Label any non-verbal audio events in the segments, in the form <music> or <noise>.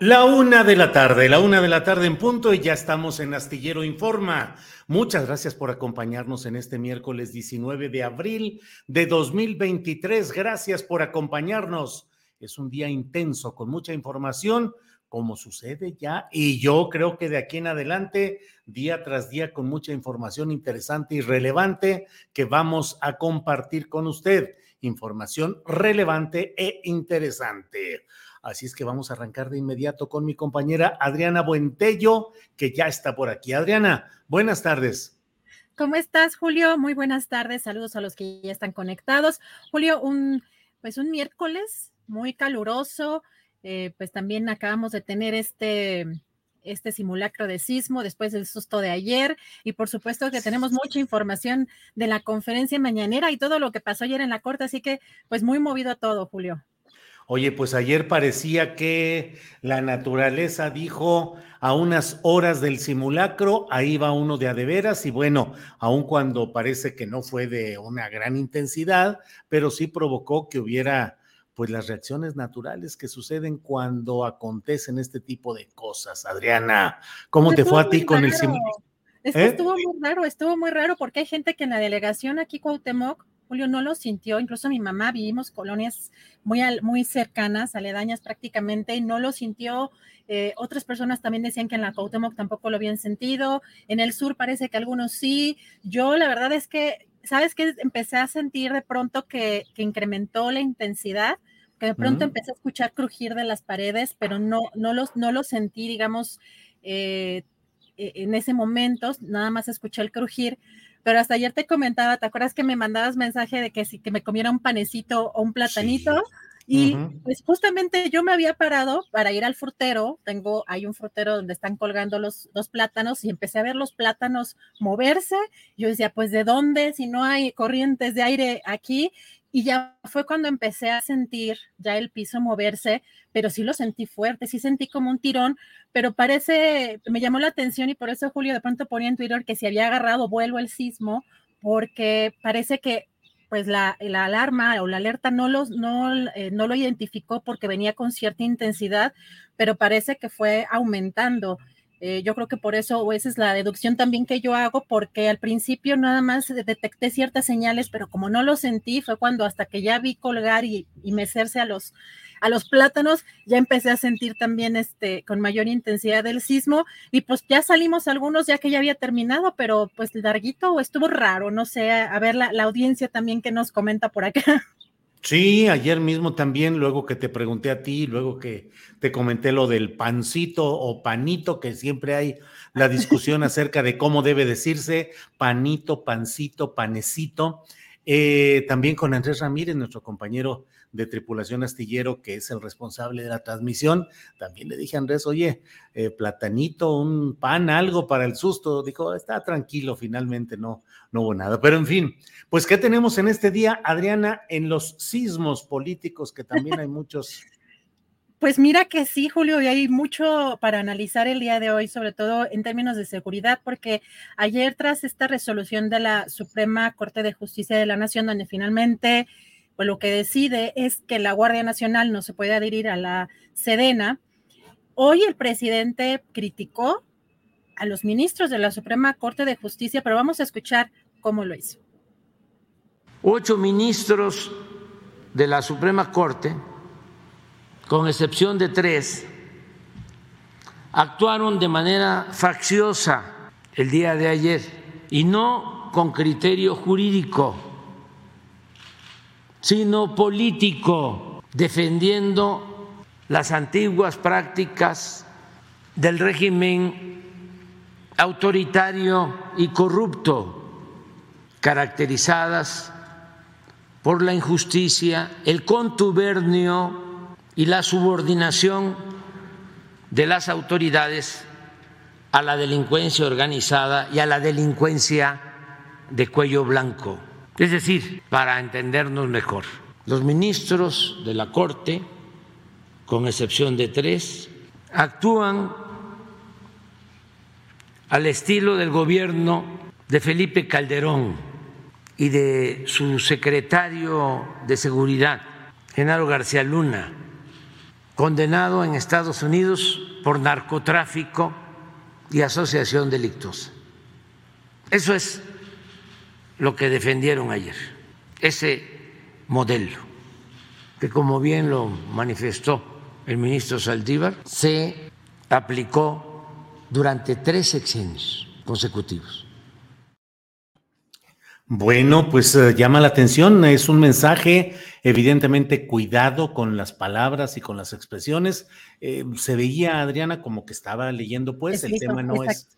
La una de la tarde, la una de la tarde en punto y ya estamos en Astillero Informa. Muchas gracias por acompañarnos en este miércoles 19 de abril de 2023. Gracias por acompañarnos. Es un día intenso con mucha información, como sucede ya, y yo creo que de aquí en adelante, día tras día, con mucha información interesante y relevante que vamos a compartir con usted. Información relevante e interesante. Así es que vamos a arrancar de inmediato con mi compañera Adriana Buentello, que ya está por aquí. Adriana, buenas tardes. ¿Cómo estás, Julio? Muy buenas tardes. Saludos a los que ya están conectados. Julio, un pues un miércoles muy caluroso. Eh, pues también acabamos de tener este este simulacro de sismo después del susto de ayer y por supuesto que tenemos mucha información de la conferencia mañanera y todo lo que pasó ayer en la corte, así que pues muy movido todo, Julio. Oye, pues ayer parecía que la naturaleza dijo a unas horas del simulacro, ahí va uno de adeveras y bueno, aun cuando parece que no fue de una gran intensidad, pero sí provocó que hubiera pues las reacciones naturales que suceden cuando acontecen este tipo de cosas. Adriana, ¿cómo te fue a ti con el simulacro? ¿Eh? Estuvo muy raro, estuvo muy raro porque hay gente que en la delegación aquí Cuauhtémoc Julio no lo sintió, incluso mi mamá vivimos colonias muy, muy cercanas, aledañas prácticamente, y no lo sintió. Eh, otras personas también decían que en la Cuauhtémoc tampoco lo habían sentido. En el sur parece que algunos sí. Yo la verdad es que, ¿sabes qué? Empecé a sentir de pronto que, que incrementó la intensidad, que de pronto empecé a escuchar crujir de las paredes, pero no, no, los, no lo sentí, digamos, eh, e, en ese momento, nada más escuché el crujir pero hasta ayer te comentaba, ¿te acuerdas que me mandabas mensaje de que si que me comiera un panecito o un platanito? Y pues justamente yo me había parado para ir al frutero, tengo, hay un frutero donde están colgando los, dos plátanos y empecé a ver los plátanos moverse. Yo decía, pues ¿de dónde? Si no hay corrientes de aire aquí. Y ya fue cuando empecé a sentir ya el piso moverse, pero sí lo sentí fuerte, sí sentí como un tirón, pero parece, me llamó la atención y por eso Julio de pronto ponía en Twitter que se había agarrado vuelo el sismo, porque parece que pues la, la alarma o la alerta no, los, no, eh, no lo identificó porque venía con cierta intensidad, pero parece que fue aumentando. Eh, yo creo que por eso, o esa es la deducción también que yo hago, porque al principio nada más detecté ciertas señales, pero como no lo sentí, fue cuando hasta que ya vi colgar y, mecerse a los, a los plátanos, ya empecé a sentir también este, con mayor intensidad el sismo, y pues ya salimos algunos ya que ya había terminado, pero pues larguito o estuvo raro, no sé, a ver la, la audiencia también que nos comenta por acá. <laughs> Sí, ayer mismo también, luego que te pregunté a ti, luego que te comenté lo del pancito o panito, que siempre hay la discusión <laughs> acerca de cómo debe decirse, panito, pancito, panecito. Eh, también con Andrés Ramírez, nuestro compañero de tripulación astillero, que es el responsable de la transmisión. También le dije a Andrés, oye, eh, platanito, un pan, algo para el susto. Dijo, está tranquilo, finalmente no, no hubo nada. Pero en fin, pues, ¿qué tenemos en este día, Adriana, en los sismos políticos, que también hay muchos? <laughs> Pues mira que sí, Julio, y hay mucho para analizar el día de hoy, sobre todo en términos de seguridad, porque ayer tras esta resolución de la Suprema Corte de Justicia de la Nación, donde finalmente pues lo que decide es que la Guardia Nacional no se puede adherir a la Sedena, hoy el presidente criticó a los ministros de la Suprema Corte de Justicia, pero vamos a escuchar cómo lo hizo. Ocho ministros de la Suprema Corte con excepción de tres, actuaron de manera facciosa el día de ayer y no con criterio jurídico, sino político, defendiendo las antiguas prácticas del régimen autoritario y corrupto, caracterizadas por la injusticia, el contubernio, y la subordinación de las autoridades a la delincuencia organizada y a la delincuencia de cuello blanco. Es decir, para entendernos mejor, los ministros de la Corte, con excepción de tres, actúan al estilo del gobierno de Felipe Calderón y de su secretario de Seguridad, Genaro García Luna, condenado en Estados Unidos por narcotráfico y asociación delictuosa. Eso es lo que defendieron ayer, ese modelo, que como bien lo manifestó el ministro Saldívar, se aplicó durante tres sexenios consecutivos. Bueno, pues eh, llama la atención, es un mensaje evidentemente cuidado con las palabras y con las expresiones. Eh, se veía Adriana como que estaba leyendo, pues el tema no es...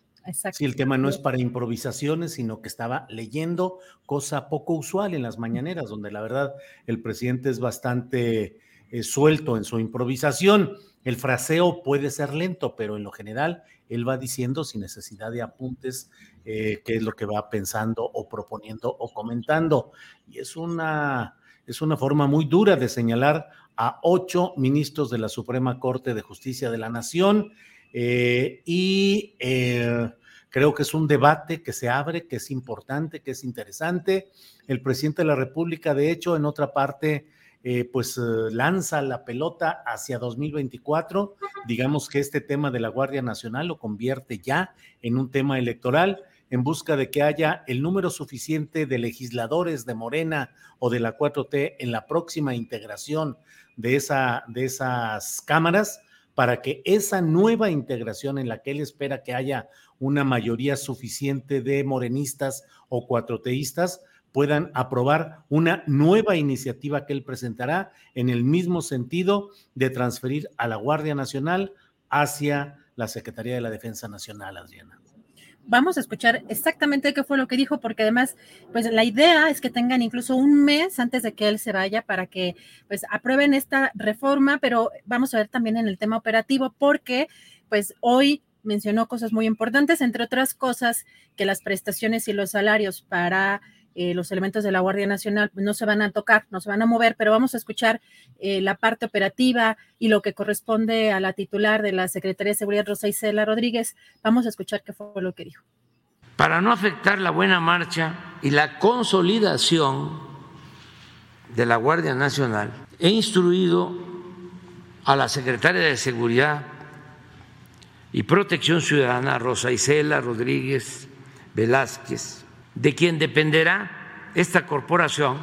Sí, el tema no es para improvisaciones, sino que estaba leyendo, cosa poco usual en las mañaneras, donde la verdad el presidente es bastante eh, suelto en su improvisación. El fraseo puede ser lento, pero en lo general él va diciendo sin necesidad de apuntes eh, qué es lo que va pensando o proponiendo o comentando. Y es una, es una forma muy dura de señalar a ocho ministros de la Suprema Corte de Justicia de la Nación. Eh, y eh, creo que es un debate que se abre, que es importante, que es interesante. El presidente de la República, de hecho, en otra parte eh, pues lanza la pelota hacia 2024. Digamos que este tema de la Guardia Nacional lo convierte ya en un tema electoral en busca de que haya el número suficiente de legisladores de Morena o de la 4T en la próxima integración de esas cámaras para que esa nueva integración en la que él espera que haya una mayoría suficiente de morenistas o cuatroteístas puedan aprobar una nueva iniciativa que él presentará en el mismo sentido de transferir a la Guardia Nacional hacia la Secretaría de la Defensa Nacional, Adriana. Vamos a escuchar exactamente qué fue lo que dijo, porque además, pues la idea es que tengan incluso un mes antes de que él se vaya para que pues aprueben esta reforma, pero vamos a ver también en el tema operativo, porque pues hoy mencionó cosas muy importantes, entre otras cosas, que las prestaciones y los salarios para eh, los elementos de la Guardia Nacional no se van a tocar, no se van a mover, pero vamos a escuchar eh, la parte operativa y lo que corresponde a la titular de la Secretaría de Seguridad, Rosa Isela Rodríguez. Vamos a escuchar qué fue lo que dijo. Para no afectar la buena marcha y la consolidación de la Guardia Nacional, he instruido a la Secretaria de Seguridad y Protección Ciudadana, Rosa Isela Rodríguez Velázquez, de quien dependerá esta corporación,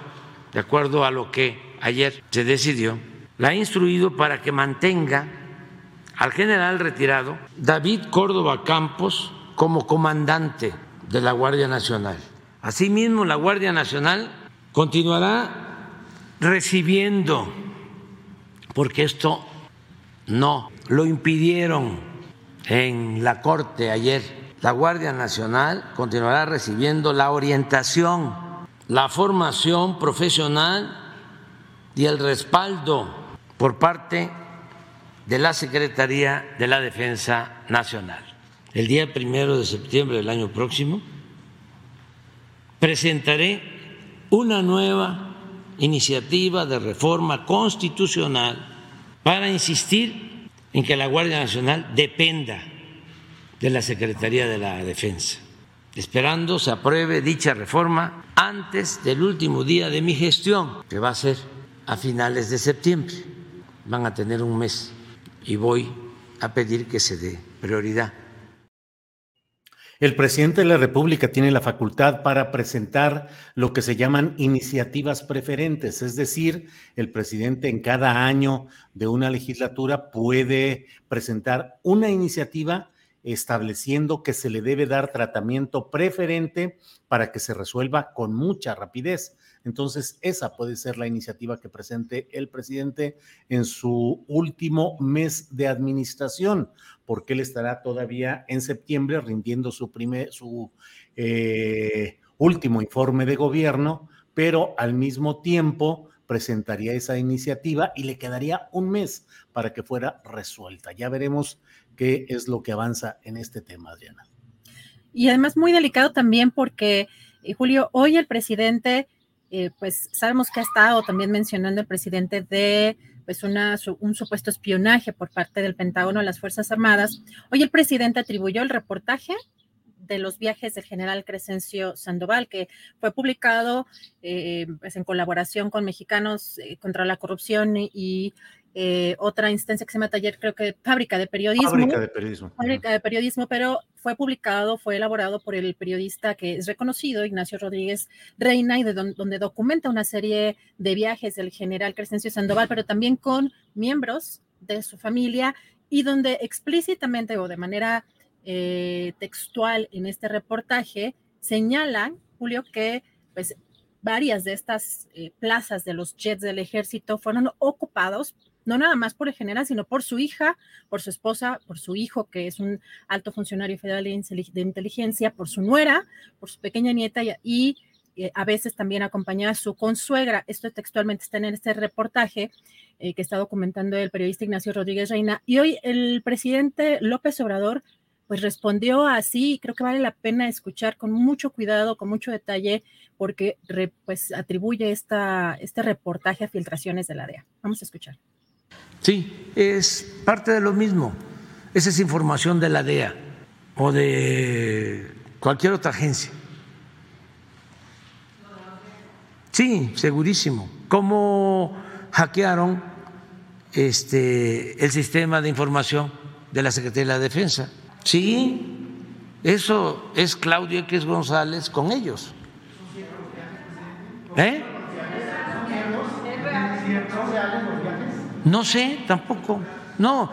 de acuerdo a lo que ayer se decidió, la ha instruido para que mantenga al general retirado David Córdoba Campos como comandante de la Guardia Nacional. Asimismo, la Guardia Nacional continuará recibiendo, porque esto no lo impidieron en la Corte ayer la Guardia Nacional continuará recibiendo la orientación, la formación profesional y el respaldo por parte de la Secretaría de la Defensa Nacional. El día primero de septiembre del año próximo presentaré una nueva iniciativa de reforma constitucional para insistir en que la Guardia Nacional dependa de la Secretaría de la Defensa, esperando se apruebe dicha reforma antes del último día de mi gestión, que va a ser a finales de septiembre. Van a tener un mes y voy a pedir que se dé prioridad el presidente de la República tiene la facultad para presentar lo que se llaman iniciativas preferentes, es decir, el presidente en cada año de una legislatura puede presentar una iniciativa estableciendo que se le debe dar tratamiento preferente para que se resuelva con mucha rapidez. Entonces, esa puede ser la iniciativa que presente el presidente en su último mes de administración, porque él estará todavía en septiembre rindiendo su, primer, su eh, último informe de gobierno, pero al mismo tiempo presentaría esa iniciativa y le quedaría un mes para que fuera resuelta. Ya veremos qué es lo que avanza en este tema, Adriana. Y además muy delicado también porque, eh, Julio, hoy el presidente eh, pues sabemos que ha estado también mencionando el presidente de pues un supuesto espionaje por parte del Pentágono a las Fuerzas Armadas. Hoy el presidente atribuyó el reportaje de los viajes del general Crescencio Sandoval, que fue publicado eh, pues en colaboración con Mexicanos eh, contra la Corrupción y, eh, otra instancia que se llama Taller, creo que Fábrica de Periodismo. Fábrica de Periodismo. Fábrica de Periodismo, pero fue publicado, fue elaborado por el periodista que es reconocido, Ignacio Rodríguez Reina, y de donde documenta una serie de viajes del general Crescencio Sandoval, pero también con miembros de su familia y donde explícitamente o de manera eh, textual en este reportaje señalan, Julio, que pues varias de estas eh, plazas de los jets del ejército fueron ocupados no nada más por el general, sino por su hija, por su esposa, por su hijo, que es un alto funcionario federal de inteligencia, por su nuera, por su pequeña nieta y, eh, a veces también acompañada a su consuegra. Esto textualmente está en este reportaje eh, que está documentando el periodista Ignacio Rodríguez Reina. Y hoy el presidente López Obrador pues respondió así, creo que vale la pena escuchar con mucho cuidado, con mucho detalle, porque pues atribuye esta, este reportaje a filtraciones de la DEA. Vamos a escuchar. Sí, es parte de lo mismo. Esa es información de la DEA o de cualquier otra agencia. Sí, segurísimo. ¿Cómo hackearon este, el sistema de información de la Secretaría de la Defensa? Sí, eso es Claudio X González con ellos. ¿Eh? No sé, tampoco. No,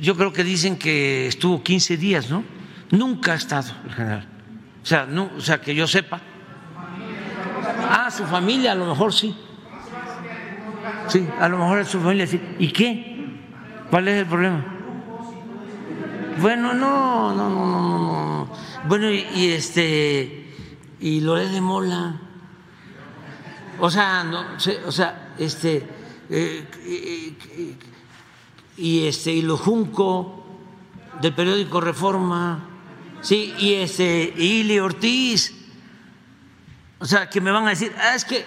yo, creo que dicen que estuvo 15 días, ¿no? Nunca ha estado el general. O sea, no, o sea, que yo sepa. Ah, su familia, a lo mejor sí. Sí, a lo mejor es su familia sí. ¿Y qué? ¿Cuál es el problema? Bueno, no, no, no, no, no. Bueno, y, este, y Loré de Mola. O sea, no, o sea, este eh, y este y lo junco del periódico Reforma, sí, y este Ili Ortiz, o sea, que me van a decir, ah, es que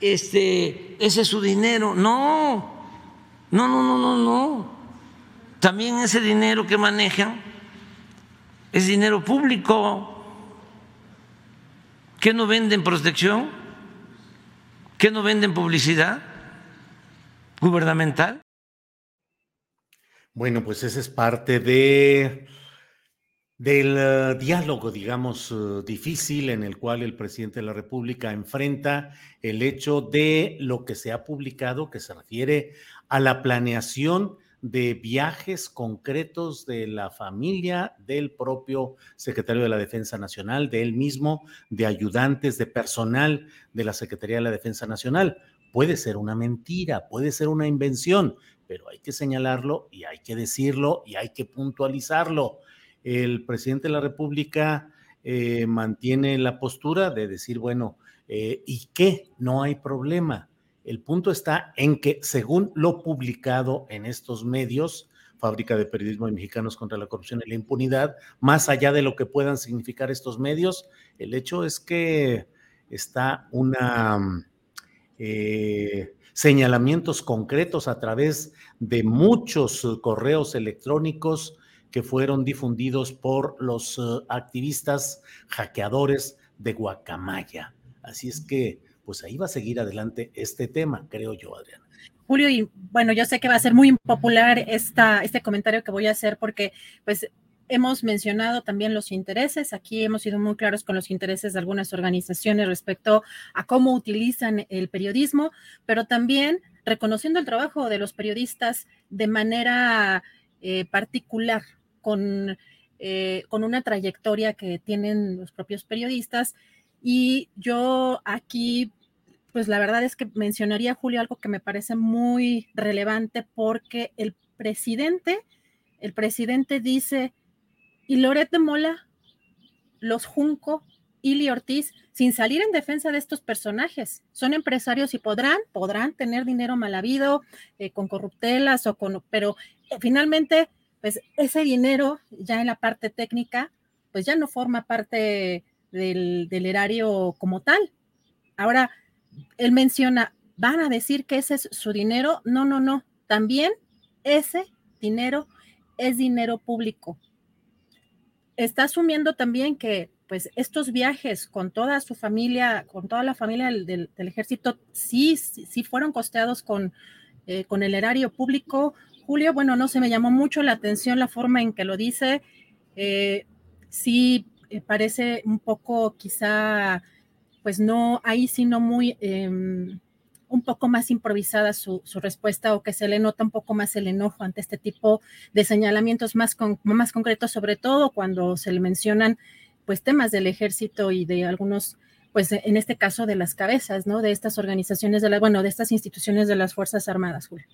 este ese es su dinero, no, no, no, no, no, no, también ese dinero que manejan es dinero público. ¿Qué no venden protección? ¿Qué no venden publicidad? Gubernamental? Bueno, pues esa es parte de del eh, diálogo, digamos, eh, difícil en el cual el presidente de la República enfrenta el hecho de lo que se ha publicado que se refiere a la planeación de viajes concretos de la familia del propio secretario de la Defensa Nacional, de él mismo, de ayudantes, de personal de la Secretaría de la Defensa Nacional. Puede ser una mentira, puede ser una invención, pero hay que señalarlo y hay que decirlo y hay que puntualizarlo. El presidente de la República eh, mantiene la postura de decir, bueno, eh, ¿y qué? No hay problema. El punto está en que, según lo publicado en estos medios, Fábrica de Periodismo de Mexicanos contra la Corrupción y la Impunidad, más allá de lo que puedan significar estos medios, el hecho es que está una eh, señalamientos concretos a través de muchos eh, correos electrónicos que fueron difundidos por los eh, activistas hackeadores de Guacamaya. Así es que, pues ahí va a seguir adelante este tema, creo yo, Adriana. Julio, y bueno, yo sé que va a ser muy impopular esta, este comentario que voy a hacer porque, pues, hemos mencionado también los intereses. Aquí hemos sido muy claros con los intereses de algunas organizaciones respecto a cómo utilizan el periodismo, pero también reconociendo el trabajo de los periodistas de manera eh, particular, con, eh, con una trayectoria que tienen los propios periodistas. Y yo aquí, pues la verdad es que mencionaría, Julio, algo que me parece muy relevante porque el presidente, el presidente dice y Loret de Mola, los Junco, Ili Ortiz, sin salir en defensa de estos personajes. Son empresarios y podrán, podrán tener dinero mal habido, eh, con corruptelas o con, pero eh, finalmente, pues ese dinero ya en la parte técnica, pues ya no forma parte del, del erario como tal. Ahora, él menciona, van a decir que ese es su dinero. No, no, no. También ese dinero es dinero público está asumiendo también que pues estos viajes con toda su familia, con toda la familia del, ejército, sí, sí, fueron costeados con, eh, con el erario público. Julio, bueno, no se me llamó mucho la atención la forma en que lo dice. Eh, sí eh, parece un poco quizá, pues no, ahí sí no muy em, un poco más improvisada su, respuesta o que se le nota un poco más el enojo ante este tipo de señalamientos más, más concretos, sobre todo cuando se le mencionan pues temas del ejército y de algunos, pues en este caso de las cabezas, ¿no? De estas organizaciones, de la, bueno, de estas instituciones de las Fuerzas Armadas, Julio.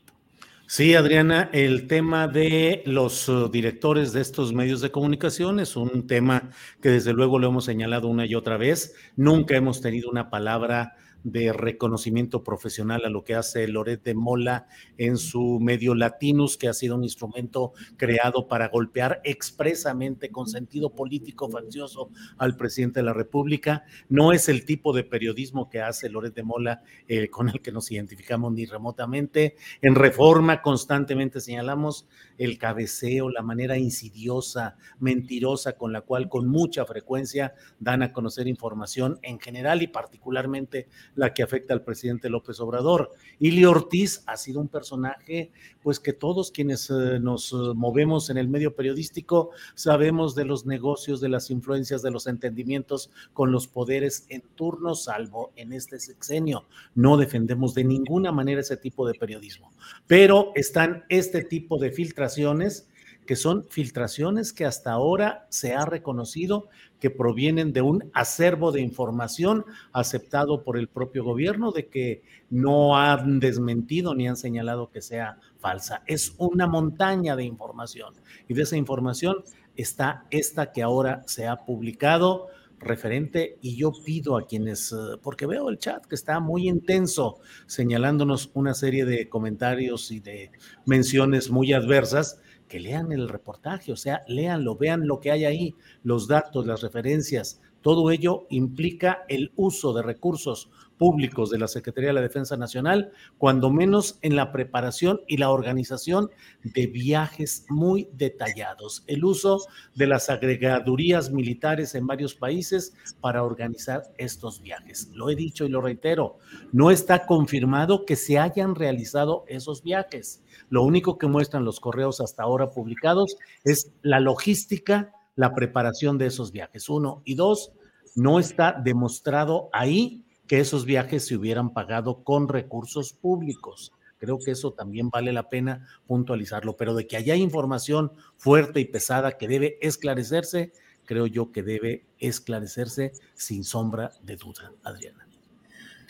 Sí, Adriana, el tema de los uh, directores de estos medios de comunicación es un tema que desde luego lo hemos señalado una y otra vez. Nunca hemos tenido una palabra de reconocimiento profesional a lo que hace Loret de Mola en su medio Latinus, que ha sido un instrumento creado para golpear expresamente con sentido político faccioso al presidente de la República. No es el tipo de periodismo que hace Loret de Mola eh, con el que nos identificamos ni remotamente. En reforma constantemente señalamos el cabeceo, la manera insidiosa, mentirosa con la cual con mucha frecuencia dan a conocer información en general y particularmente la que afecta al presidente López Obrador. Ili Ortiz ha sido un personaje, pues que todos quienes eh, nos eh, movemos en el medio periodístico sabemos de los negocios, de las influencias, de los entendimientos con los poderes en turno, salvo en este sexenio. No defendemos de ninguna manera ese tipo de periodismo, pero están este tipo de filtraciones que son filtraciones que hasta ahora se ha reconocido que provienen de un acervo de información aceptado por el propio gobierno de que no han desmentido ni han señalado que sea falsa. Es una montaña de información y de esa información está esta que ahora se ha publicado referente y yo pido a quienes, eh, porque veo el chat que está muy intenso, señalándonos una serie de comentarios y de menciones muy adversas, que lean el reportaje, o sea, léanlo, vean lo que hay ahí, los datos, las referencias. Todo ello implica el uso de recursos públicos de la Secretaría de la Defensa Nacional, cuando menos en la preparación y la organización de viajes muy detallados, el uso de las agregadurías militares en varios países para organizar estos viajes. Lo he dicho y lo reitero, no está confirmado que se hayan realizado esos viajes. Lo único que muestran los correos hasta ahora publicados es la logística, la preparación de esos viajes. Uno y dos, no está demostrado ahí que esos viajes se hubieran pagado con recursos públicos. Creo que eso también vale la pena puntualizarlo, pero de que haya información fuerte y pesada que debe esclarecerse, creo yo que debe esclarecerse sin sombra de duda, Adriana.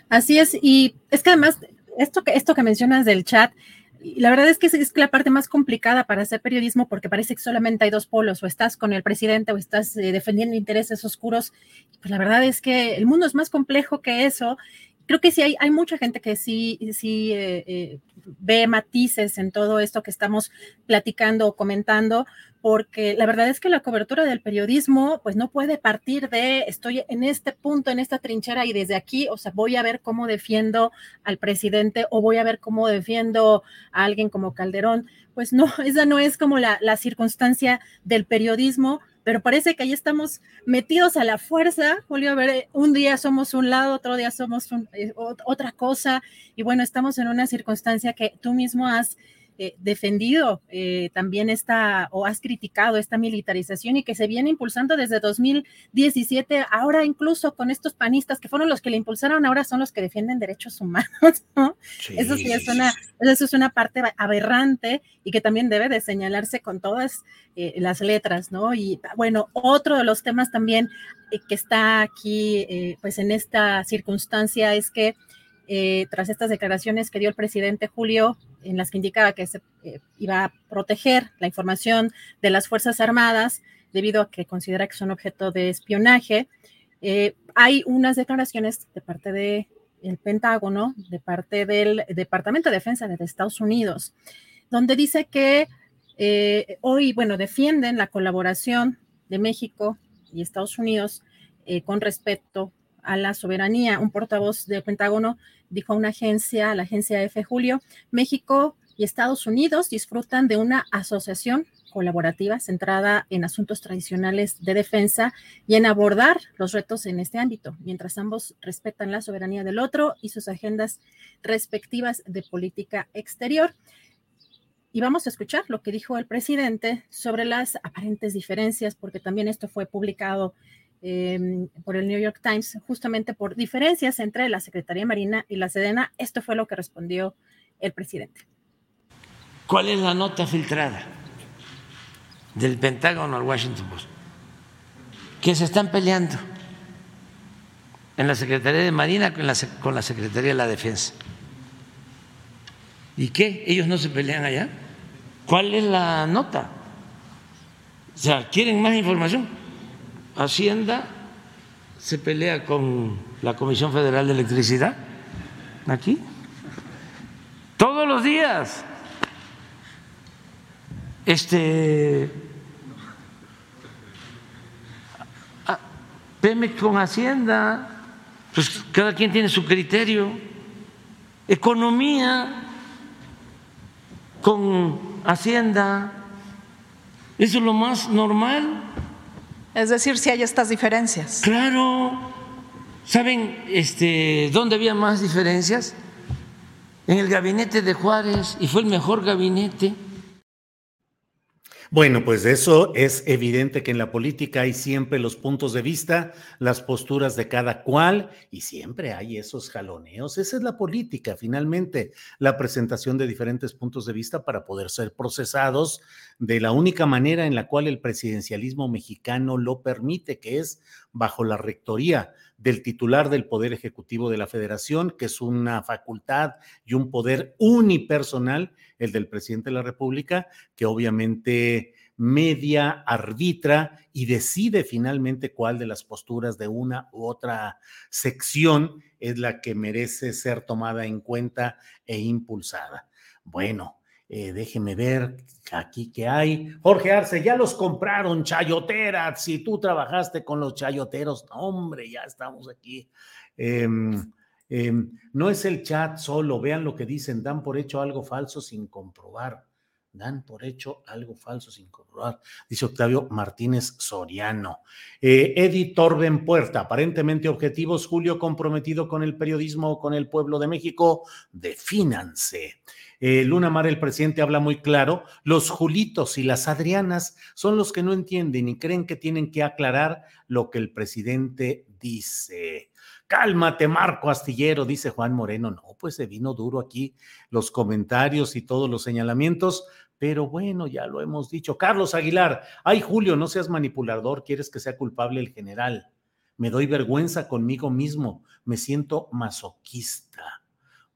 Así es, y es que además, esto que, esto que mencionas del chat, la verdad es que es, la parte más complicada para hacer periodismo porque parece que solamente hay dos polos, o estás con el presidente o estás eh, defendiendo intereses oscuros. Pues la verdad es que el mundo es más complejo que eso creo que sí hay, hay mucha gente que sí, sí eh, eh, ve matices en todo esto que estamos platicando o comentando, porque la verdad es que la cobertura del periodismo, pues no puede partir de estoy en este punto, en esta trinchera y desde aquí, o sea, voy a ver cómo defiendo al presidente o voy a ver cómo defiendo a alguien como Calderón. Pues no, <laughs> esa no es como la, la circunstancia del periodismo pero parece que ahí estamos metidos a la fuerza, Julio, a ver, un día somos un lado, otro día somos eh, otra cosa, y bueno, estamos en una circunstancia que tú mismo has eh, defendido eh, también esta o has criticado esta militarización y que se viene impulsando desde 2017, ahora incluso con estos panistas que fueron los que le impulsaron, ahora son los que defienden derechos humanos, <laughs> eso sí es una, eso es una parte aberrante y que también debe de señalarse con todas eh, las letras, ¿no? Y bueno, otro de los temas también que está aquí, pues en esta circunstancia es que eh, tras estas declaraciones que dio el presidente Julio, en las que indicaba que se eh, iba a proteger la información de las Fuerzas Armadas debido a que considera que son objeto de espionaje, eh, hay unas declaraciones de parte del Pentágono, de parte del Departamento de Defensa de Estados Unidos, donde dice que hoy, bueno, defienden la colaboración de México y Estados Unidos con respecto a la soberanía. Un portavoz del Pentágono dijo a una agencia, la agencia F. Julio, México y Estados Unidos disfrutan de una asociación colaborativa centrada en asuntos tradicionales de defensa y en abordar los retos en este ámbito, mientras ambos respetan la soberanía del otro y sus agendas respectivas de política exterior. Y vamos a escuchar lo que dijo el presidente sobre las aparentes diferencias, porque también esto fue publicado Em, por el New York Times, justamente por diferencias entre la Secretaría Marina y la Sedena. Esto fue lo que respondió el presidente. ¿Cuál es la nota filtrada del Pentágono al Washington Post? Que se están peleando en la Secretaría de Marina con la, con la Secretaría de la Defensa. ¿Y qué? ¿Ellos no se pelean allá? ¿Cuál es la nota? O sea, ¿quieren más información? Hacienda se pelea con la Comisión Federal de Electricidad, aquí, todos los días. Este. Pemex con Hacienda, pues cada quien tiene su criterio. Economía con Hacienda, eso es lo más normal. Es decir, si hay estas diferencias. Claro. ¿Saben este, dónde había más diferencias? En el gabinete de Juárez, y fue el mejor gabinete. Bueno, pues eso es evidente que en la política hay siempre los puntos de vista, las posturas de cada cual y siempre hay esos jaloneos. Esa es la política, finalmente, la presentación de diferentes puntos de vista para poder ser procesados de la única manera en la cual el presidencialismo mexicano lo permite, que es bajo la rectoría del titular del Poder Ejecutivo de la Federación, que es una facultad y un poder unipersonal, el del presidente de la República, que obviamente media, arbitra y decide finalmente cuál de las posturas de una u otra sección es la que merece ser tomada en cuenta e impulsada. Bueno, eh, déjeme ver aquí que hay. Jorge Arce, ya los compraron, chayoteras. Si tú trabajaste con los chayoteros, hombre, ya estamos aquí. Em, em, no es el chat solo, vean lo que dicen, dan por hecho algo falso sin comprobar. Dan por hecho algo falso sin comprobar, dice Octavio Martínez Soriano. Eh, Edith Torben Puerta, aparentemente objetivos, Julio comprometido con el periodismo o con el pueblo de México, defínanse. Eh, Luna Mar, el presidente, habla muy claro. Los Julitos y las Adrianas son los que no entienden y creen que tienen que aclarar lo que el presidente dice. Cálmate, Marco Astillero, dice Juan Moreno. No, pues se vino duro aquí los comentarios y todos los señalamientos, pero bueno, ya lo hemos dicho. Carlos Aguilar, ay Julio, no seas manipulador, quieres que sea culpable el general. Me doy vergüenza conmigo mismo, me siento masoquista.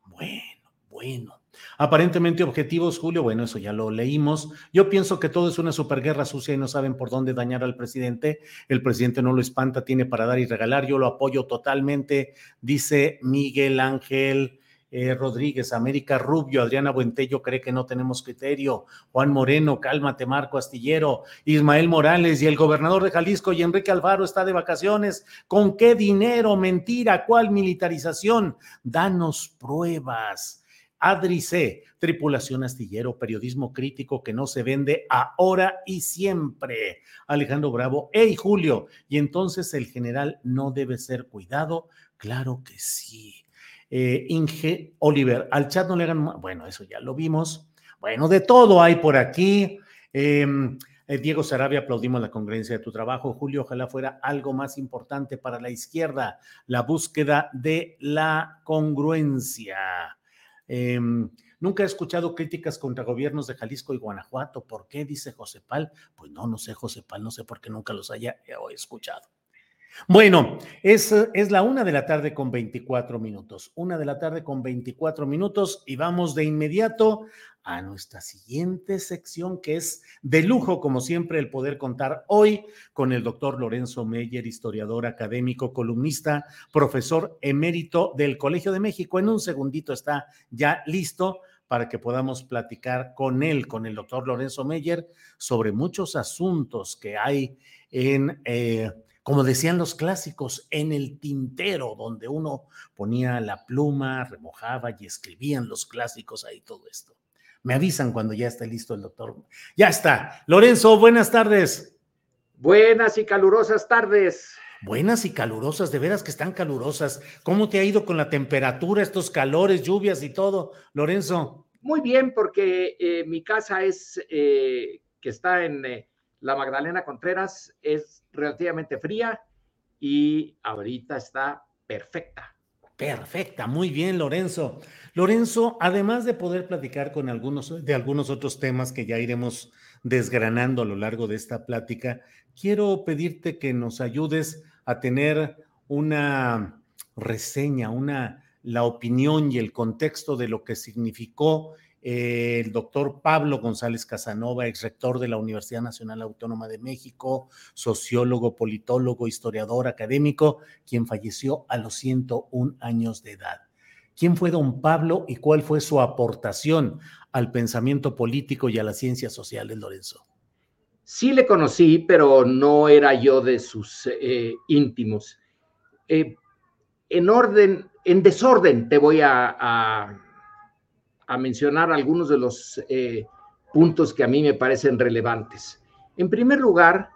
Bueno, bueno. Aparentemente objetivos, Julio, bueno, eso ya lo leímos. Yo pienso que todo es una superguerra sucia y no saben por dónde dañar al presidente. El presidente no lo espanta, tiene para dar y regalar. Yo lo apoyo totalmente, dice Miguel Ángel. Eh, Rodríguez, América Rubio, Adriana Buentello cree que no tenemos criterio, Juan Moreno, cálmate, Marco Astillero, Ismael Morales y el gobernador de Jalisco y Enrique Alvaro está de vacaciones. ¿Con qué dinero? Mentira, ¿cuál militarización? Danos pruebas. Adri tripulación astillero, periodismo crítico que no se vende ahora y siempre. Alejandro Bravo, hey Julio, y entonces el general no debe ser cuidado. Claro que sí. Eh, Inge Oliver, al chat no le hagan, bueno, eso ya lo vimos. Bueno, de todo hay por aquí. Em, eh, Diego Sarabia, aplaudimos la congruencia de tu trabajo. Julio, ojalá fuera algo más importante para la izquierda, la búsqueda de la congruencia. Em, nunca he escuchado críticas contra gobiernos de Jalisco y Guanajuato. ¿Por qué? Dice José Pal. Pues no, no sé, José Pal, no sé por qué nunca los haya escuchado. Bueno, es, es, la una de la tarde con 24 minutos. Una de la tarde con 24 minutos y vamos de inmediato a nuestra siguiente sección que es de lujo, como siempre, el poder contar hoy con el doctor Lorenzo Meyer, historiador académico, columnista, profesor emérito del Colegio de México. En un segundito está ya listo para que podamos platicar con él, con el doctor Lorenzo Meyer, sobre muchos asuntos que hay en... Eh, como decían los clásicos, en el tintero, donde uno ponía la pluma, remojaba y escribían los clásicos ahí todo esto. Me avisan cuando ya esté listo el doctor. Ya está. Lorenzo, buenas tardes. Buenas y calurosas tardes. Buenas y calurosas, de veras que están calurosas. ¿Cómo te ha ido con la temperatura, estos calores, lluvias y todo, Lorenzo? Muy bien, porque eh, mi casa es eh, que está en eh, la Magdalena Contreras, es relativamente fría y ahorita está perfecta. Perfecta, muy bien, Lorenzo. Lorenzo, además de poder platicar con algunos de algunos otros temas que ya iremos desgranando a lo largo de esta plática, quiero pedirte que nos ayudes a tener una reseña, una la opinión y el contexto de lo que significó el doctor Pablo González Casanova, ex rector de la Universidad Nacional Autónoma de México, sociólogo, politólogo, historiador, académico, quien falleció a los 101 años de edad. ¿Quién fue don Pablo y cuál fue su aportación al pensamiento político y a las ciencias sociales, Lorenzo? Sí le conocí, pero no era yo de sus eh, íntimos. Eh, en orden, en desorden te voy a mencionar algunos de los eh, puntos que a mí me parecen relevantes. En primer lugar,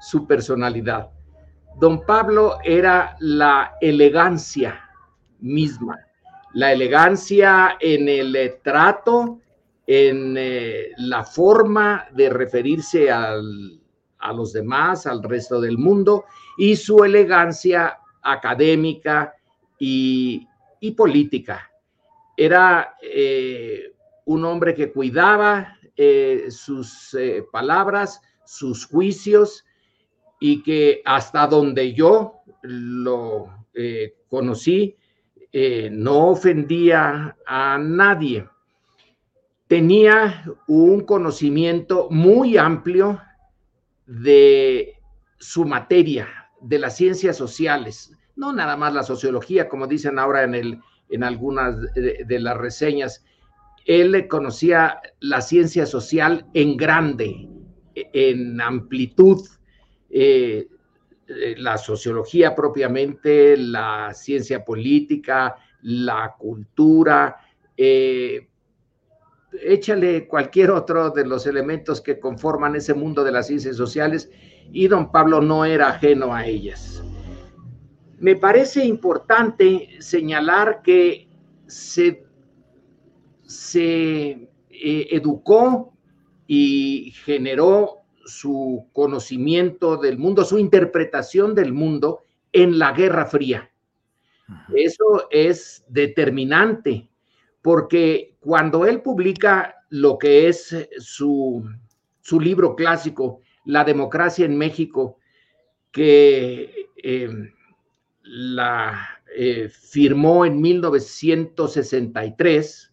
su personalidad. Don Pablo era la elegancia misma, la elegancia en el eh, trato, en eh, la forma de referirse a los demás, al resto del mundo, y su elegancia académica y política era eh, un hombre que cuidaba eh, sus eh, palabras, sus juicios y que hasta donde yo lo conocí, no ofendía a nadie. Tenía un conocimiento muy amplio de su materia, de las ciencias sociales, no nada más la sociología, como dicen ahora en el en algunas de, las reseñas, él conocía la ciencia social en grande, en amplitud, eh, eh, la sociología propiamente, la ciencia política, la cultura, eh, échale cualquier otro de los elementos que conforman ese mundo de las ciencias sociales y don Pablo no era ajeno a ellas. Me parece importante señalar que se, se eh, educó y generó su conocimiento del mundo, su interpretación del mundo en la Guerra Fría. Eso es determinante, porque cuando él publica lo que es su, su libro clásico, La democracia en México, que eh, la eh, firmó en 1963,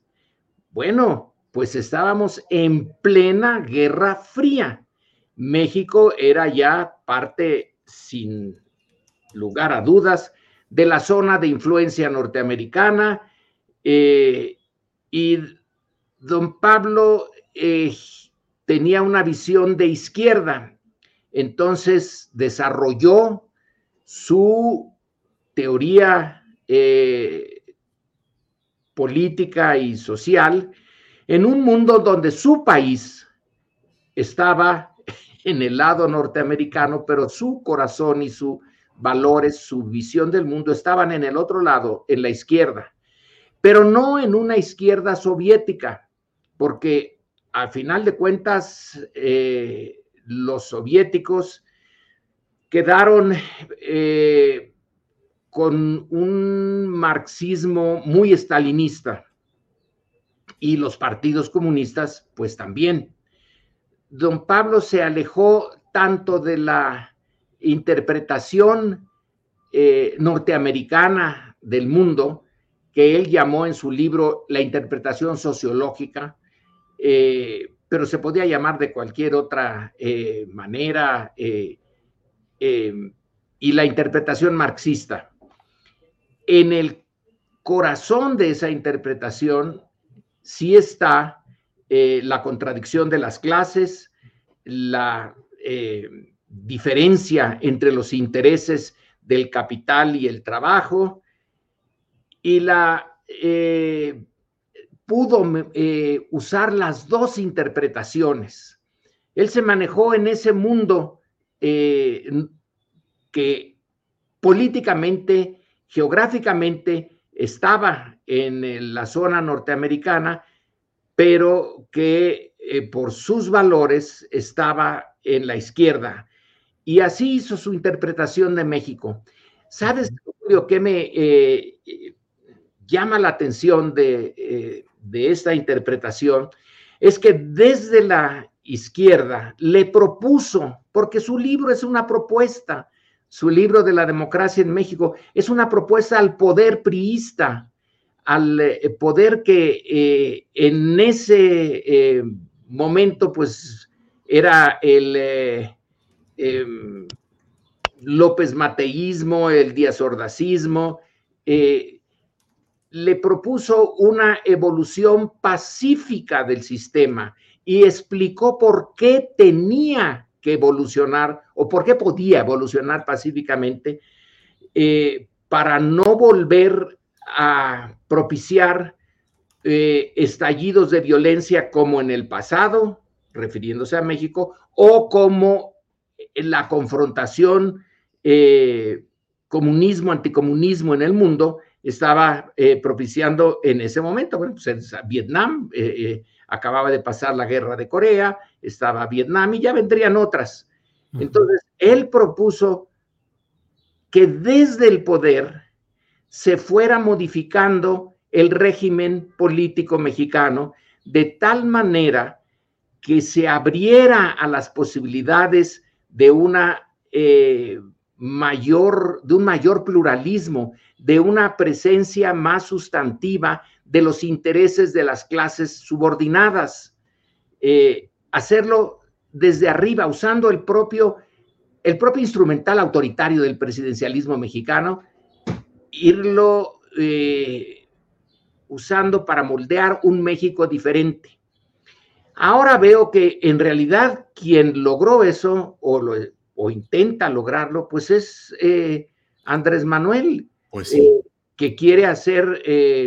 Bueno, pues estábamos en plena Guerra Fría. México era ya parte, sin lugar a dudas, de la zona de influencia norteamericana. Eh, y don Pablo eh, tenía una visión de izquierda, entonces desarrolló su teoría eh, política y social en un mundo donde su país estaba <laughs> en el lado norteamericano, pero su corazón y sus valores, su visión del mundo estaban en el otro lado, en la izquierda, pero no en una izquierda soviética, porque al final de cuentas eh, los soviéticos quedaron eh, con un marxismo muy estalinista y los partidos comunistas pues también. Don Pablo se alejó tanto de la interpretación eh, norteamericana del mundo que él llamó en su libro la interpretación sociológica, eh, pero se podía llamar de cualquier otra eh, manera, y la interpretación marxista. En el corazón de esa interpretación sí está eh, la contradicción de las clases, la eh, diferencia entre los intereses del capital y el trabajo, y la eh, pudo usar las dos interpretaciones. Él se manejó en ese mundo que políticamente, geográficamente, estaba en la zona norteamericana, pero que eh, por sus valores estaba en la izquierda. Y así hizo su interpretación de México. ¿Sabes, Julio, qué me eh, llama la atención de, eh, de esta interpretación? Es que desde la izquierda le propuso, porque su libro es una propuesta, su libro de la democracia en México es una propuesta al poder priista, al eh, poder que eh, en ese eh, momento pues era el em, López Mateísmo, el Díaz Ordacismo, le propuso una evolución pacífica del sistema y explicó por qué tenía que evolucionar o por qué podía evolucionar pacíficamente para no volver a propiciar eh, estallidos de violencia como en el pasado, refiriéndose a México, o como la confrontación eh, comunismo-anticomunismo en el mundo estaba eh, propiciando en ese momento. Bueno, pues Vietnam acababa de pasar la guerra de Corea, estaba Vietnam y ya vendrían otras. Entonces, él propuso que desde el poder se fuera modificando el régimen político mexicano de tal manera que se abriera a las posibilidades de una eh, mayor, de un mayor pluralismo, de una presencia más sustantiva de los intereses de las clases subordinadas. Eh, hacerlo desde arriba, usando el propio, el propio instrumental autoritario del presidencialismo mexicano, irlo eh, usando para moldear un México diferente. Ahora veo que en realidad quien logró eso o, o intenta lograrlo, pues es eh, Andrés Manuel, pues eh, que quiere hacer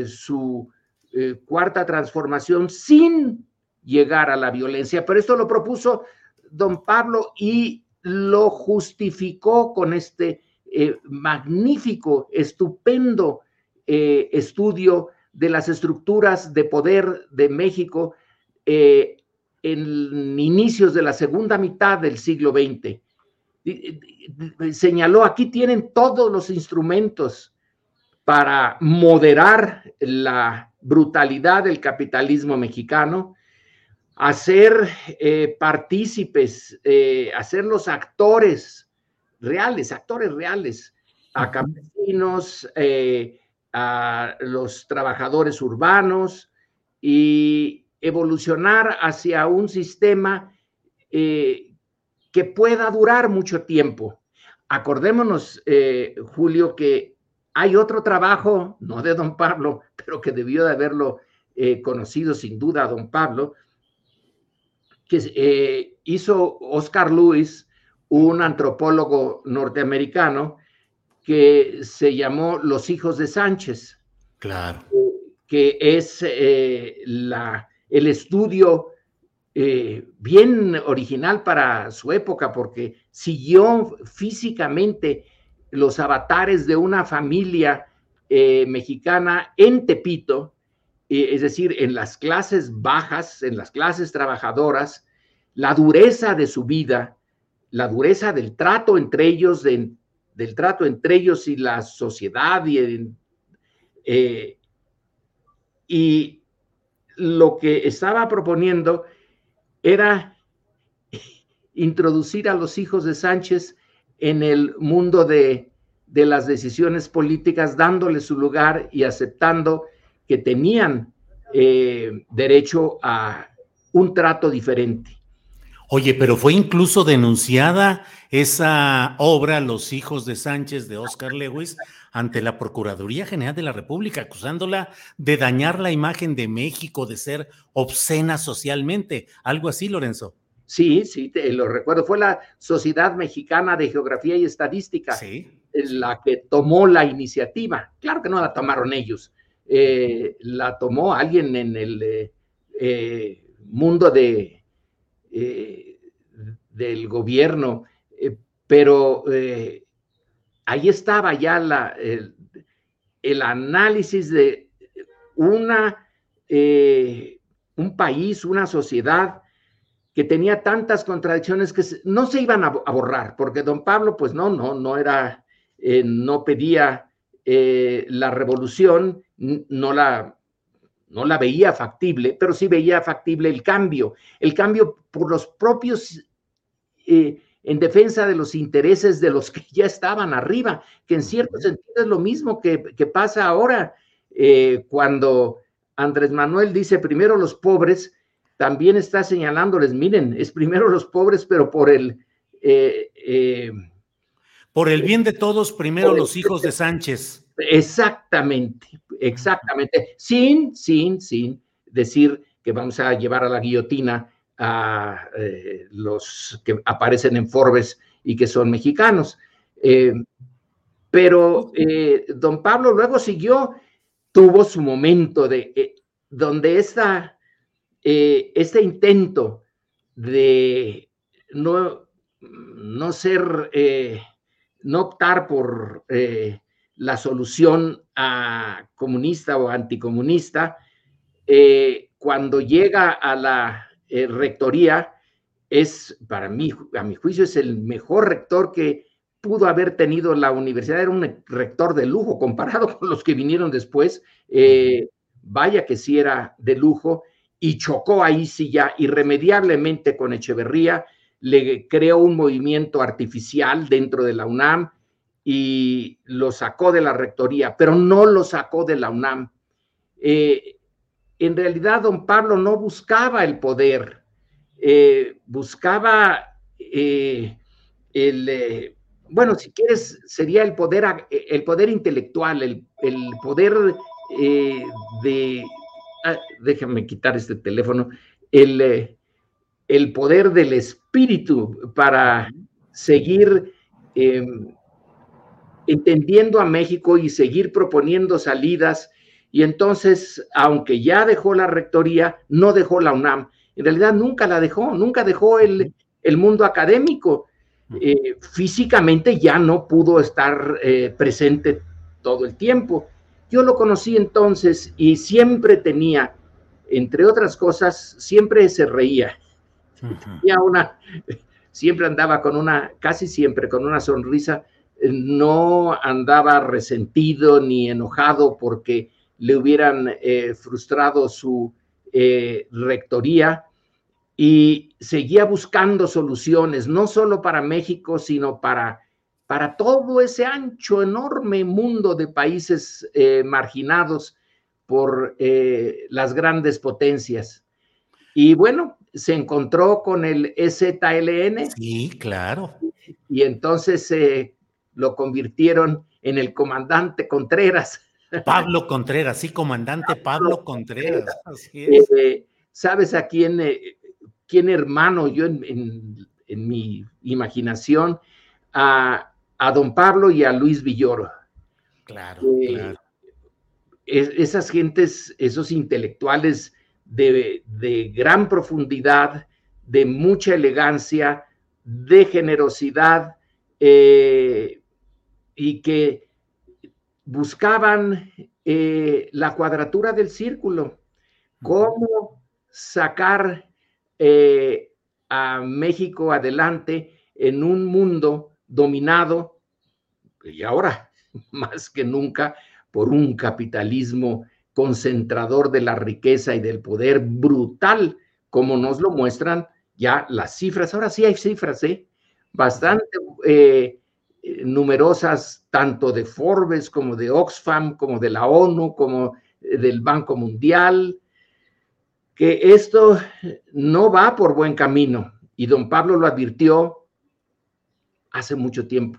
su cuarta transformación sin llegar a la violencia. Pero esto lo propuso don Pablo y lo justificó con este eh, magnífico, estupendo eh, estudio de las estructuras de poder de México eh, en inicios de la segunda mitad del siglo XX. Señaló, aquí tienen todos los instrumentos para moderar la brutalidad del capitalismo mexicano, hacer partícipes, hacer los actores reales, actores reales, a campesinos, eh, a los trabajadores urbanos, y evolucionar hacia un sistema eh, que pueda durar mucho tiempo. Acordémonos, eh, Julio, que hay otro trabajo, no de don Pablo, <laughs> pero que debió de haberlo eh, conocido sin duda a don Pablo, que hizo Oscar Lewis, un antropólogo norteamericano, que se llamó Los hijos de Sánchez. Claro. Que es la, el estudio eh, bien original para su época, porque siguió físicamente los avatares de una familia eh, mexicana en Tepito, eh, es decir, en las clases bajas, en las clases trabajadoras, la dureza de su vida, la dureza del trato entre ellos, del trato entre ellos y la sociedad, y, y lo que estaba proponiendo era introducir a los hijos de Sánchez en el mundo de, las decisiones políticas, dándoles su lugar y aceptando que tenían eh, derecho a un trato diferente. Oye, pero fue incluso denunciada esa obra, Los hijos de Sánchez, de Oscar Lewis, ante la Procuraduría General de la República, acusándola de dañar la imagen de México, de ser obscena socialmente. Algo así, Lorenzo. Sí, sí, te lo recuerdo. Fue la Sociedad Mexicana de Geografía y Estadística la que tomó la iniciativa. Claro que no la tomaron ellos. Eh, la tomó alguien en el eh, eh, mundo de del gobierno, pero ahí estaba ya el, análisis de una, un país, una sociedad que tenía tantas contradicciones que no se iban a, borrar, porque don Pablo, pues no, no, no era, no pedía la revolución, no la no la veía factible, pero sí veía factible el cambio, el cambio por los propios, eh, en defensa de los intereses de los que ya estaban arriba, que en cierto sentido es lo mismo que, pasa ahora eh, cuando Andrés Manuel dice primero los pobres, también está señalándoles, miren, es primero los pobres, pero por el... Eh, por el bien de todos, primero los hijos de Sánchez. Exactamente, exactamente. Sin, sin, sin decir que vamos a llevar a la guillotina a eh, los que aparecen en Forbes y que son mexicanos. Eh, pero eh, don Pablo luego siguió, tuvo su momento de donde esta, este intento de no, no ser, no optar por la solución a comunista o anticomunista, cuando llega a la eh, rectoría, es para mí, a mi juicio, es el mejor rector que pudo haber tenido la universidad. Era un rector de lujo comparado <laughs> con los que vinieron después. Eh, vaya que sí era de lujo y chocó ahí sí ya irremediablemente con Echeverría, le creó un movimiento artificial dentro de la UNAM, y lo sacó de la rectoría, pero no lo sacó de la UNAM. Eh, en realidad, don Pablo no buscaba el poder, eh, buscaba eh, el, bueno, si quieres, sería el poder, el poder intelectual, el, poder de, ah, déjame quitar este teléfono, el, el poder del espíritu para seguir em, entendiendo a México y seguir proponiendo salidas. Y entonces, aunque ya dejó la rectoría, no dejó la UNAM. En realidad nunca la dejó, nunca dejó el, mundo académico. Eh, físicamente ya no pudo estar eh, presente todo el tiempo. Yo lo conocí entonces y siempre tenía, entre otras cosas, siempre se reía. una, siempre andaba con una, casi siempre con una sonrisa no andaba resentido ni enojado porque le hubieran eh, frustrado su eh, rectoría y seguía buscando soluciones, no solo para México, sino para, para todo ese ancho, enorme mundo de países eh, marginados por las grandes potencias. Y bueno, se encontró con el EZLN. Sí, claro. Y entonces lo convirtieron en el comandante Contreras. Pablo Contreras, sí, comandante Pablo, Contreras. Eh, ¿Sabes a quién, quién hermano? Yo en, mi imaginación, a, a, don Pablo y a Luis Villoro. Claro, claro esas gentes, esos intelectuales de, gran profundidad, de mucha elegancia, de generosidad, eh, y que buscaban eh, la cuadratura del círculo, cómo sacar eh, a México adelante en un mundo dominado, y ahora <laughs> más que nunca, por un capitalismo concentrador de la riqueza y del poder brutal, como nos lo muestran ya las cifras. Ahora sí hay cifras, ¿eh? Bastante eh, numerosas, tanto de Forbes como de Oxfam, como de la ONU, como del Banco Mundial, que esto no va por buen camino. Y don Pablo lo advirtió hace mucho tiempo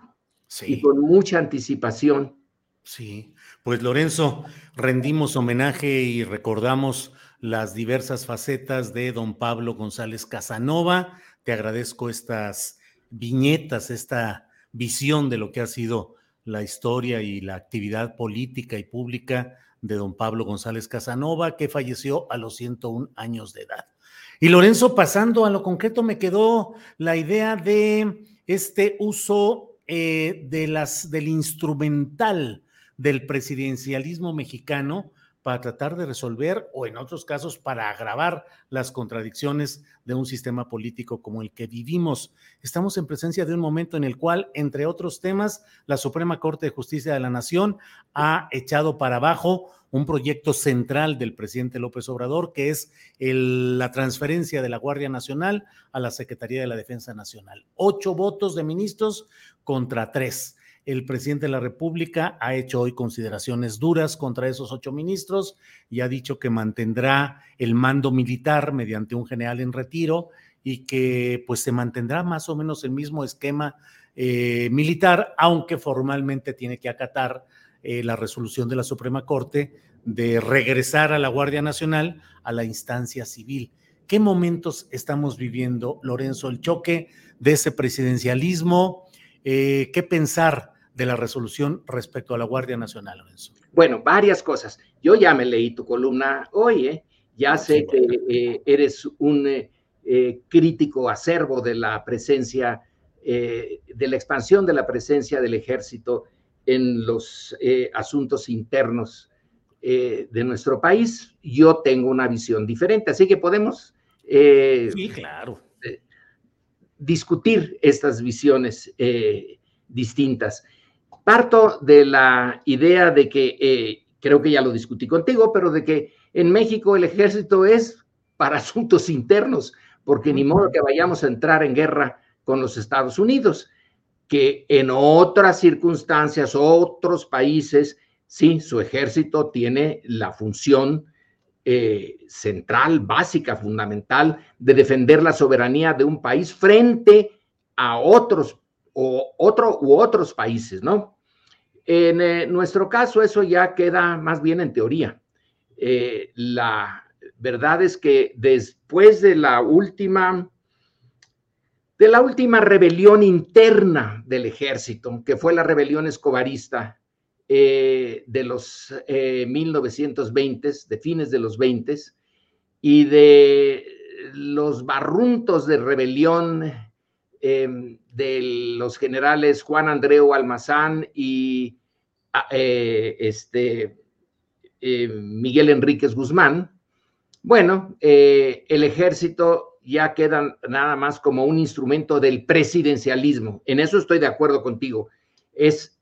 y con mucha anticipación. Sí, pues Lorenzo, rendimos homenaje y recordamos las diversas facetas de don Pablo González Casanova. Te agradezco estas viñetas, esta visión de lo que ha sido la historia y la actividad política y pública de don Pablo González Casanova, que falleció a los 101 años de edad. Y Lorenzo, pasando a lo concreto, me quedó la idea de este uso eh, de las, del instrumental del presidencialismo mexicano para tratar de resolver o en otros casos para agravar las contradicciones de un sistema político como el que vivimos. Estamos en presencia de un momento en el cual, entre otros temas, la Suprema Corte de Justicia de la Nación ha echado para abajo un proyecto central del presidente López Obrador, que es la transferencia de la Guardia Nacional a la Secretaría de la Defensa Nacional. Ocho votos de ministros contra tres. El presidente de la República ha hecho hoy consideraciones duras contra esos ocho ministros y ha dicho que mantendrá el mando militar mediante un general en retiro y que pues se mantendrá más o menos el mismo esquema eh, militar, aunque formalmente tiene que acatar eh, la resolución de la Suprema Corte de regresar a la Guardia Nacional a la instancia civil. ¿Qué momentos estamos viviendo, Lorenzo? El choque de ese presidencialismo, eh, ¿qué pensar de la resolución respecto a la Guardia Nacional, Lorenzo? Bueno, varias cosas. Yo ya me leí tu columna hoy, ¿eh? ya sé que eh, eres un eh, crítico acervo de la presencia, de la expansión de la presencia del ejército en los asuntos internos de nuestro país. Yo tengo una visión diferente, así que podemos... sí, claro. discutir estas visiones distintas. Parto de la idea de que, eh, creo que ya lo discutí contigo, pero de que en México el ejército es para <laughs> asuntos internos, porque ni modo que vayamos a entrar en guerra con los Estados Unidos, que en otras circunstancias, otros países, sí, su ejército tiene la función eh, central, básica, fundamental, de defender la soberanía de un país frente a otros o otro u otros países, ¿no? En eh, nuestro caso, eso ya queda más bien en teoría. Eh, la verdad es que después de la última, de la última rebelión interna del ejército, que fue la rebelión escobarista eh, de los 1920, de fines de los 20, y de los barruntos de rebelión de los generales Juan Andreu Almazán y eh, este, eh, Miguel Enríquez Guzmán, bueno, eh, el ejército ya queda nada más como un instrumento del presidencialismo. En eso estoy de acuerdo contigo. Es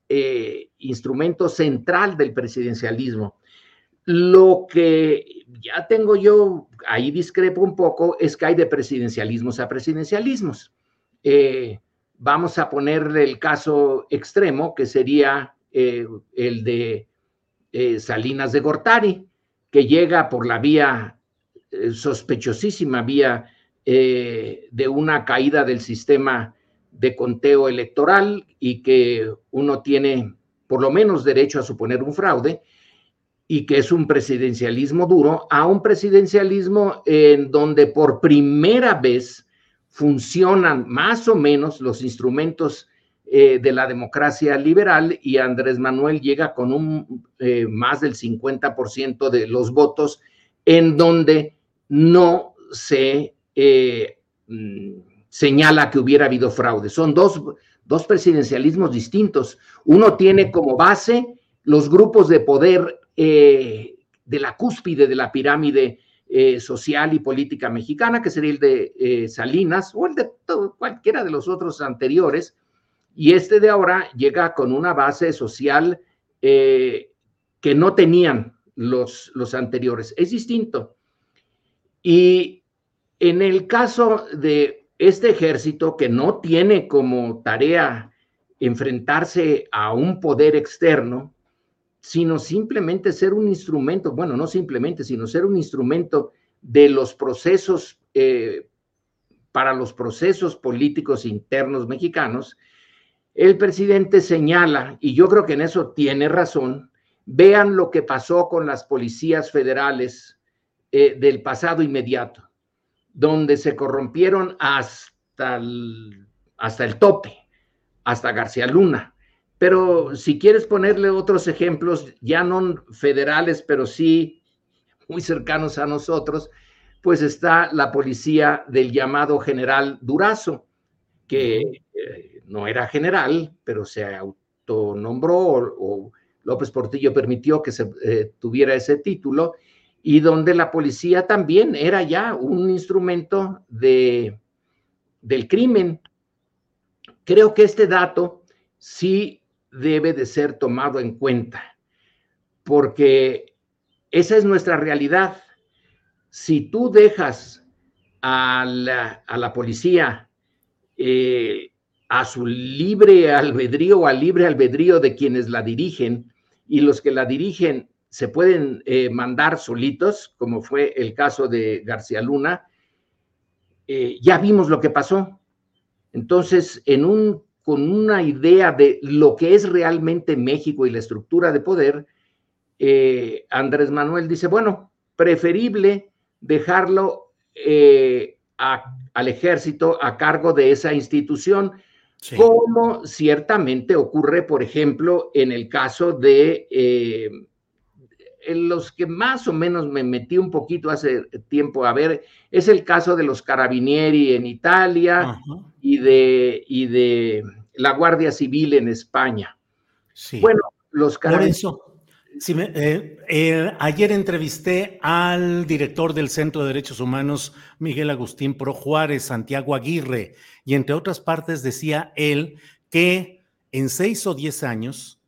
instrumento central del presidencialismo. Lo que ya tengo yo, ahí discrepo un poco, es que hay de presidencialismos a presidencialismos. vamos a ponerle el caso extremo, que sería eh, el de eh, Salinas de Gortari, que llega por la vía eh, sospechosísima vía de una caída del sistema de conteo electoral y que uno tiene por lo menos derecho a suponer un fraude y que es un presidencialismo duro, a un presidencialismo en donde por primera vez funcionan más o menos los instrumentos eh, de la democracia liberal y Andrés Manuel llega con un eh, más del 50% de los votos en donde no se eh, mm, señala que hubiera habido fraude. Son dos, dos presidencialismos distintos. Uno tiene como base los grupos de poder eh, de la cúspide de la pirámide social y política mexicana, que sería el de Salinas o el de cualquiera de los otros anteriores, y este de ahora llega con una base social que no tenían los, los anteriores. Es distinto. Y en el caso de este ejército que no tiene como tarea enfrentarse a un poder externo, sino simplemente ser un instrumento, bueno, no simplemente, sino ser un instrumento de los procesos, eh, para los procesos políticos internos mexicanos, el presidente señala, y yo creo que en eso tiene razón, vean lo que pasó con las policías federales eh, del pasado inmediato, donde se corrompieron hasta hasta el tope, hasta García Luna. Pero si quieres ponerle otros ejemplos, ya no federales, pero sí muy cercanos a nosotros, pues está la policía del llamado general Durazo, que eh, no era general, pero se autonombró o, López Portillo permitió que se eh, tuviera ese título, y donde la policía también era ya un instrumento de, del crimen. Creo que este dato sí debe de ser tomado en cuenta, porque esa es nuestra realidad. Si tú dejas a la, policía eh, a su libre albedrío o al libre albedrío de quienes la dirigen, y los que la dirigen se pueden eh, mandar solitos, como fue el caso de García Luna, eh, ya vimos lo que pasó. Entonces, en un con una idea de lo que es realmente México y la estructura de poder, eh, Andrés Manuel dice, bueno, preferible dejarlo al ejército a cargo de esa institución, como ciertamente ocurre, por ejemplo, en el caso de eh, en los que más o menos me metí un poquito hace tiempo a ver, es el caso de los carabinieri en Italia y de, y de la Guardia Civil en España. Sí. Bueno, los carabinieri... Por eso, eh, eh, ayer entrevisté al director del Centro de Derechos Humanos, Miguel Agustín Pro Juárez, Santiago Aguirre, y entre otras partes decía él que en seis o diez años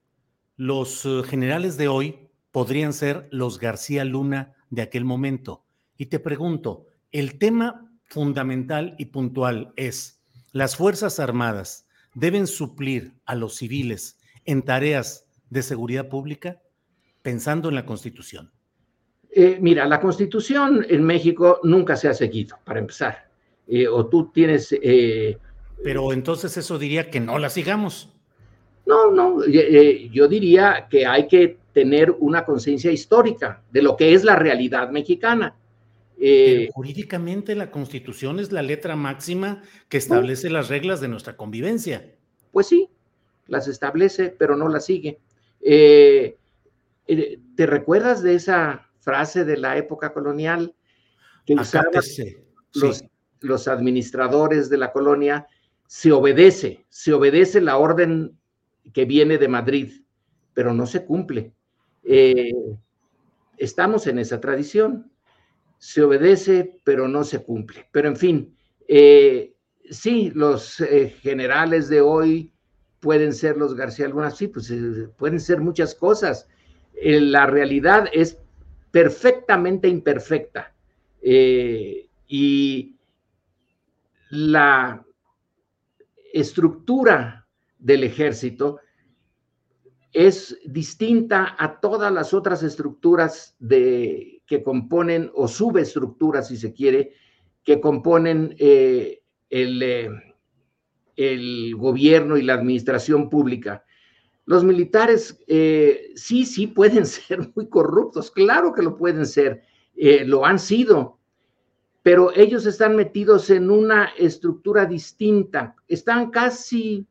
los eh, generales de hoy podrían ser los García Luna de aquel momento. Y te pregunto, el tema fundamental y puntual es, ¿las Fuerzas Armadas deben suplir a los civiles en tareas de seguridad pública pensando en la Constitución? Eh, mira, la Constitución en México nunca se ha seguido, para empezar. Eh, o tú tienes... Eh, Pero entonces eso diría que no la sigamos. No, no, yo diría que hay que tener una conciencia histórica de lo que es la realidad mexicana. Eh, jurídicamente la constitución es la letra máxima que establece las reglas de nuestra convivencia. Pues sí, las establece, pero no las sigue. Eh, eh, ¿Te recuerdas de esa frase de la época colonial que usaban los, los administradores de la colonia? Se obedece, se obedece la orden que viene de Madrid, pero no se cumple. Eh, estamos en esa tradición. Se obedece, pero no se cumple. Pero en fin, eh, sí, los eh, generales de hoy pueden ser los García Luna, sí, pues pueden ser muchas cosas. la realidad es perfectamente imperfecta. y la estructura del ejército es distinta a todas las otras estructuras de, que componen, o subestructuras, si se quiere, que componen eh, el, eh, el, gobierno y la administración pública. Los militares eh, sí, sí pueden <laughs> ser muy corruptos, claro que lo pueden ser, lo han sido, pero ellos están metidos en una estructura distinta, están casi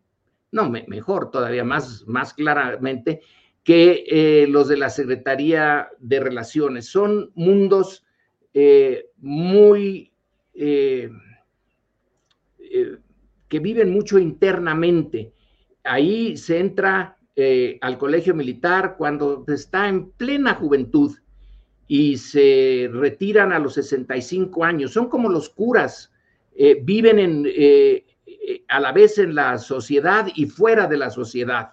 no, mejor, todavía más, más claramente, que eh, los de la Secretaría de Relaciones. Son mundos eh, muy... Eh, que viven mucho internamente. Ahí se entra al colegio militar cuando está en plena juventud y se retiran a los 65 años. Son como los curas, viven en, eh, a la vez en la sociedad y fuera de la sociedad.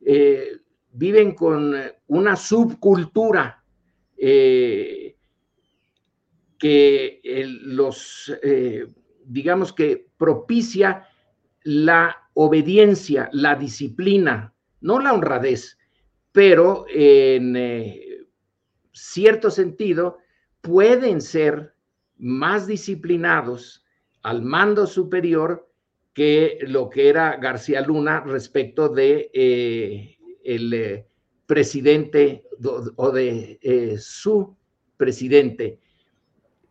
Eh, viven con una subcultura eh, que los, digamos que propicia la obediencia, la disciplina, no la honradez, pero en cierto sentido pueden ser más disciplinados al mando superior que lo que era García Luna respecto de eh, el eh, presidente o de eh, su presidente.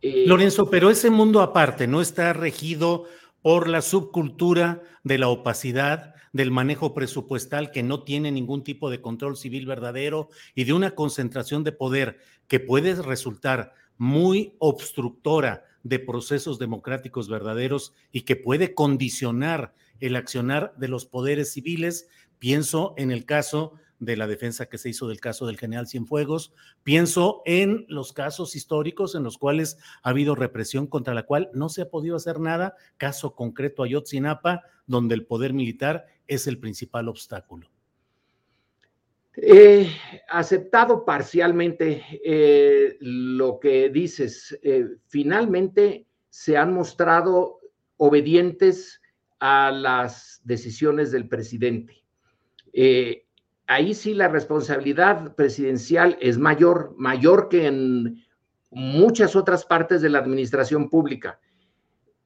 Lorenzo, pero ese mundo aparte no está regido por la subcultura de la opacidad, del manejo presupuestal que no tiene ningún tipo de control civil verdadero y de una concentración de poder que puede resultar muy obstructora de procesos democráticos verdaderos y que puede condicionar el accionar de los poderes civiles. Pienso en el caso de la defensa que se hizo del caso del general Cienfuegos. Pienso en los casos históricos en los cuales ha habido represión contra la cual no se ha podido hacer nada, caso concreto Ayotzinapa, donde el poder militar es el principal obstáculo. He aceptado parcialmente eh, lo que dices. Eh, finalmente se han mostrado obedientes a las decisiones del presidente. Eh, ahí sí la responsabilidad presidencial es mayor, mayor que en muchas otras partes de la administración pública.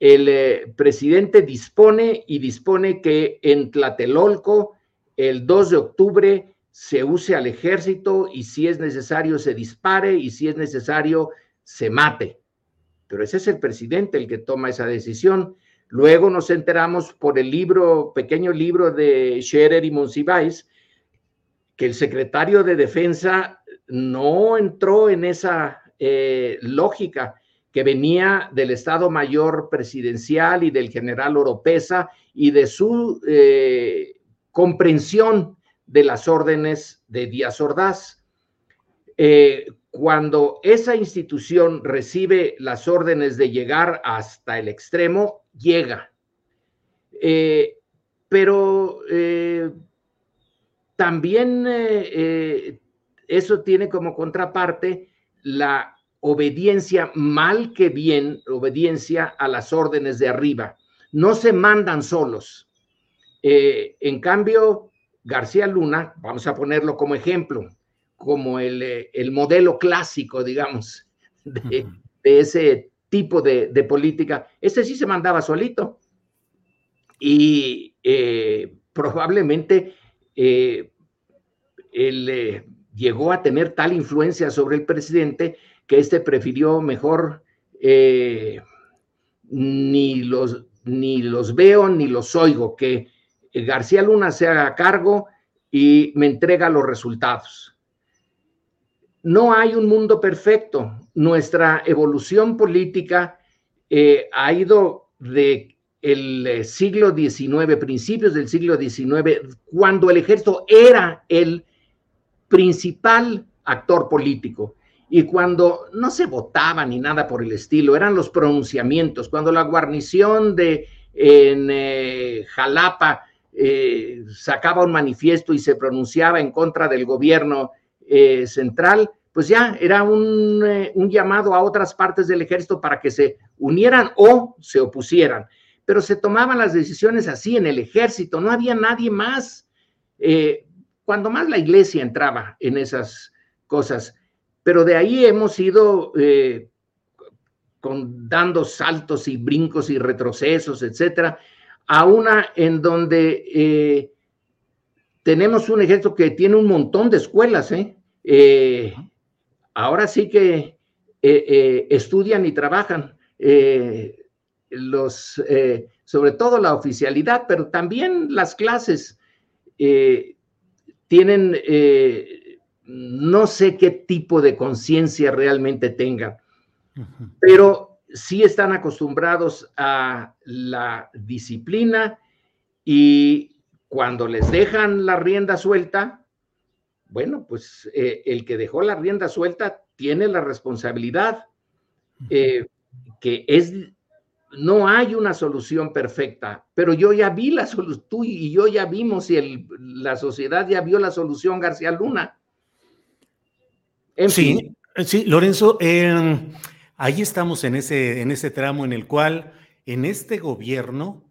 El presidente dispone y dispone que en Tlatelolco, el 2 de octubre, se use al ejército y si es necesario se dispare y si es necesario se mate. Pero ese es el presidente el que toma esa decisión. Luego nos enteramos por el libro, pequeño libro de Scherer y Monsiváis, que el secretario de Defensa no entró en esa eh, lógica que venía del Estado Mayor Presidencial y del general Oropesa y de su eh, comprensión de las órdenes de Díaz Ordaz. Eh, cuando esa institución recibe las órdenes de llegar hasta el extremo, llega. Eh, pero también eso tiene como contraparte la obediencia, mal que bien, obediencia a las órdenes de arriba. No se mandan solos. en cambio, García Luna, vamos a ponerlo como ejemplo, como el, eh, modelo clásico, digamos, de, ese tipo de, política, ese sí se mandaba solito. Y eh, probablemente eh, él llegó a tener tal influencia sobre el presidente que éste prefirió mejor ni, los, ni los veo ni los oigo, que García Luna se haga cargo y me entrega los resultados. No hay un mundo perfecto. Nuestra evolución política eh, ha ido de el eh, siglo XIX, principios del siglo XIX, cuando el ejército era el principal actor político y cuando no se votaba ni nada por el estilo, eran los pronunciamientos, cuando la guarnición de en eh, Jalapa eh, sacaba un manifiesto y se pronunciaba en contra del gobierno eh, central, pues ya era un, un, llamado a otras partes del ejército para que se unieran o se opusieran. Pero se tomaban las decisiones así en el ejército, no había nadie más. cuando más la iglesia entraba en esas cosas. Pero de ahí hemos ido eh, con, dando saltos y brincos y retrocesos, etcétera, a una en donde eh, tenemos un ejército que tiene un montón de escuelas. ¿eh? ahora sí que estudian y trabajan los, sobre todo la oficialidad, pero también las clases tienen no sé qué tipo de conciencia realmente tengan, pero sí están acostumbrados a la disciplina y cuando les dejan la rienda suelta, bueno, pues eh, el que dejó la rienda suelta tiene la responsabilidad, eh, que es, no hay una solución perfecta, pero yo ya vi la solución, tú y yo ya vimos y la sociedad ya vio la solución García Luna sí, sí, Lorenzo, em, ahí estamos en ese, en ese tramo en el cual en este gobierno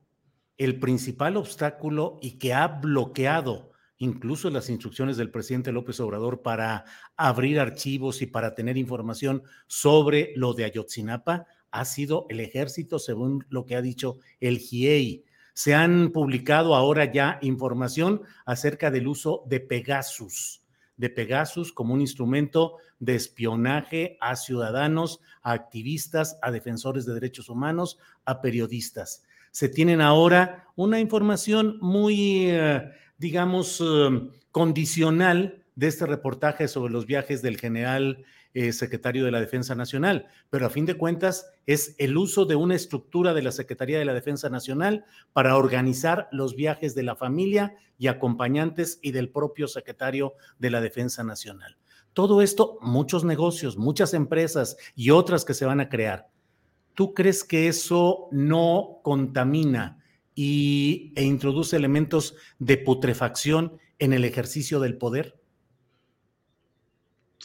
el principal obstáculo y que ha bloqueado incluso las instrucciones del presidente López Obrador para abrir archivos y para tener información sobre lo de Ayotzinapa ha sido el ejército, según lo que ha dicho el GIEI. Se han publicado ahora ya información acerca del uso de Pegasus de Pegasus como un instrumento de espionaje a ciudadanos, a activistas, a defensores de derechos humanos, a periodistas. Se tienen ahora una información muy, eh, digamos, eh, condicional de este reportaje sobre los viajes del general eh, secretario de la Defensa Nacional, pero a fin de cuentas es el uso de una estructura de la Secretaría de la Defensa Nacional para organizar los viajes de la familia y acompañantes y del propio secretario de la Defensa Nacional. Todo esto, muchos negocios, muchas empresas y otras que se van a crear. ¿Tú crees que eso no contamina y, e introduce elementos de putrefacción en el ejercicio del poder?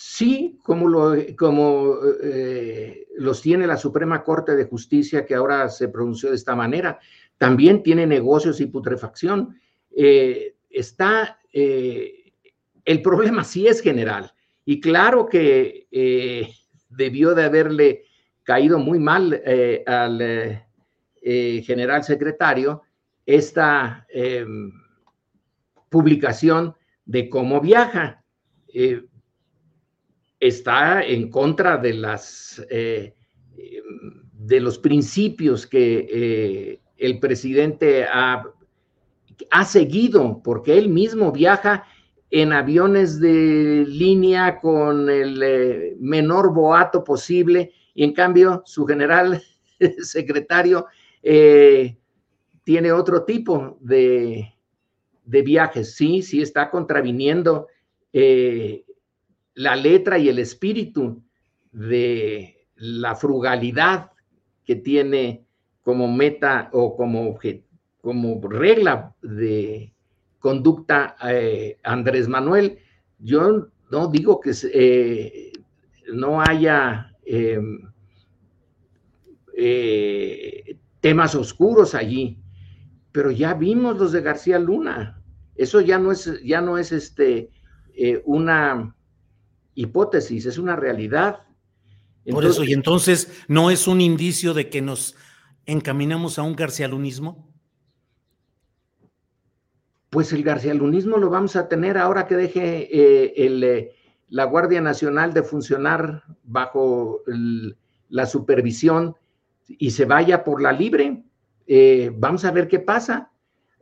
Sí, como, lo, como eh, los tiene la Suprema Corte de Justicia, que ahora se pronunció de esta manera, también tiene negocios y putrefacción. Eh, está, eh, el problema sí es general. Y claro que debió de haberle caído muy mal al general secretario esta publicación de cómo viaja está en contra de las eh, de los principios que eh, el presidente ha, ha, seguido, porque él mismo viaja en aviones de línea con el eh, menor boato posible, y en cambio su general <laughs> secretario tiene otro tipo de, de, viajes. Sí, sí está contraviniendo la letra y el espíritu de la frugalidad que tiene como meta o como, regla de conducta eh, Andrés Manuel. Yo no digo que eh, no haya em, eh, temas oscuros allí, pero ya vimos los de García Luna. Eso ya no es, ya no es este, una hipótesis, es una realidad. Por eso, y entonces, ¿no es un indicio de que nos encaminamos a un garcialunismo? Pues el garcialunismo lo vamos a tener ahora que deje eh, eh, la Guardia Nacional de funcionar bajo la supervisión y se vaya por la libre. Eh, vamos a ver qué pasa.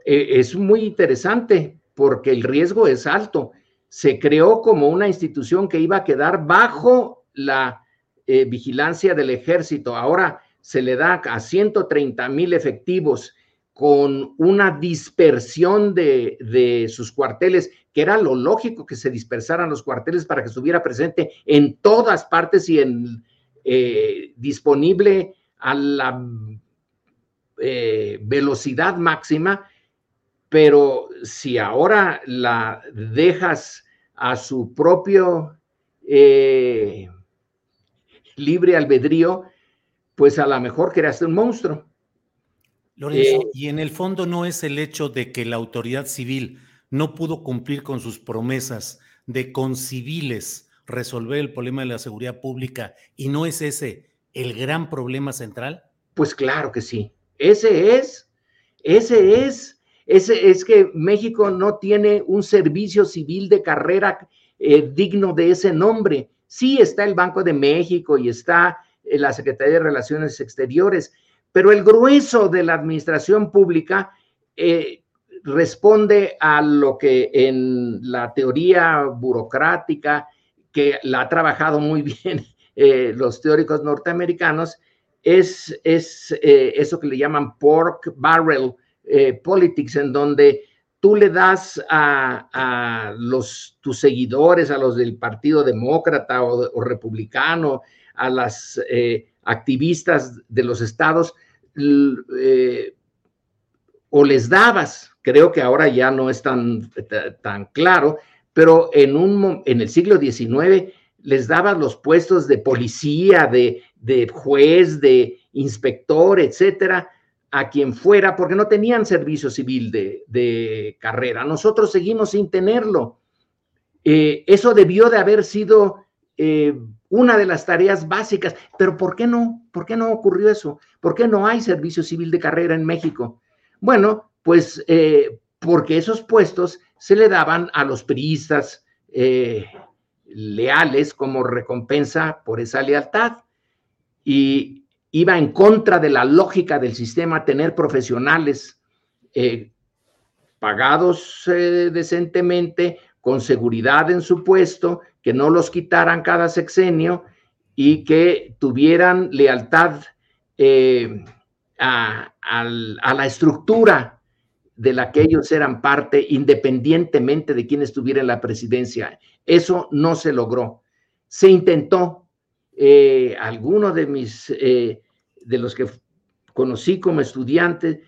es muy interesante porque el riesgo es alto se creó como una institución que iba a quedar bajo la eh, vigilancia del ejército. Ahora se le da a 130 mil efectivos con una dispersión de, sus cuarteles, que era lo lógico que se dispersaran los cuarteles para que estuviera presente en todas partes y en, eh, disponible a la eh, velocidad máxima pero si ahora la dejas a su propio eh, libre albedrío, pues a lo mejor creaste un monstruo. Lorenzo, eh, y en el fondo no es el hecho de que la autoridad civil no pudo cumplir con sus promesas de con civiles resolver el problema de la seguridad pública y no es ese el gran problema central? Pues claro que sí. Ese es, ese es, es que México no tiene un servicio civil de carrera eh, digno de ese nombre. Sí está el Banco de México y está eh, la Secretaría de Relaciones Exteriores, pero el grueso de la administración pública eh, responde a lo que en la teoría burocrática, que la ha trabajado muy <laughs> bien los teóricos norteamericanos, es eso que le llaman pork barrel politics, en donde tú le das a, los, tus seguidores, a los del Partido Demócrata o, Republicano, a las eh, activistas de los estados, eh, o les dabas, creo que ahora ya no es tan, tan claro, pero en, un, en el siglo XIX les dabas los puestos de policía, de, de juez, de inspector, etcétera, a quien fuera porque no tenían servicio civil de, carrera. Nosotros seguimos sin tenerlo. Eh, eso debió de haber sido eh, una de las tareas básicas, pero ¿por qué no? ¿Por qué no ocurrió eso? ¿Por qué no hay servicio civil de carrera en México? Bueno, pues eh, porque esos puestos se le daban a los priistas leales como recompensa por esa lealtad. Y iba en contra de la lógica del sistema tener profesionales eh, pagados eh, decentemente, con seguridad en su puesto, que no los quitaran cada sexenio y que tuvieran lealtad eh, a, la estructura de la que ellos eran parte, independientemente de quién estuviera en la presidencia. Eso no se logró. Se intentó. algunos de mis de los que conocí como estudiantes,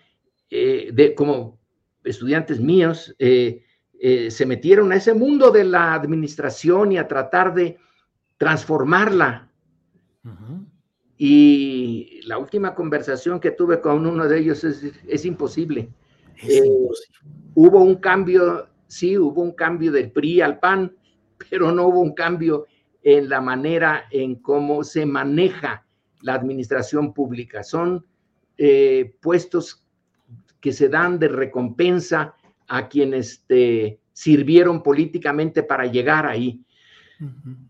eh, de, como estudiantes míos, eh, eh, se metieron a ese mundo de la administración y a tratar de transformarla. Y la última conversación que tuve con uno de ellos es, imposible. Hubo un cambio, sí, hubo un cambio del PRI al PAN, pero no hubo un cambio en la manera en cómo se maneja la administración pública. Son eh, puestos que se dan de recompensa a quienes te sirvieron políticamente para llegar ahí.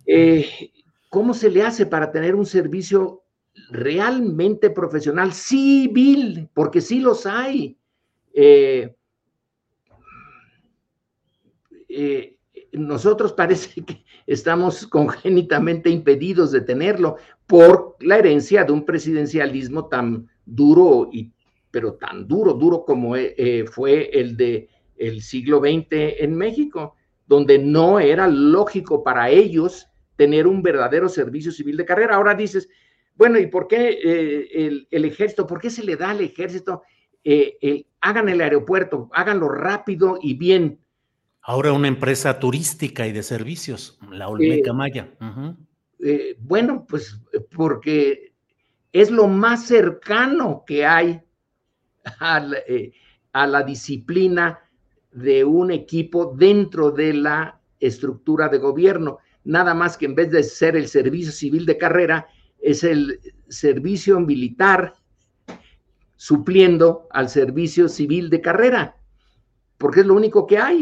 Eh, ¿Cómo se le hace para tener un servicio realmente profesional, civil? Porque sí los hay. Eh, nosotros parece que estamos <laughs> congénitamente impedidos de tenerlo por la herencia de un presidencialismo tan duro y pero tan duro, duro como eh, eh, fue el de el siglo XX en México, donde no era lógico para ellos tener un verdadero servicio civil de carrera. Ahora dices, bueno, ¿y por qué eh, el, ejército? ¿Por qué se le da al ejército? hagan el aeropuerto, háganlo rápido y bien. Ahora una empresa turística y de servicios, la Olmeca Maya. Eh, bueno, pues porque es lo más cercano que hay eh, a la, disciplina de un equipo dentro de la estructura de gobierno. Nada más que en vez de ser el servicio civil de carrera, es el servicio militar supliendo al servicio civil de carrera, porque es lo único que hay.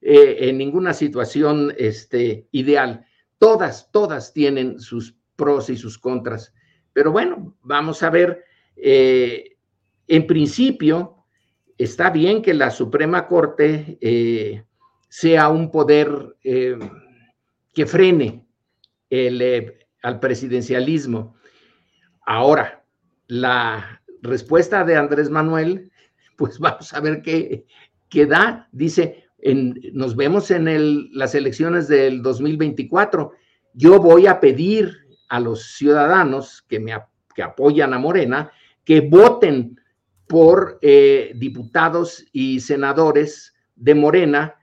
eh, en ninguna situación este, ideal. Todas, todas tienen sus pros y sus contras. Pero bueno, vamos a ver. eh, en principio, está bien que la Suprema Corte eh, sea un poder que frene el, al presidencialismo. Ahora, la respuesta de Andrés Manuel, pues <laughs> vamos a ver qué, qué da. Dice, nos vemos en las elecciones del 2024. Yo voy a pedir a los ciudadanos que, me, apoyan a Morena que voten por eh, diputados y senadores de Morena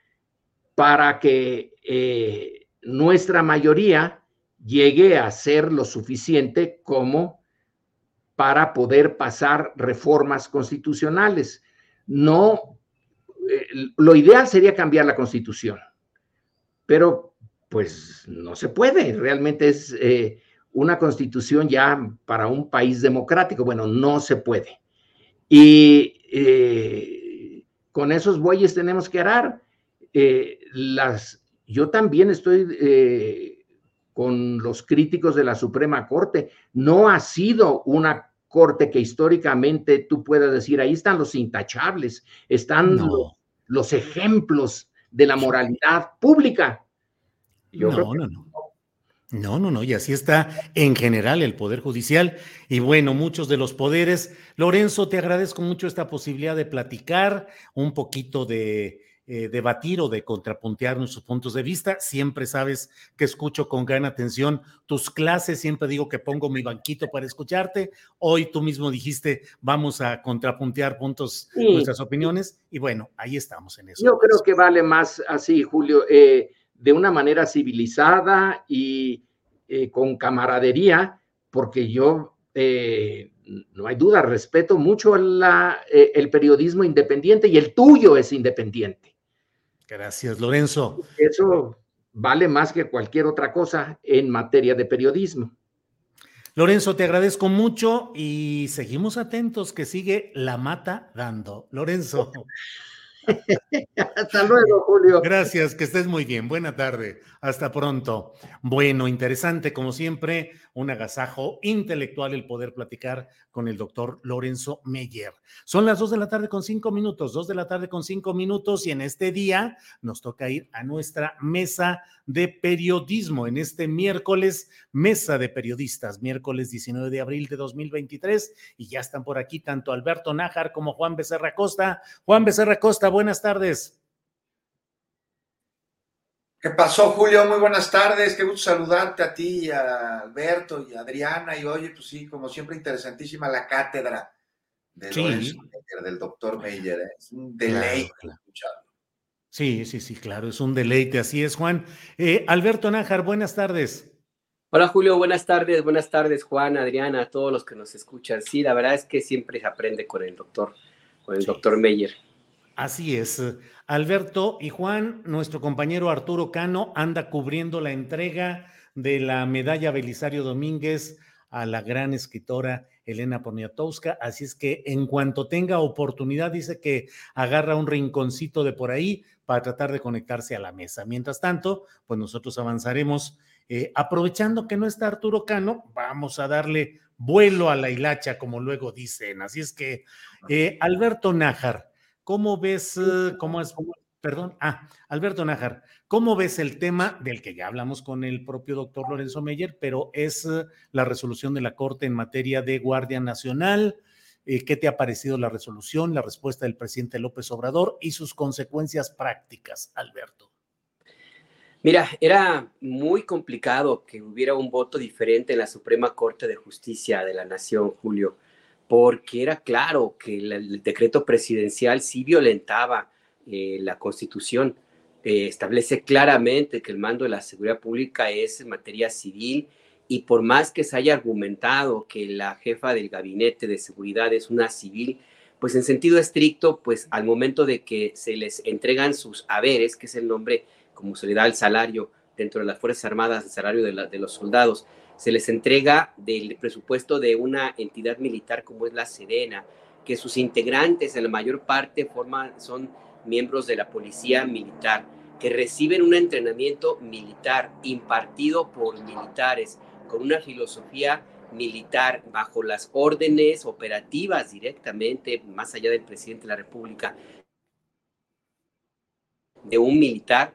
para que eh, nuestra mayoría llegue a ser lo suficiente como para poder pasar reformas constitucionales. No, lo ideal sería cambiar la constitución, pero pues no se puede. Realmente es eh, una constitución ya para un país democrático. Bueno, no se puede. Y eh, con esos bueyes tenemos que arar. Eh, las, yo también estoy eh, con los críticos de la Suprema Corte. No ha sido una corte que históricamente tú puedas decir, ahí están los intachables, están No. los, los ejemplos de la moralidad pública. Yo creo no, que no, no. No, no, no, y así está en general el Poder Judicial y bueno, muchos de los poderes. Lorenzo, te agradezco mucho esta posibilidad de platicar, un poquito de eh, debatir o de contrapuntear nuestros puntos de vista. Siempre sabes que escucho con gran atención tus clases, siempre digo que pongo mi banquito para escucharte. Hoy tú mismo dijiste, vamos a contrapuntear puntos, Sí. nuestras opiniones y bueno, ahí estamos en eso. Yo creo que vale más así, Julio, eh, de una manera civilizada y eh, con camaradería, porque yo, eh, no hay duda, respeto mucho la, eh, el periodismo independiente y el tuyo es independiente. Gracias, Lorenzo. Eso vale más que cualquier otra cosa en materia de periodismo. Lorenzo, te agradezco mucho y seguimos atentos que sigue la mata dando. Lorenzo, <laughs> Hasta luego, Julio. gracias, que estés muy bien. Buena tarde, hasta pronto. Bueno, interesante como siempre, un agasajo intelectual el poder platicar con el doctor Lorenzo Meyer. Son las dos de la tarde con cinco minutos, dos de la tarde con cinco minutos y en este día nos toca ir a nuestra mesa de periodismo en este miércoles, mesa de periodistas, miércoles 19 de abril de 2023 y ya están por aquí tanto Alberto Nájar como Juan Becerra Costa. Juan Becerra Costa, buenas tardes. ¿Qué pasó, Julio? Muy buenas tardes. Qué gusto saludarte a ti, a Alberto y a Adriana. Y oye, pues sí, como siempre, interesantísima la cátedra de Sí. Lorenzo del doctor Meyer. ¿eh? Es un deleite Claro, claro. escucharlo. Sí, sí, sí, claro, es un deleite, así es, Juan. Eh, Alberto Nájar, buenas tardes. Hola Julio, buenas tardes, buenas tardes Juan, Adriana, a todos los que nos escuchan. Sí, la verdad es que siempre se aprende con el doctor, con el Sí. doctor Meyer. Así es. Alberto y Juan, nuestro compañero Arturo Cano anda cubriendo la entrega de la medalla Belisario Domínguez a la gran escritora Elena Poniatowska. Así es que en cuanto tenga oportunidad, dice que agarra un rinconcito de por ahí para tratar de conectarse a la mesa. Mientras tanto, pues nosotros avanzaremos. eh, aprovechando que no está Arturo Cano, vamos a darle vuelo a la hilacha, como luego dicen. Así es que, eh, Alberto Nájar, ¿Cómo ves, eh, cómo es, perdón, ah, Alberto Nájar, ¿cómo ves el tema del que ya hablamos con el propio doctor Lorenzo Meyer, pero es eh, la resolución de la Corte en materia de Guardia Nacional? Eh, ¿Qué te ha parecido la resolución, la respuesta del presidente López Obrador y sus consecuencias prácticas, Alberto? Mira, era muy complicado que hubiera un voto diferente en la Suprema Corte de Justicia de la Nación, Julio, porque era claro que el, decreto presidencial sí violentaba eh, la Constitución. eh, establece claramente que el mando de la seguridad pública es en materia civil y por más que se haya argumentado que la jefa del gabinete de seguridad es una civil, pues en sentido estricto, pues al momento de que se les entregan sus haberes, que es el nombre como se le da el salario dentro de las Fuerzas Armadas, el salario de los soldados, se les entrega del presupuesto de una entidad militar como es la Sedena, que sus integrantes en la mayor parte forman, son miembros de la policía militar, que reciben un entrenamiento militar impartido por militares con una filosofía militar bajo las órdenes operativas directamente, más allá del presidente de la República, de un militar,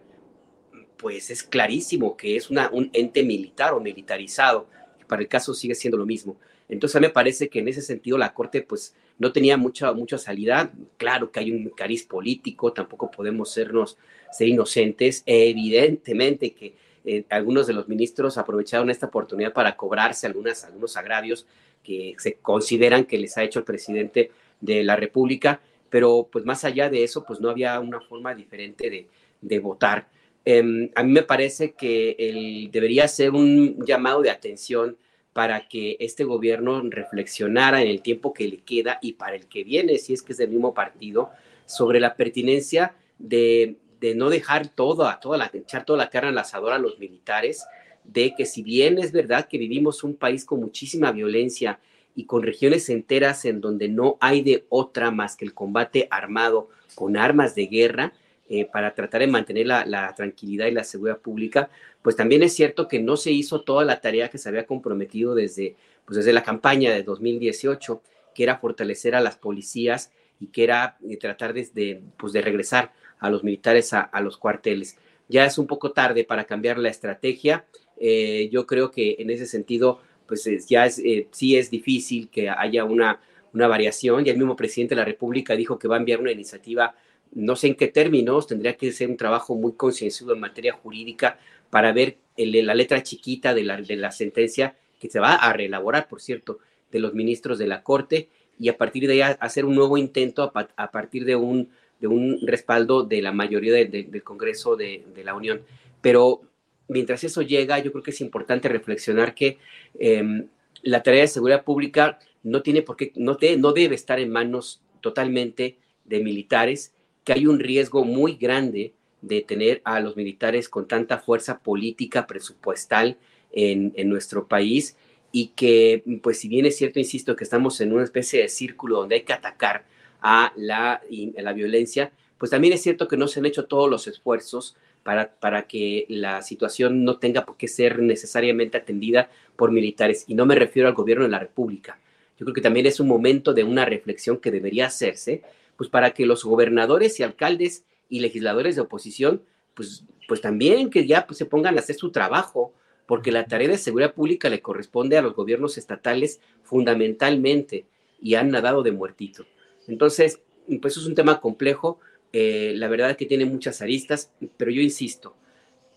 pues es clarísimo que es un ente militar o militarizado. Para el caso sigue siendo lo mismo. Entonces me parece que en ese sentido la Corte pues no tenía mucha, mucha salida. Claro que hay un cariz político, tampoco podemos sernos, ser inocentes. Evidentemente que eh, algunos de los ministros aprovecharon esta oportunidad para cobrarse algunas, algunos agravios que se consideran que les ha hecho el presidente de la República, pero pues más allá de eso, pues no había una forma diferente de, de votar. Em, a mí me parece que debería ser un llamado de atención para que este gobierno reflexionara en el tiempo que le queda y para el que viene, si es que es del mismo partido, sobre la pertinencia de, no dejar todo, a toda la, echar toda la carne al asador a los militares, de que si bien es verdad que vivimos un país con muchísima violencia y con regiones enteras en donde no hay de otra más que el combate armado con armas de guerra, eh, para tratar de mantener la, tranquilidad y la seguridad pública, pues también es cierto que no se hizo toda la tarea que se había comprometido desde, pues desde la campaña de 2018, que era fortalecer a las policías y que era eh, tratar de, pues de regresar a los militares a, los cuarteles. Ya es un poco tarde para cambiar la estrategia. Eh, yo creo que en ese sentido, pues ya es, sí es difícil que haya una, una variación. Ya el mismo presidente de la República dijo que va a enviar una iniciativa no sé en qué términos, tendría que ser un trabajo muy concienzudo en materia jurídica para ver la letra chiquita de la, de la sentencia que se va a reelaborar, por cierto, de los ministros de la Corte y a partir de ahí hacer un nuevo intento a, partir de un, de un respaldo de la mayoría del Congreso de, la Unión. Pero mientras eso llega, yo creo que es importante reflexionar que em, la tarea de seguridad pública no tiene por qué, no, no debe estar en manos totalmente de militares, que hay un riesgo muy grande de tener a los militares con tanta fuerza política, presupuestal en, nuestro país y que, pues si bien es cierto, insisto, que estamos en una especie de círculo donde hay que atacar a la, la violencia, pues también es cierto que no se han hecho todos los esfuerzos para, para que la situación no tenga por qué ser necesariamente atendida por militares. Y no me refiero al gobierno de la República. Yo creo que también es un momento de una reflexión que debería hacerse pues para que los gobernadores y alcaldes y legisladores de oposición, pues, pues también que ya pues, se pongan a hacer su trabajo, porque la tarea de seguridad pública le corresponde a los gobiernos estatales fundamentalmente y han nadado de muertito. Entonces, pues es un tema complejo, eh, la verdad que tiene muchas aristas, pero yo insisto,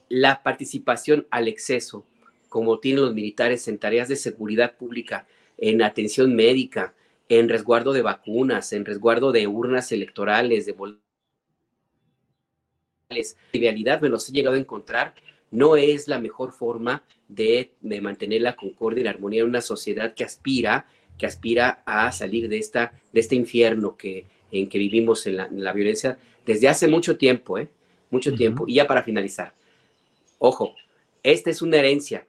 la participación al exceso, como tienen los militares en tareas de seguridad pública, en atención médica, en resguardo de vacunas, en resguardo de urnas electorales, de en realidad me los he llegado a encontrar, no es la mejor forma de, mantener la concordia y la armonía en una sociedad que aspira, que aspira a salir de, esta, de este infierno que, en que vivimos en la, violencia desde hace mucho tiempo, ¿eh? Mucho tiempo. Y ya para finalizar, ojo, esta es una herencia.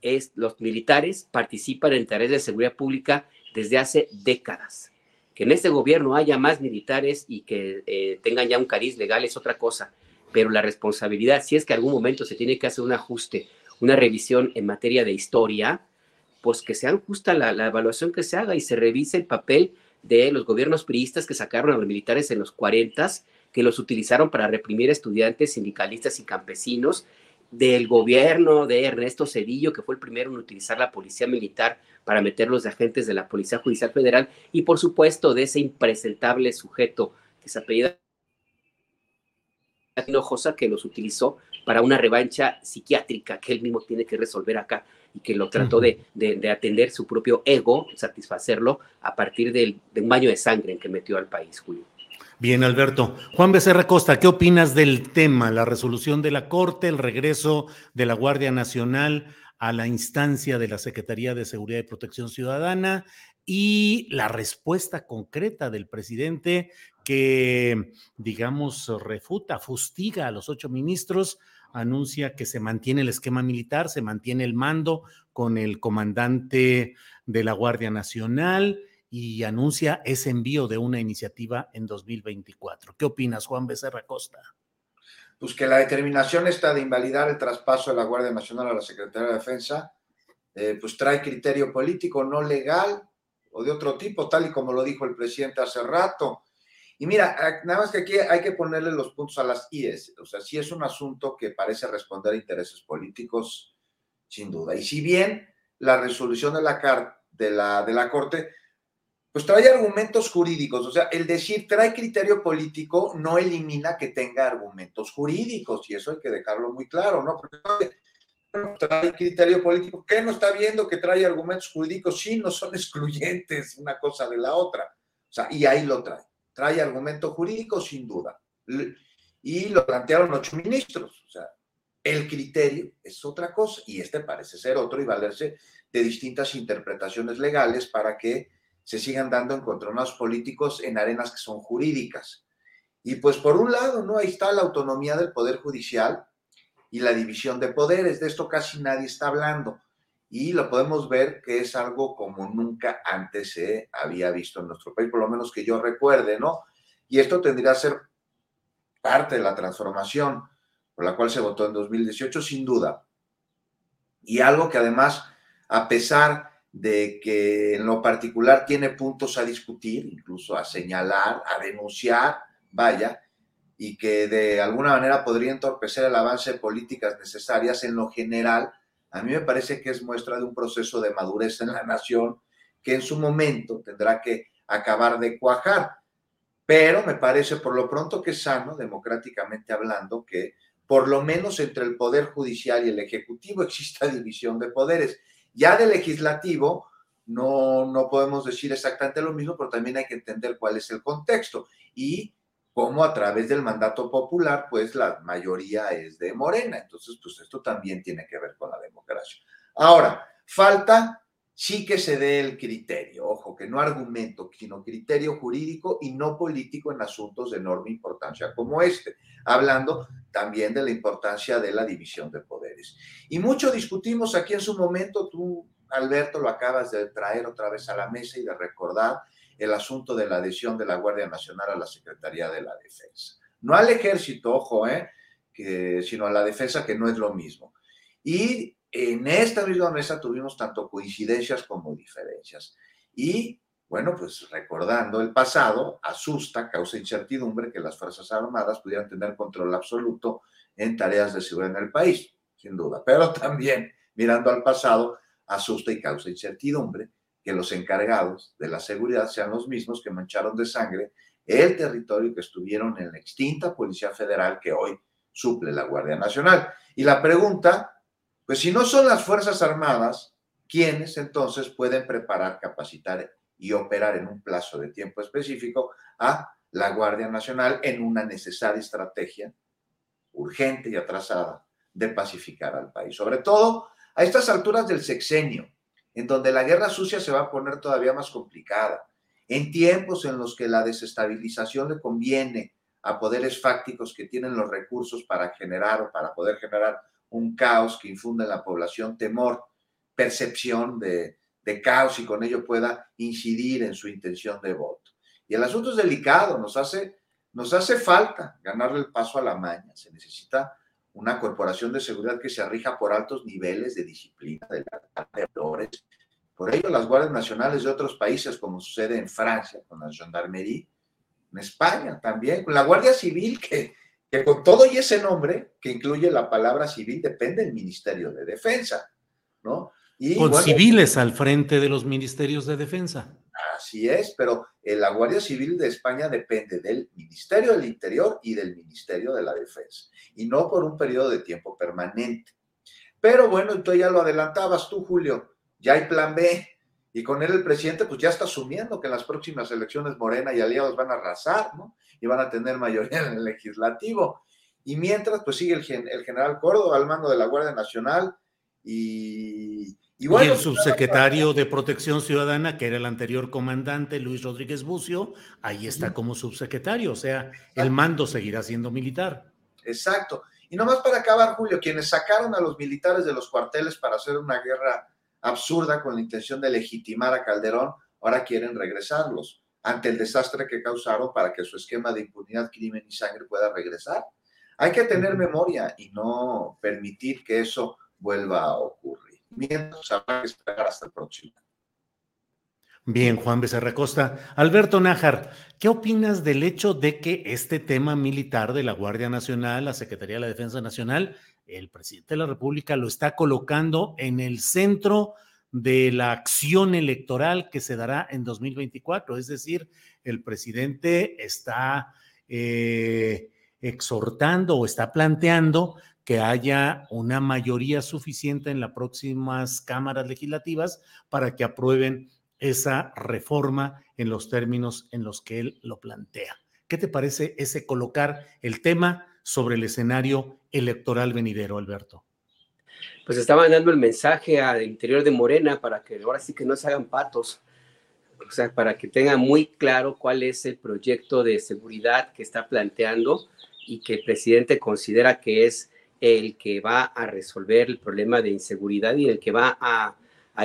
Es, los militares participan en tareas de seguridad pública desde hace décadas. Que en este gobierno haya más militares y que eh, tengan ya un cariz legal es otra cosa, pero la responsabilidad, si es que algún momento se tiene que hacer un ajuste, una revisión en materia de historia, pues que sea justa la, la evaluación que se haga y se revise el papel de los gobiernos priistas que sacaron a los militares en los 40, que los utilizaron para reprimir estudiantes, sindicalistas y campesinos, del gobierno de Ernesto Cedillo, que fue el primero en utilizar la policía militar para meter los agentes de la Policía Judicial Federal y por supuesto de ese impresentable sujeto que se apellida Hinojosa que los utilizó para una revancha psiquiátrica que él mismo tiene que resolver acá y que lo trató de, atender su propio ego, satisfacerlo a partir de un baño de sangre en que metió al país, Julio. Bien, Alberto. Juan Becerra Costa, ¿qué opinas del tema, la resolución de la Corte, el regreso de la Guardia Nacional a la instancia de la Secretaría de Seguridad y Protección Ciudadana y la respuesta concreta del presidente que, digamos, refuta, fustiga a los ocho ministros, anuncia que se mantiene el esquema militar, se mantiene el mando con el comandante de la Guardia Nacional y anuncia ese envío de una iniciativa en 2024. ¿Qué opinas, Juan Becerra Costa? Pues que la determinación está de invalidar el traspaso de la Guardia Nacional a la Secretaría de Defensa, eh, pues trae criterio político no legal o de otro tipo, tal y como lo dijo el presidente hace rato. Y mira, nada más que aquí hay que ponerle los puntos a las IES. O sea, sí es un asunto que parece responder a intereses políticos, sin duda. Y si bien la resolución de la, de la, de la Corte, pues trae argumentos jurídicos. O sea, el decir trae criterio político no elimina que tenga argumentos jurídicos. Y eso hay que dejarlo muy claro, ¿no? Porque trae criterio político. ¿Qué no está viendo que trae argumentos jurídicos? Sí, no son <laughs> excluyentes una cosa de la otra. O sea, y ahí lo trae. Trae argumento jurídico sin duda. Y lo plantearon ocho ministros. O sea, el criterio es otra cosa y este parece ser otro y valerse de distintas interpretaciones legales para que se sigan dando encontronados políticos en arenas que son jurídicas. Y pues por un lado, ¿no? Ahí está la autonomía del Poder Judicial, y la división de poderes. De esto casi nadie está hablando y lo podemos ver que es algo como nunca antes se había visto en nuestro país, por lo menos que yo recuerde, ¿no? Y esto tendría que ser parte de la transformación por la cual se votó en 2018, sin duda. Y algo que además, a pesar de que en lo particular tiene puntos a discutir, incluso a señalar, a denunciar, vaya, y que de alguna manera podría entorpecer el avance de políticas necesarias en lo general, a mí me parece que es muestra de un proceso de madurez en la nación que en su momento tendrá que acabar de cuajar. Pero me parece por lo pronto que es sano, democráticamente hablando, que por lo menos entre el Poder Judicial y el Ejecutivo <laughs> exista división de poderes. Ya del legislativo no, no podemos decir exactamente lo mismo, pero también hay que entender cuál es el contexto. Y como a través del mandato popular, pues la mayoría es de Morena. Entonces, pues esto también tiene que ver con la democracia. Ahora, falta sí que se dé el criterio, ojo, que no argumento, sino criterio jurídico y no político en asuntos de enorme importancia como este, hablando también de la importancia de la división de poderes. Y mucho discutimos aquí en su momento, tú, Alberto, lo acabas de traer otra vez a la mesa y de recordar el asunto de la adhesión de la Guardia Nacional a la Secretaría de la Defensa. No al ejército, ojo, ¿eh? que, sino a la defensa, que no es lo mismo. Y en esta misma mesa tuvimos tanto coincidencias como diferencias. Y bueno, pues recordando el pasado, asusta, causa incertidumbre que las Fuerzas Armadas pudieran tener control absoluto en tareas de seguridad en el país, sin duda. Pero <laughs> también, mirando al pasado, asusta y causa incertidumbre que los encargados de la seguridad sean los mismos que mancharon de sangre el territorio que estuvieron en la extinta Policía Federal que hoy suple la Guardia Nacional. Y la pregunta, pues si no son las Fuerzas Armadas, ¿quiénes entonces pueden preparar, capacitar y operar en un plazo de tiempo específico a la Guardia Nacional en una necesaria estrategia urgente y atrasada de pacificar al país? Sobre todo a estas alturas del sexenio, en donde la guerra sucia se va a poner todavía más complicada, en tiempos en los que la desestabilización le conviene a poderes fácticos que tienen los recursos para generar o para poder generar un caos que infunde en la población temor, percepción de, de caos y con ello pueda incidir en su intención de voto. Y el asunto es delicado, nos hace, nos hace falta ganarle el paso a la maña, se necesita una corporación de seguridad que se rija por altos niveles de disciplina, de, valores. Por ello, las guardias nacionales de otros países, como sucede en Francia con la gendarmerie, en España también, con la Guardia Civil, que, que con todo y ese nombre, que incluye la palabra civil, depende del Ministerio de Defensa, ¿no? Y, con civiles al frente de los ministerios de defensa. Así es, pero eh, la Guardia Civil de España depende del Ministerio del Interior y del Ministerio de la Defensa, y no por un periodo de tiempo permanente. Pero bueno, entonces ya lo adelantabas tú, Julio, ya hay plan B, Y con él el presidente pues ya está asumiendo que en las próximas elecciones Morena y aliados van a arrasar, ¿no? Y van a tener mayoría <laughs> en el legislativo. Y mientras pues sigue el, el general Córdoba al mando de la Guardia Nacional y, y, el subsecretario de Protección Ciudadana, que era el anterior comandante, Luis Rodríguez Bucio, ahí está como subsecretario, o sea, el mando seguirá siendo militar. Exacto. Y nomás para acabar, Julio, quienes sacaron a los militares de los cuarteles para hacer una guerra absurda con la intención de legitimar a Calderón, ahora quieren regresarlos ante el desastre que causaron para que su esquema de impunidad, crimen y sangre pueda regresar. Hay que tener memoria y no permitir que eso vuelva a ocurrir mientras habrá que esperar hasta el próximo. Bien, Juan Becerra Costa. Alberto Nájar, ¿qué opinas del hecho de que este tema militar de la Guardia Nacional, la Secretaría de la Defensa Nacional, el presidente de la República lo está colocando en el centro de la acción electoral que se dará en 2024? Es decir, el presidente está eh, exhortando o está planteando que haya una mayoría suficiente en las próximas cámaras legislativas para que aprueben esa reforma en los términos en los que él lo plantea. ¿Qué te parece ese colocar el tema sobre el escenario electoral venidero, Alberto? Pues estaban dando el mensaje al interior de Morena para que ahora sí que no se hagan patos, o sea, para que tengan muy claro cuál es el proyecto de seguridad que está planteando y que el presidente considera que es el que va a resolver el problema de inseguridad y el que va a,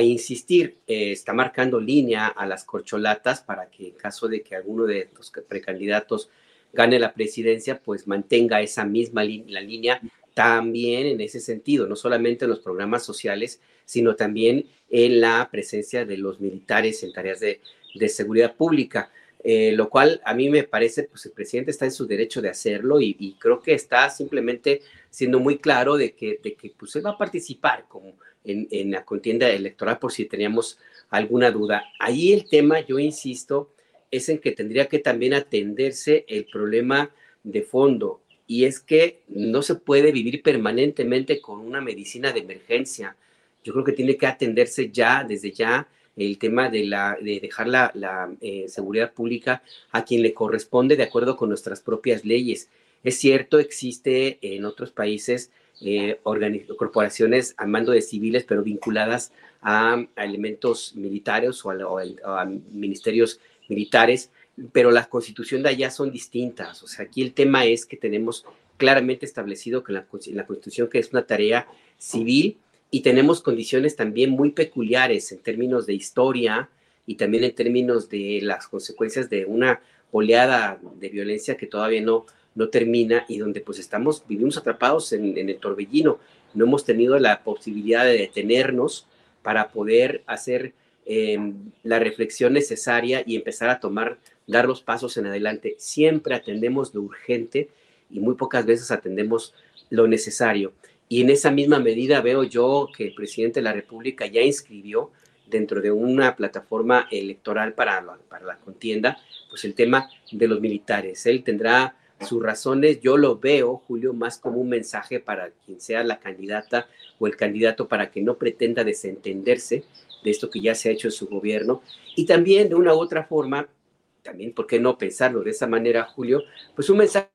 insistir, eh, está marcando línea a las corcholatas para que en caso de que alguno de los precandidatos gane la presidencia, pues mantenga esa misma la línea también en ese sentido, no solamente en los programas sociales, sino también en la presencia de los militares en tareas de, seguridad pública. Eh, lo cual a mí me parece, pues el presidente está en su derecho de hacerlo y, y creo que está simplemente siendo muy claro de que, de que pues, él va a participar como en, en, la contienda electoral por si teníamos alguna duda. Ahí el tema, yo insisto, es en que tendría que también atenderse el problema de fondo y es que no se puede vivir permanentemente con una medicina de emergencia. Yo creo que tiene que atenderse ya, desde ya, el tema de, la, de dejar la, eh, seguridad pública a quien le corresponde de acuerdo con nuestras propias leyes. Es cierto, existe en otros países eh, corporaciones a mando de civiles, pero vinculadas a, elementos militares o a, ministerios militares, pero la constitución de allá son distintas. O sea, aquí el tema es que tenemos claramente establecido que la, la constitución que es una tarea civil y tenemos condiciones también muy peculiares en términos de historia y también en términos de las consecuencias de una oleada de violencia que todavía no, no termina y donde pues estamos, vivimos atrapados en, el torbellino. No hemos tenido la posibilidad de detenernos para poder hacer em, la reflexión necesaria y empezar a tomar, dar los pasos en adelante. Siempre atendemos lo urgente y muy pocas veces atendemos lo necesario. Y en esa misma medida veo yo que el presidente de la República ya inscribió dentro de una plataforma electoral para la, para la contienda, pues el tema de los militares. Él tendrá sus razones, yo lo veo, Julio, más como un mensaje para quien sea la candidata o el candidato para que no pretenda desentenderse de esto que ya se ha hecho en su gobierno. Y también de una u otra forma, también, ¿por qué no pensarlo de esa manera, Julio? Pues un mensaje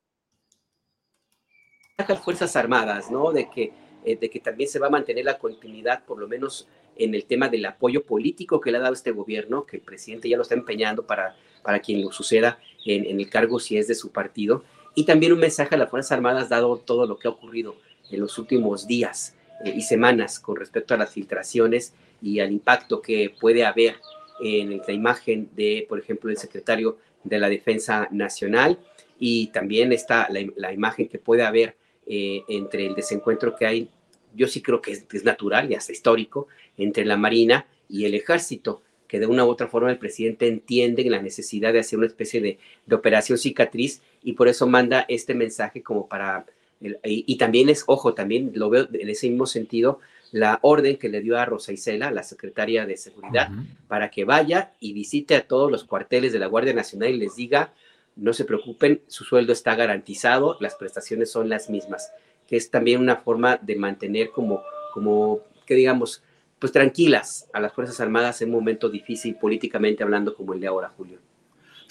a las Fuerzas Armadas, ¿no? De que, eh, de que también se va a mantener la continuidad, por lo menos en el tema del apoyo político que le ha dado este gobierno, que el presidente ya lo está empeñando para, para quien lo suceda en, el cargo si es de su partido y también un mensaje a las Fuerzas Armadas dado todo lo que ha ocurrido en los últimos días eh, y semanas con respecto a las filtraciones y al impacto que puede haber en la imagen de, por ejemplo, el secretario de la Defensa Nacional y también está la, imagen que puede haber eh, entre el desencuentro que hay, yo sí creo que es, natural y hasta histórico, entre la Marina y el Ejército que de una u otra forma el presidente entiende la necesidad de hacer una especie de, operación cicatriz y por eso manda este mensaje como para, y, también es, ojo, también lo veo en ese mismo sentido, la orden que le dio a Rosa Isela, la secretaria de Seguridad, para que vaya y visite a todos los cuarteles de la Guardia Nacional y les diga, no se preocupen, su sueldo está garantizado, las prestaciones son las mismas, que es también una forma de mantener como, como que digamos, pues tranquilas a las Fuerzas Armadas en un momento difícil políticamente hablando como el de ahora, Julio.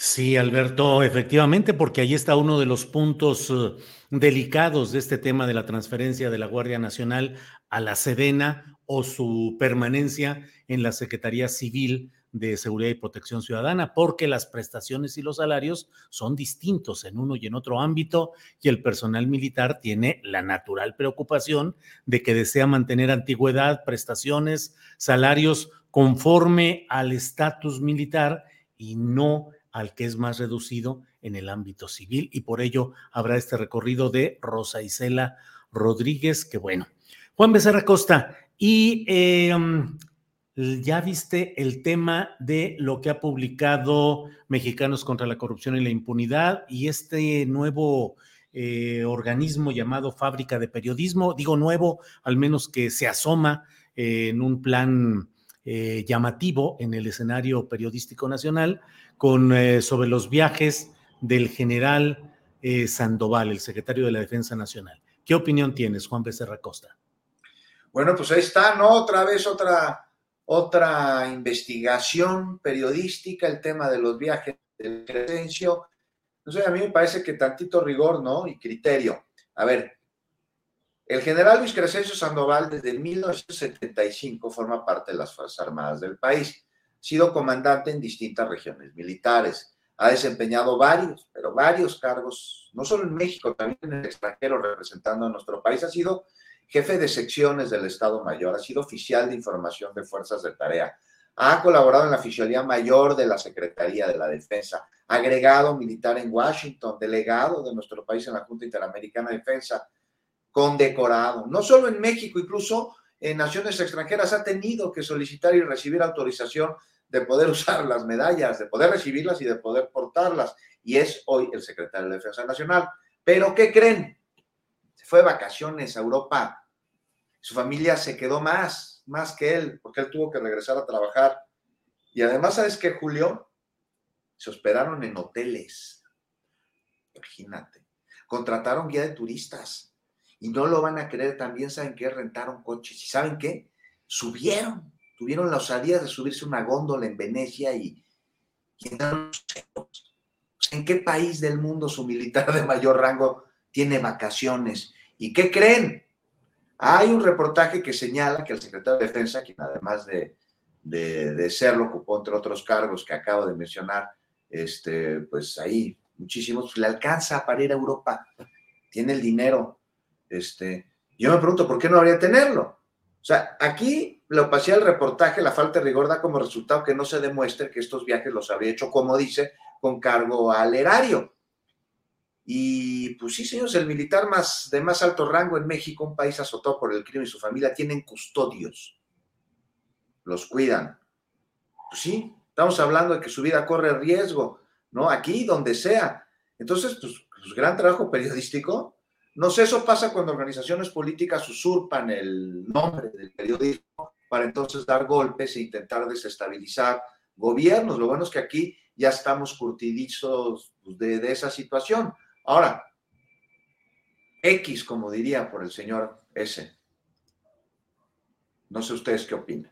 Sí, Alberto, efectivamente, porque ahí está uno de los puntos uh, delicados de este tema de la transferencia de la Guardia Nacional a la Sedena o su permanencia en la Secretaría Civil de Seguridad y Protección Ciudadana, porque las prestaciones y los salarios son distintos en uno y en otro ámbito y el personal militar tiene la natural preocupación de que desea mantener antigüedad, prestaciones, salarios conforme al estatus militar y no al que es más reducido en el ámbito civil y por ello habrá este recorrido de Rosa Isela Rodríguez, que bueno. Juan Becerra Costa, y eh, ya viste el tema de lo que ha publicado Mexicanos contra la Corrupción y la Impunidad y este nuevo eh, organismo llamado Fábrica de Periodismo, digo nuevo, al menos que se asoma eh, en un plan eh, llamativo en el escenario periodístico nacional, con, sobre los viajes del general Sandoval, el secretario de la Defensa Nacional. ¿Qué opinión tienes, Juan Becerra Costa? Bueno, pues ahí está, ¿no? Otra vez otra otra investigación periodística, el tema de los viajes del Crescencio. No sé, a mí me parece que tantito rigor, ¿no? Y criterio. A ver, el general Luis Crescencio Sandoval desde 1975 forma parte de las Fuerzas Armadas del país. Ha sido comandante en distintas regiones militares. Ha desempeñado varios, pero varios cargos, no solo en México, también en el extranjero, representando a nuestro país. Ha sido jefe de secciones del Estado Mayor, ha sido oficial de información de fuerzas de tarea, ha colaborado en la Oficialía Mayor de la Secretaría de la Defensa, agregado militar en Washington, delegado de nuestro país en la Junta Interamericana de Defensa, condecorado, no solo en México, incluso en naciones extranjeras ha tenido que solicitar y recibir autorización de poder <laughs> usar las medallas, de poder recibirlas y de poder portarlas. Y es hoy el secretario de Defensa Nacional. Pero ¿qué creen? Fue vacaciones a Europa. Su familia se quedó más, más que él, porque él tuvo que regresar a trabajar. Y además, ¿sabes qué, Julio? Se hospedaron en hoteles. Imagínate. Contrataron guía de turistas. Y no lo van a creer también, ¿saben qué? Rentaron coches. ¿Y saben qué? Subieron. Tuvieron la osadía de subirse una góndola en Venecia y, y ¿En qué país del mundo su militar de mayor rango tiene vacaciones? ¿Y qué creen? Hay un reportaje que señala que el secretario de Defensa, quien además de, de, serlo, ocupó entre otros cargos que acabo de mencionar, este, pues ahí muchísimos, le alcanza para ir a Europa, tiene el dinero. Este, yo me pregunto, ¿por qué no habría tenerlo? O sea, aquí la opacidad del reportaje, la falta de rigor da como resultado que no se demuestre que estos viajes los habría hecho, como dice, con cargo al erario. Y pues sí, señores, el militar más de más alto rango en México, un país azotado por el crimen y su familia, tienen custodios. Los cuidan. Pues sí, estamos hablando de que su vida corre riesgo, ¿no? Aquí, donde sea. Entonces, pues, pues gran trabajo periodístico. No sé, eso pasa cuando organizaciones políticas usurpan el nombre del periodismo para entonces dar golpes e intentar desestabilizar gobiernos. Lo bueno es que aquí ya estamos curtidizos de, de esa situación. Ahora, X, como diría por el señor S. No sé ustedes qué opinan.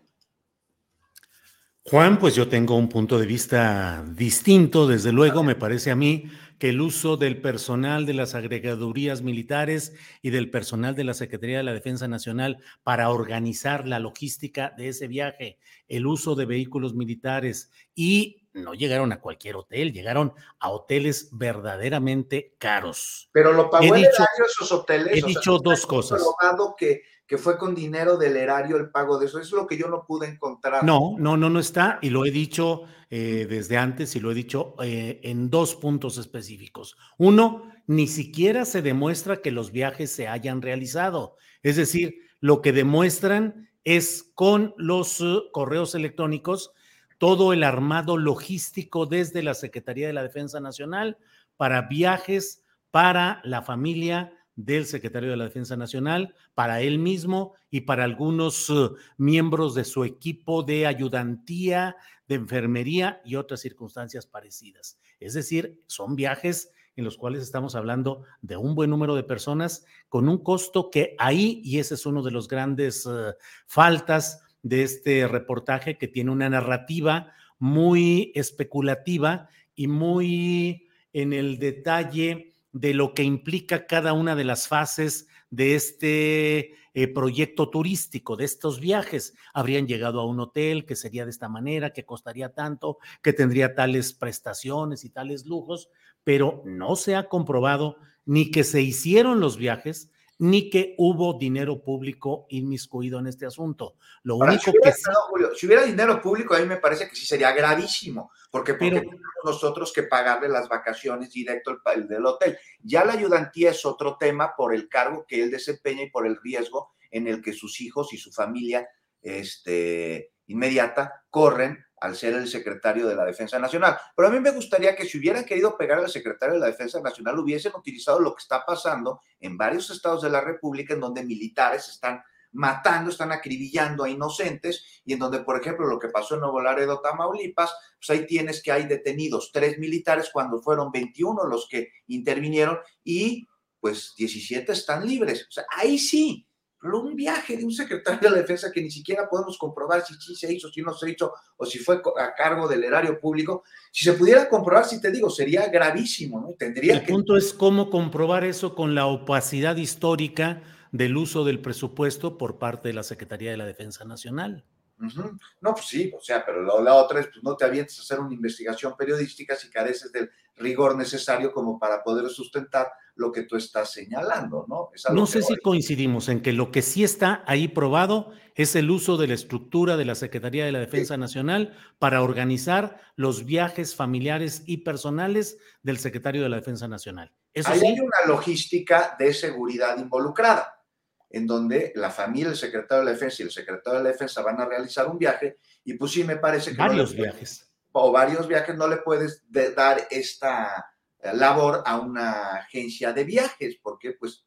Juan, pues yo tengo un punto de vista distinto, desde luego, me parece a mí que el uso del personal de las agregadurías militares y del personal de la Secretaría de la Defensa Nacional para organizar la logística de ese viaje, el uso de vehículos militares y no llegaron a cualquier hotel, llegaron a hoteles verdaderamente caros. Pero lo pagó el erario esos hoteles. He dicho dos cosas. Que, que fue con dinero del erario el pago de eso. Eso es lo que yo no pude encontrar. No, no, no, no está. Y lo he dicho eh, desde antes y lo he dicho eh, en dos puntos específicos. Uno, ni siquiera se demuestra que los viajes se hayan realizado. Es decir, lo que demuestran es con los uh, correos electrónicos todo el armado logístico desde la Secretaría de la Defensa Nacional para viajes para la familia del secretario de la Defensa Nacional, para él mismo y para algunos uh, miembros de su equipo de ayudantía, de enfermería y otras circunstancias parecidas. Es decir, son viajes en los cuales estamos hablando de un buen número de personas con un costo que ahí, y ese es uno de los grandes uh, faltas de este reportaje que tiene una narrativa muy especulativa y muy en el detalle de lo que implica cada una de las fases de este eh, proyecto turístico, de estos viajes. Habrían llegado a un hotel que sería de esta manera, que costaría tanto, que tendría tales prestaciones y tales lujos, pero no se ha comprobado ni que se hicieron los viajes, ni que hubo dinero público inmiscuido en este asunto. Lo único si hubiera, que Julio, si hubiera dinero público, a mí me parece que sí sería gravísimo, porque, porque tenemos nosotros que pagarle las vacaciones directo al del hotel. Ya la ayudantía es otro tema por el cargo que él desempeña y por el riesgo en el que sus hijos y su familia este, inmediata corren al ser el secretario de la Defensa Nacional. Pero a mí me gustaría que si hubieran querido pegar al secretario de la Defensa Nacional, hubiesen utilizado lo que está pasando en varios estados de la República, en donde militares están matando, están acribillando a inocentes, y en donde, por ejemplo, lo que pasó en Nuevo Laredo, Tamaulipas, pues ahí tienes que hay detenidos tres militares cuando fueron 21 los que intervinieron y pues 17 están libres. O sea, ahí sí, pero un viaje de un secretario de la defensa que ni siquiera podemos comprobar si sí se hizo, si no se hizo, o si fue a cargo del erario público, si se pudiera comprobar, si te digo, sería gravísimo, ¿no? Tendría El punto es cómo comprobar eso con la opacidad histórica del uso del presupuesto por parte de la Secretaría de la Defensa Nacional. No, pues sí, o sea, pero la, la, otra es, pues no te avientes a hacer una investigación periodística si careces del rigor necesario como para poder sustentar lo que tú estás señalando, ¿no? no sé si coincidimos en que lo que sí está ahí probado es el uso de la estructura de la Secretaría de la Defensa sí. Nacional para organizar los viajes familiares y personales del secretario de la Defensa Nacional. Eso ahí sí, hay una logística de seguridad involucrada en donde la familia, el secretario de la defensa y el secretario de la defensa van a realizar un viaje y pues sí me parece que... Varios no viajes. O varios viajes no le puedes de, dar esta labor a una agencia de viajes porque pues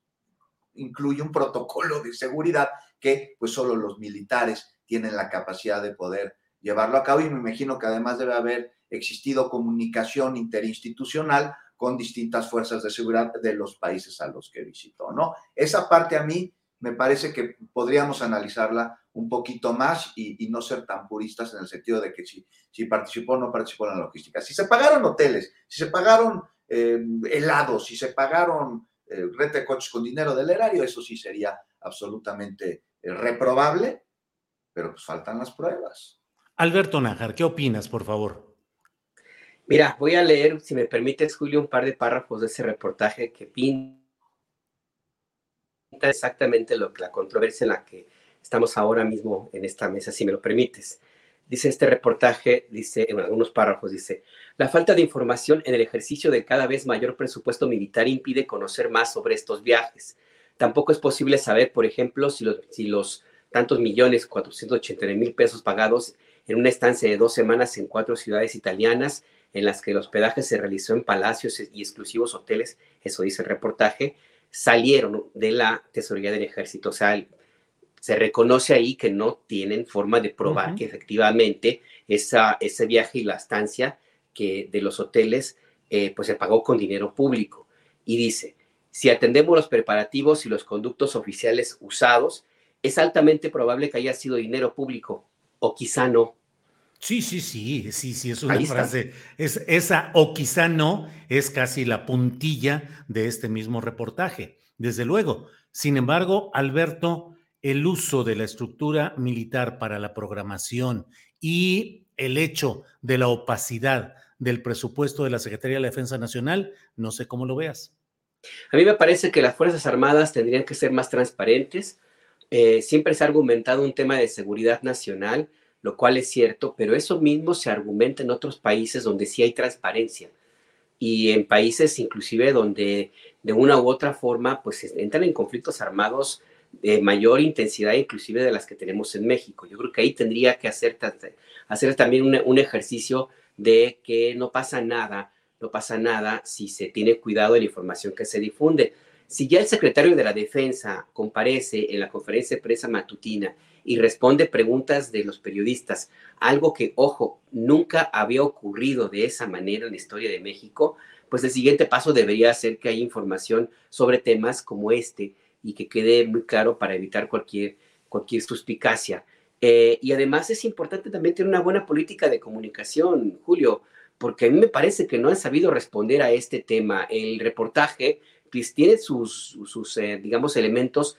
incluye un protocolo de seguridad que pues solo los militares tienen la capacidad de poder llevarlo a cabo y me imagino que además debe haber existido comunicación interinstitucional con distintas fuerzas de seguridad de los países a los que visitó, ¿no? Esa parte a mí me parece que podríamos analizarla un poquito más y, y, no ser tan puristas en el sentido de que si, si participó o no participó en la logística. Si se pagaron hoteles, si se pagaron eh, helados, si se pagaron eh, red de coches con dinero del erario, eso sí sería absolutamente eh, reprobable, pero pues faltan las pruebas. Alberto Nájar, ¿qué opinas, por favor? Mira, voy a leer, si me permites, Julio, un par de párrafos de ese reportaje que pinta exactamente lo la controversia en la que estamos ahora mismo en esta mesa, si me lo permites. Dice este reportaje, dice en algunos párrafos, dice, la falta de información en el ejercicio de cada vez mayor presupuesto militar impide conocer más sobre estos viajes. Tampoco es posible saber, por ejemplo, si los, si los tantos millones, 489 mil pesos pagados en una estancia de dos semanas en cuatro ciudades italianas, en las que el hospedaje se realizó en palacios y exclusivos hoteles, eso dice el reportaje, salieron de la tesorería del ejército. O sea, se reconoce ahí que no tienen forma de probar uh -huh. que efectivamente esa, ese viaje y la estancia que de los hoteles eh, pues se pagó con dinero público. Y dice, si atendemos los preparativos y los conductos oficiales usados, es altamente probable que haya sido dinero público o quizá no. Sí, sí, sí, sí, sí, es una Ahí frase. Es, esa o quizá no es casi la puntilla de este mismo reportaje, desde luego. Sin embargo, Alberto, el uso de la estructura militar para la programación y el hecho de la opacidad del presupuesto de la Secretaría de la Defensa Nacional, no sé cómo lo veas. A mí me parece que las Fuerzas Armadas tendrían que ser más transparentes. Eh, siempre se ha argumentado un tema de seguridad nacional lo cual es cierto, pero eso mismo se argumenta en otros países donde sí hay transparencia y en países inclusive donde de una u otra forma pues entran en conflictos armados de mayor intensidad inclusive de las que tenemos en México. Yo creo que ahí tendría que hacer, hacer también un, un ejercicio de que no pasa nada, no pasa nada si se tiene cuidado de la información que se difunde. Si ya el secretario de la Defensa comparece en la conferencia de prensa matutina y responde preguntas de los periodistas, algo que, ojo, nunca había ocurrido de esa manera en la historia de México, pues el siguiente paso debería ser que haya información sobre temas como este y que quede muy claro para evitar cualquier, cualquier suspicacia. Eh, y además es importante también tener una buena política de comunicación, Julio, porque a mí me parece que no han sabido responder a este tema. El reportaje pues, tiene sus, sus eh, digamos, elementos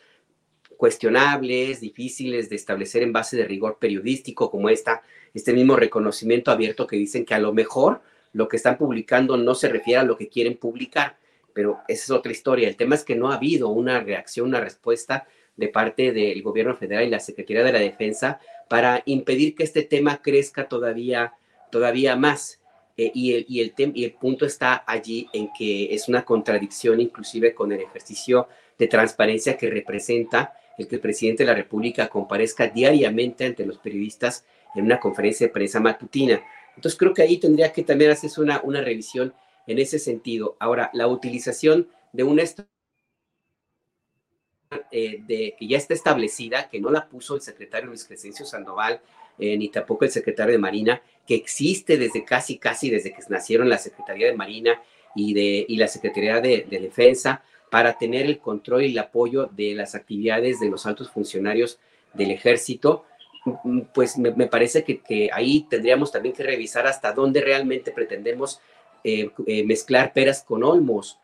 cuestionables, difíciles de establecer en base de rigor periodístico, como esta, este mismo reconocimiento abierto que dicen que a lo mejor lo que están publicando no se refiere a lo que quieren publicar, pero esa es otra historia. El tema es que no ha habido una reacción, una respuesta de parte del gobierno federal y la Secretaría de la Defensa para impedir que este tema crezca todavía, todavía más. Eh, y, el, y, el y el punto está allí en que es una contradicción inclusive con el ejercicio de transparencia que representa el presidente de la República comparezca diariamente ante los periodistas en una conferencia de prensa matutina. Entonces creo que ahí tendría que también hacerse una, una revisión en ese sentido. Ahora, la utilización de una eh, de, que ya está establecida, que no la puso el secretario Luis Crescencio Sandoval, eh, ni tampoco el secretario de Marina, que existe desde casi, casi desde que nacieron la Secretaría de Marina y, de, y la Secretaría de, Defensa, para tener el control y el apoyo de las actividades de los altos funcionarios del ejército, mm, pues me, parece que, ahí tendríamos también que revisar hasta dónde realmente pretendemos eh, mezclar peras con olmos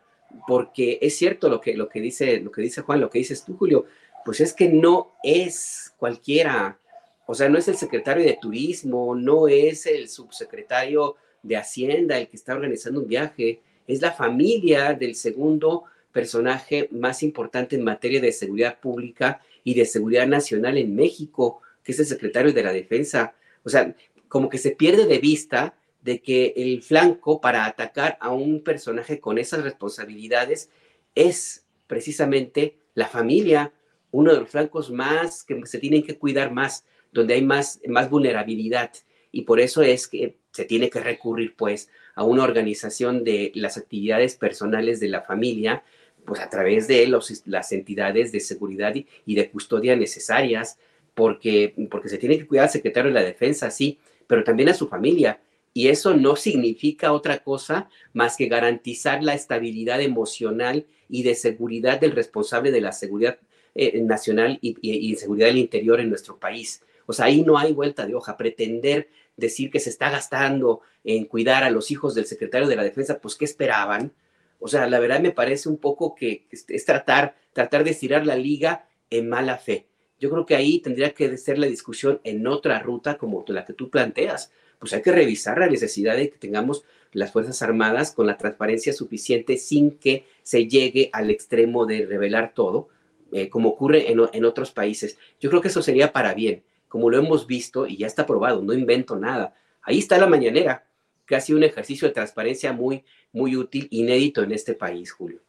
porque es cierto lo que, lo que dice, lo que dice Juan, lo que dices tú, Julio, pues es que no es cualquiera, o sea, no es el secretario de turismo, no es el subsecretario de Hacienda el que está organizando un viaje, es la familia del segundo personaje más importante en materia de seguridad pública y de seguridad nacional en México, que es el secretario de la Defensa. O sea, como que se pierde de vista de que el flanco para atacar a un personaje con esas responsabilidades es precisamente la familia, uno de los flancos más que se tienen que cuidar más, donde hay más, más vulnerabilidad. Y por eso es que se tiene que recurrir pues a una organización de las actividades personales de la familia, pues a través de los, las entidades de seguridad y, de custodia necesarias, porque, porque se tiene que cuidar al secretario de la defensa, sí, pero también a su familia, y eso no significa otra cosa más que garantizar la estabilidad emocional y de seguridad del responsable de la seguridad eh, nacional y, y, seguridad del interior en nuestro país. O sea, ahí no hay vuelta de hoja. Pretender decir que se está gastando en cuidar a los hijos del secretario de la defensa, pues ¿qué esperaban? O sea, la verdad me parece un poco que es tratar, tratar de estirar la liga en mala fe. Yo creo que ahí tendría que ser la discusión en otra ruta como la que tú planteas pues hay que revisar la necesidad de que tengamos las Fuerzas Armadas con la transparencia suficiente sin que se llegue al extremo de revelar todo, eh, como ocurre en, en, otros países. Yo creo que eso sería para bien, como lo hemos visto y ya está probado, no invento nada. Ahí está la mañanera, que ha sido un ejercicio de transparencia muy, muy útil, inédito en este país, Julio.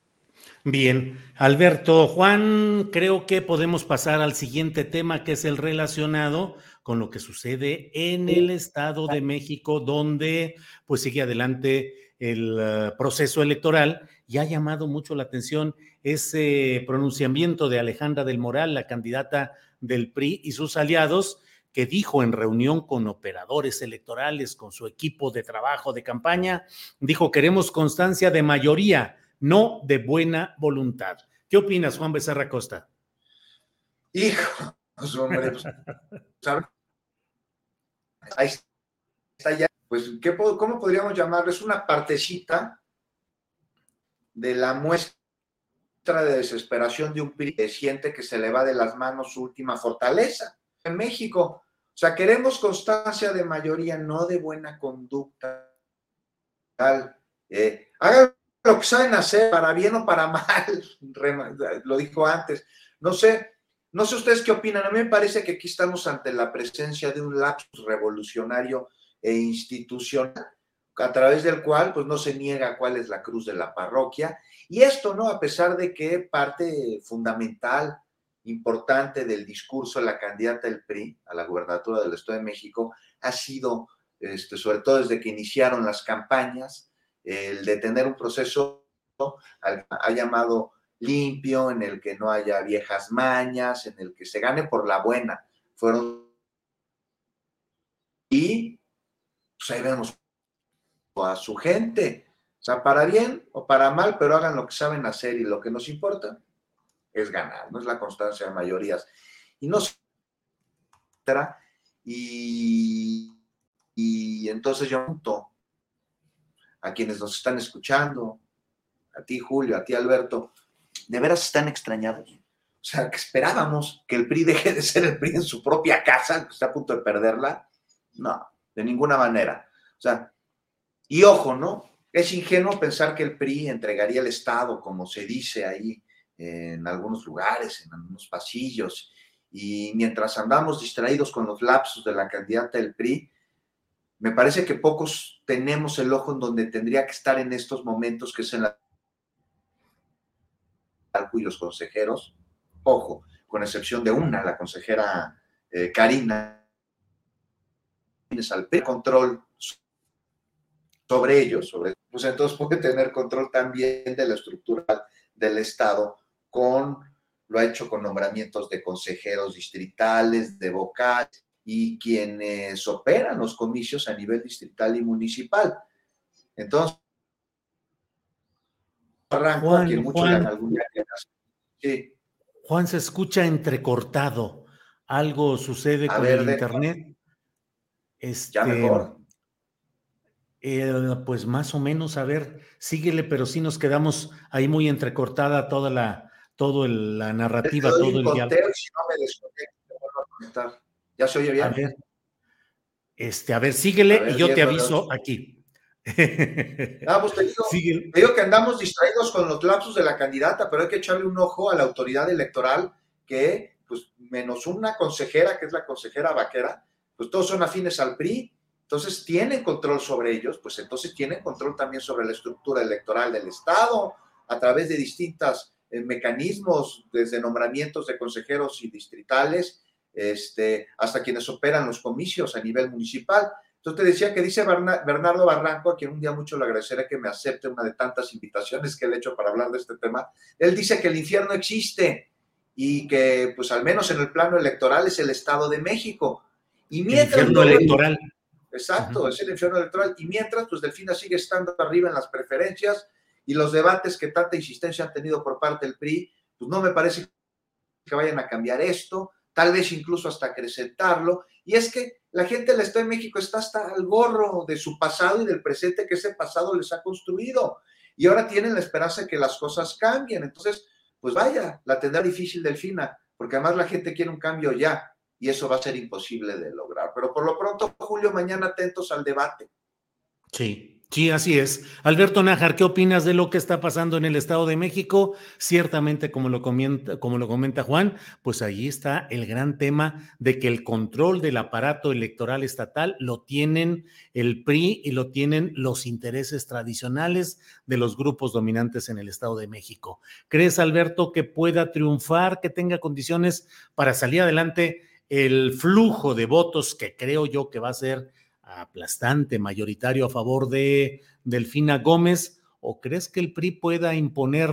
Bien, Alberto, Juan, creo que podemos pasar al siguiente tema que es el relacionado con lo que sucede en el Estado de México, donde pues sigue adelante el uh, proceso electoral y ha llamado mucho la atención ese pronunciamiento de Alejandra del Moral, la candidata del PRI y sus aliados, que dijo en reunión con operadores electorales, con su equipo de trabajo de campaña, dijo, queremos constancia de mayoría no de buena voluntad. ¿Qué opinas, Juan Becerra Costa? Hijo, pues, hombre, pues, ahí está ya, pues, ¿qué, ¿cómo podríamos llamarlo? Es una partecita de la muestra de desesperación de un siente que se le va de las manos su última fortaleza. México, o sea, queremos constancia de mayoría, no de buena conducta. Eh, hagan lo que saben hacer, para bien o para mal, <laughs> lo dijo antes. No sé, no sé ustedes qué opinan. A mí me parece que aquí estamos ante la presencia de un lapsus revolucionario e institucional, a través del cual pues no se niega cuál es la cruz de la parroquia. Y esto, ¿no? A pesar de que parte fundamental, importante del discurso de la candidata del PRI a la gubernatura del Estado de México ha sido, este, sobre todo desde que iniciaron las campañas, el de tener un proceso ha llamado limpio, en el que no haya viejas mañas, en el que se gane por la buena. Fueron y pues ahí vemos a su gente, o sea, para bien o para mal, pero hagan lo que saben hacer y lo que nos importa es ganar, no es la constancia de mayorías. Y no Y, y entonces yo pregunto a quienes nos están escuchando, a ti Julio, a ti Alberto, ¿de veras están extrañados? O sea, que esperábamos que el PRI deje de ser el PRI en su propia casa, que está a punto de perderla. No, de ninguna manera. O sea, y ojo, ¿no? Es ingenuo pensar que el PRI entregaría el Estado, como se dice ahí en algunos lugares, en algunos pasillos, y mientras andamos distraídos con los lapsos de la candidata del PRI, me parece que pocos tenemos el ojo en donde tendría que estar en estos momentos, que es en la y los consejeros, ojo, con excepción de una, la consejera eh, Karina, al control sobre ellos, sobre, pues entonces puede tener control también de la estructura del Estado con, lo ha hecho con nombramientos de consejeros distritales, de vocales y quienes operan los comicios a nivel distrital y municipal. Entonces, Juan, Juan, se escucha entrecortado. Algo sucede con el internet. Este, ya mejor. Eh, pues más o menos, a ver, síguele, pero sí nos quedamos ahí muy entrecortada toda la, todo la narrativa, todo el diálogo. Si no me ¿Ya se oye bien? A ver, este, a ver, síguele y yo te aviso aquí. Ah, pues te digo, que andamos distraídos con los lapsos de la candidata, pero hay que echarle un ojo a la autoridad electoral que, pues, menos una consejera, que es la consejera vaquera, pues todos son afines al PRI, entonces tienen control sobre ellos, pues entonces tienen control también sobre la estructura electoral del Estado a través de distintos eh, mecanismos, desde nombramientos de consejeros y distritales, este, hasta quienes operan los comicios a nivel municipal. Entonces te decía que dice Bernardo Barranco, a quien un día mucho le agradeceré que me acepte una de tantas invitaciones que le he hecho para hablar de este tema. Él dice que el infierno existe y que, pues al menos en el plano electoral, es el Estado de México. Y mientras, el infierno electoral. Exacto, es el infierno electoral. Y mientras, pues Delfina sigue estando arriba en las preferencias y los debates que tanta insistencia han tenido por parte del PRI, pues no me parece que vayan a cambiar esto, tal vez incluso hasta acrecentarlo. Y es que la gente del Estado de México está hasta al gorro de su pasado y del presente que ese pasado les ha construido. Y ahora tienen la esperanza de que las cosas cambien. Entonces, pues vaya, la tendrá difícil Delfina, porque además la gente quiere un cambio ya y eso va a ser imposible de lograr. Pero por lo pronto, Julio, mañana atentos al debate. Sí, Sí, así es. Alberto Nájar, ¿qué opinas de lo que está pasando en el Estado de México? Ciertamente, como lo, comenta, como lo comenta Juan, pues ahí está el gran tema de que el control del aparato electoral estatal lo tienen el PRI y lo tienen los intereses tradicionales de los grupos dominantes en el Estado de México. ¿Crees, Alberto, que pueda triunfar, que tenga condiciones para salir adelante el flujo de votos que creo yo que va a ser aplastante, mayoritario a favor de Delfina Gómez? ¿O crees que el PRI pueda imponer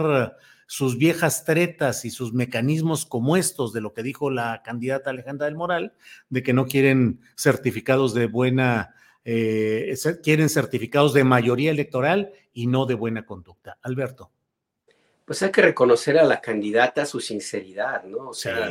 sus viejas tretas y sus mecanismos como estos de lo que dijo la candidata Alejandra del Moral, de que no quieren certificados de buena, eh, quieren certificados de mayoría electoral y no de buena conducta? Alberto. Pues hay que reconocer a la candidata su sinceridad, ¿no? O sea,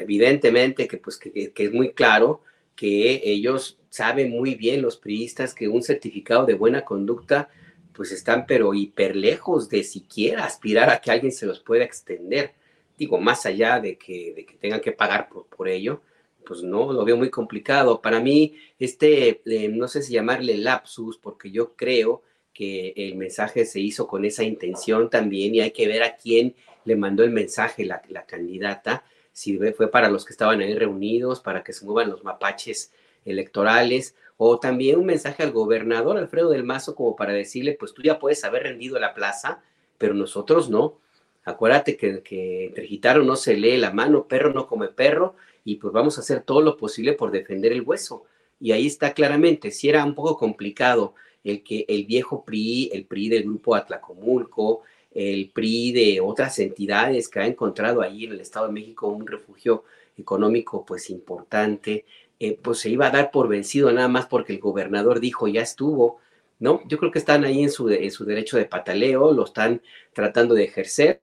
evidentemente que, pues, que es muy claro que ellos saben muy bien los priistas que un certificado de buena conducta pues están pero hiper lejos de siquiera aspirar a que alguien se los pueda extender. Digo, más allá de que, de que tengan que pagar por, por ello, pues no, lo veo muy complicado. Para mí, este, eh, no sé si llamarle lapsus, porque yo creo que el mensaje se hizo con esa intención también y hay que ver a quién le mandó el mensaje la, la candidata si fue para los que estaban ahí reunidos, para que se muevan los mapaches electorales, o también un mensaje al gobernador Alfredo del Mazo como para decirle, pues tú ya puedes haber rendido la plaza, pero nosotros no. Acuérdate que, que entre no se lee la mano, perro no come perro, y pues vamos a hacer todo lo posible por defender el hueso. Y ahí está claramente, si era un poco complicado el que el viejo PRI, el PRI del grupo Atlacomulco, el PRI de otras entidades que ha encontrado ahí en el Estado de México un refugio económico pues importante, eh, pues se iba a dar por vencido nada más porque el gobernador dijo ya estuvo, ¿no? Yo creo que están ahí en su, en su derecho de pataleo, lo están tratando de ejercer.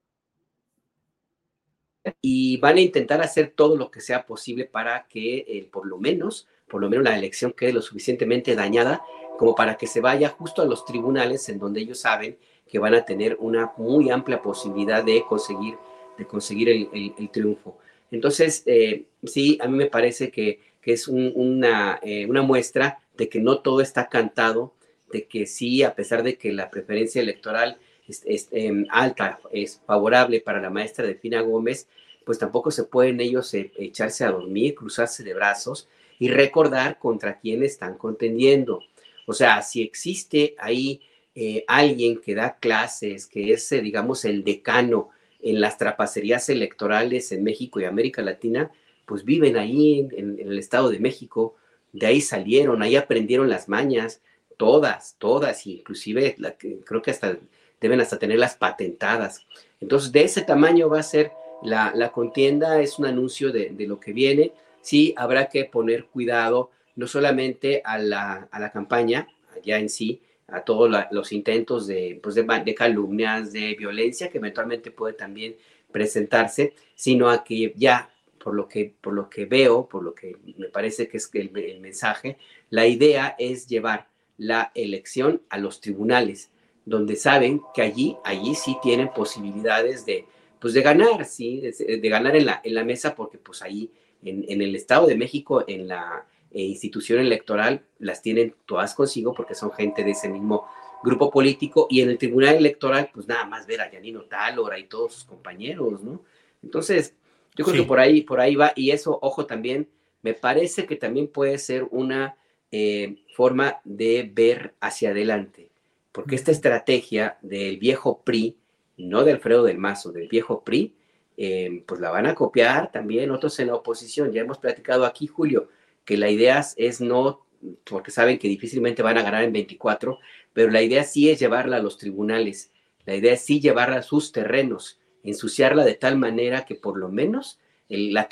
y van a intentar hacer todo lo que sea posible para que eh, por lo menos, por lo menos la elección quede lo suficientemente dañada como para que se vaya justo a los tribunales en donde ellos saben que van a tener una muy amplia posibilidad de conseguir, de conseguir el, triunfo. Entonces, eh, sí, a mí me parece que, que es una, eh, una muestra de que no todo está cantado, de que sí, a pesar de que la preferencia electoral es, em, alta, es favorable para la maestra Delfina Gómez, pues tampoco se pueden ellos eh, echarse a dormir, cruzarse de brazos y recordar contra quién están contendiendo. O sea, si existe ahí eh, alguien que da clases, que es, eh, digamos, el decano en las trapacerías electorales en México y América Latina, pues viven ahí en, el Estado de México, de ahí salieron, ahí aprendieron las mañas, todas, todas, inclusive la, creo que hasta deben hasta tenerlas patentadas. Entonces, de ese tamaño va a ser la, contienda, es un anuncio de, lo que viene. Sí, habrá que poner cuidado no solamente a la, campaña, ya en sí, a todos los intentos pues de, de, calumnias, de violencia que eventualmente puede también presentarse, sino a que ya, por lo que, por lo que veo, por lo que me parece que es el, el mensaje, la idea es llevar la elección a los tribunales donde saben que allí, allí sí tienen posibilidades de, pues de ganar, ¿sí? De, ganar en la, en la mesa, porque pues ahí en, en el Estado de México, en la eh, institución electoral, las tienen todas consigo porque son gente de ese mismo grupo político y en el Tribunal Electoral, pues nada más ver a Yanino Talora y todos sus compañeros, ¿no? Entonces, yo creo que por ahí, por ahí va, y eso, ojo, también, me parece que también puede ser una eh, forma de ver hacia adelante porque esta estrategia del viejo PRI, no de Alfredo del Mazo, del viejo PRI, eh, pues la van a copiar también otros en la oposición. Ya hemos platicado aquí, Julio, que la idea es no, porque saben que difícilmente van a ganar en 24, pero la idea sí es llevarla a los tribunales, la idea es sí llevarla a sus terrenos, ensuciarla de tal manera que por lo menos la,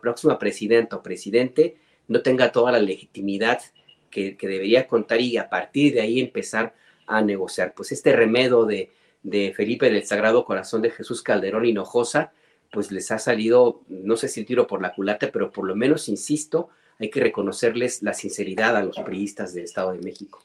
próxima presidenta o presidente no tenga toda la legitimidad que, que debería contar y a partir de ahí empezar a negociar. Pues este remedo de, de Felipe del Sagrado Corazón de Jesús Calderón Hinojosa, pues les ha salido, no sé si el tiro por la culata, pero por lo menos, insisto, hay que reconocerles la sinceridad a los priistas del Estado de México.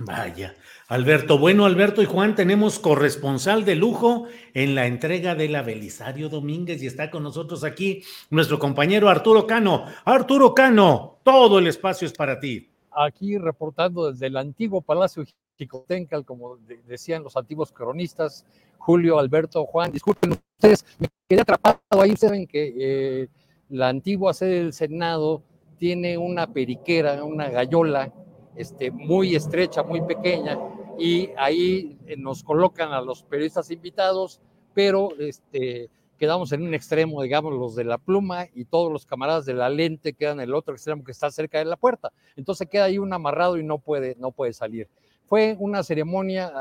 Vaya, Alberto. Bueno, Alberto y Juan, tenemos corresponsal de lujo en la entrega de la Belisario Domínguez y está con nosotros aquí nuestro compañero Arturo Cano. Arturo Cano, todo el espacio es para ti. Aquí reportando desde el antiguo Palacio Chicotencal, como decían los antiguos cronistas, Julio, Alberto, Juan, disculpen ustedes, me quedé atrapado ahí, saben que eh, la antigua sede del Senado tiene una periquera, una gallola, este, muy estrecha, muy pequeña, y ahí eh, nos colocan a los periodistas invitados, pero este, quedamos en un extremo, digamos, los de la pluma y todos los camaradas de la lente quedan en el otro extremo que está cerca de la puerta. Entonces queda ahí un amarrado y no puede, no puede salir. Fue una ceremonia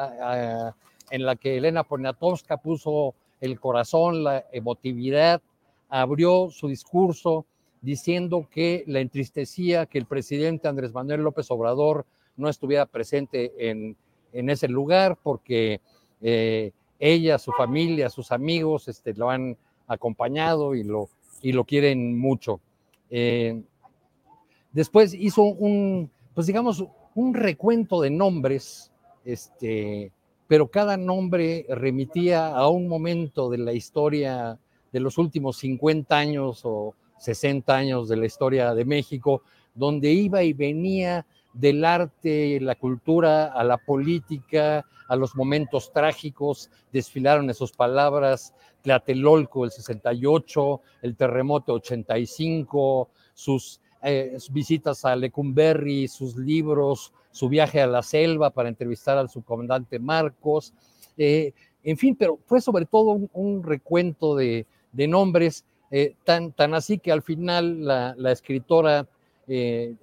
en la que Elena Poniatowska puso el corazón, la emotividad, abrió su discurso diciendo que la entristecía que el presidente Andrés Manuel López Obrador no estuviera presente en, ese lugar porque eh, ella, su familia, sus amigos este, lo han acompañado y lo, y lo quieren mucho. Eh, después hizo un, pues digamos, un recuento de nombres, este, pero cada nombre remitía a un momento de la historia de los últimos 50 años o 60 años de la historia de México, donde iba y venía del arte, la cultura, a la política, a los momentos trágicos, desfilaron esas palabras, Tlatelolco el 68, el terremoto 85, sus eh, visitas a Lecumberri, sus libros, su viaje a la selva para entrevistar al subcomandante Marcos, eh, en fin, pero fue sobre todo un, recuento de, nombres, eh, tan, tan, así que al final la, escritora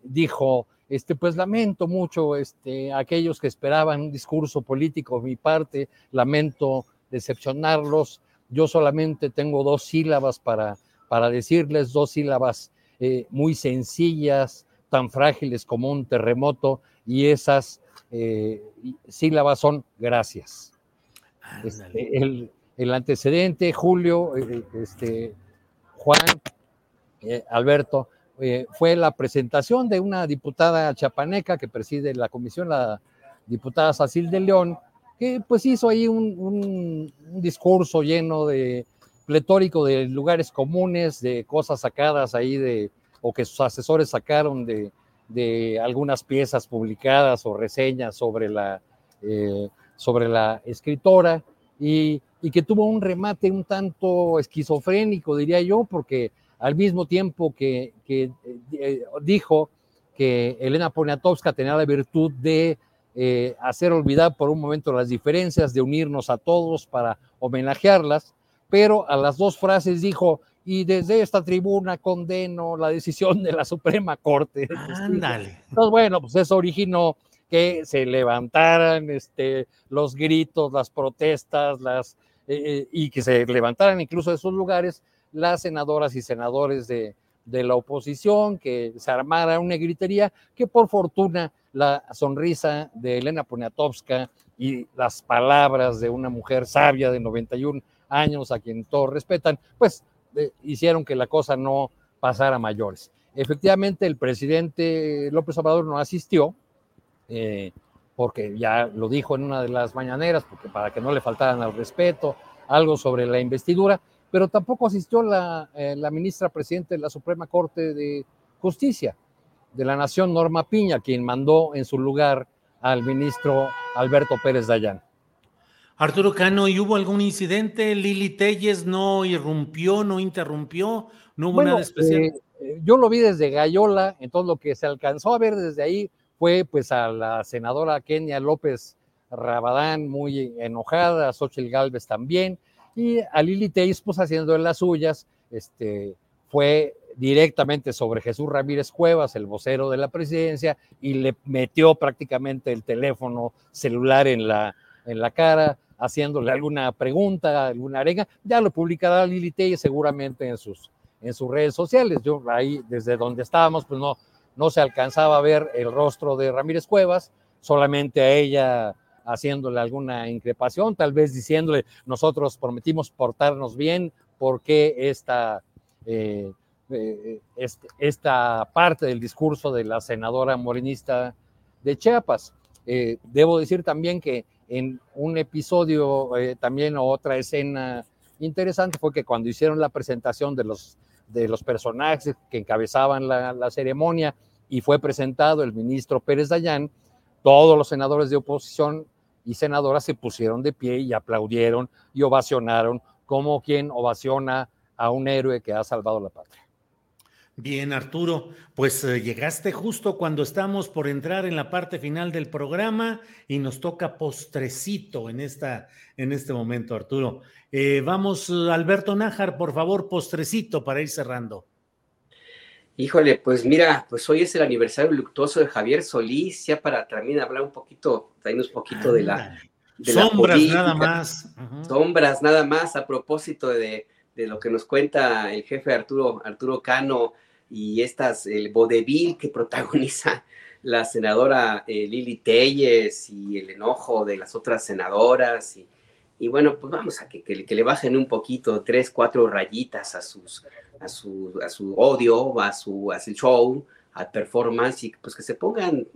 dijo, este, pues lamento mucho este, aquellos que esperaban un discurso político de mi parte, lamento decepcionarlos, yo solamente tengo dos sílabas para, para decirles, dos sílabas eh, muy sencillas, tan frágiles como un terremoto, y esas eh, sílabas son gracias. Este, el, antecedente, Julio, eh, este, Juan, eh, Alberto, fue la presentación de una diputada chapaneca que preside la comisión, la diputada Sacil de León, que pues hizo ahí un, un, discurso lleno de pletórico de lugares comunes, de cosas sacadas ahí de, o que sus asesores sacaron de, de algunas piezas publicadas o reseñas sobre la, eh, sobre la escritora y, y, que tuvo un remate un tanto esquizofrénico, diría yo, porque al mismo tiempo que, que eh, dijo que Elena Poniatowska tenía la virtud de eh, hacer olvidar por un momento las diferencias, de unirnos a todos para homenajearlas, pero a las dos frases dijo, y desde esta tribuna condeno la decisión de la Suprema Corte. <laughs> Ándale. Entonces, bueno, pues eso originó que se levantaran este, los gritos, las protestas, las, eh, eh, y que se levantaran incluso de esos lugares las senadoras y senadores de, de la oposición, que se armara una gritería, que por fortuna la sonrisa de Elena Poniatowska y las palabras de una mujer sabia de 91 años, a quien todos respetan, pues eh, hicieron que la cosa no pasara a mayores. Efectivamente, el presidente López Obrador no asistió, eh, porque ya lo dijo en una de las mañaneras, porque para que no le faltaran al respeto, algo sobre la investidura, pero tampoco asistió la, eh, la ministra presidente de la Suprema Corte de Justicia de la Nación, Norma Piña, quien mandó en su lugar al ministro Alberto Pérez Dayán. Arturo Cano, ¿y hubo algún incidente? ¿Lili Telles no irrumpió, no interrumpió? ¿No hubo bueno, nada especial? Eh, yo lo vi desde Gallola, entonces lo que se alcanzó a ver desde ahí fue pues a la senadora Kenia López Rabadán muy enojada, a Xochitl Galvez también, y a Lili Telles pues haciendo las suyas, este, fue directamente sobre Jesús Ramírez Cuevas, el vocero de la presidencia, y le metió prácticamente el teléfono celular en la, en la cara, haciéndole alguna pregunta, alguna arenga. Ya lo publicará Lili Telles seguramente en sus, en sus redes sociales. Yo ahí, desde donde estábamos, pues no, no se alcanzaba a ver el rostro de Ramírez Cuevas, solamente a ella haciéndole alguna increpación, tal vez diciéndole, nosotros prometimos portarnos bien, porque esta... Eh, eh, esta parte del discurso de la senadora morenista de Chiapas. Eh, debo decir también que en un episodio, también otra escena interesante fue que cuando hicieron la presentación de los, de los personajes que encabezaban la, la ceremonia y fue presentado el ministro Pérez Dayán, todos los senadores de oposición y senadoras se pusieron de pie y aplaudieron y ovacionaron como quien ovaciona a un héroe que ha salvado la patria. Bien, Arturo, pues eh, llegaste justo cuando estamos por entrar en la parte final del programa y nos toca postrecito en, esta, en este momento, Arturo. Eh, vamos, Alberto Nájar, por favor, postrecito para ir cerrando. Híjole, pues mira, pues hoy es el aniversario luctuoso de Javier Solís, ya para también hablar un poquito, traernos un poquito de la... De Sombras la nada más. Sombras nada más a propósito de, de, lo que nos cuenta el jefe Arturo, Arturo Cano y estas, el vodevil que protagoniza la senadora eh, Lili Telles y el enojo de las otras senadoras. Y, y bueno, pues vamos a que, que, que, le bajen un poquito, tres, cuatro rayitas a, sus, a, su, a su odio, a su, a su show, al performance y pues que se pongan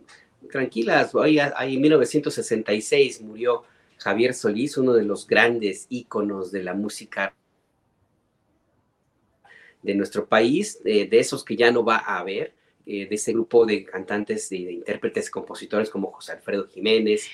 tranquilas. Hoy, ahí en 1966 murió Javier Solís, uno de los grandes íconos de la música de nuestro país, eh, de esos que ya no va a haber, eh, de ese grupo de cantantes, de, de, intérpretes, compositores como José Alfredo Jiménez,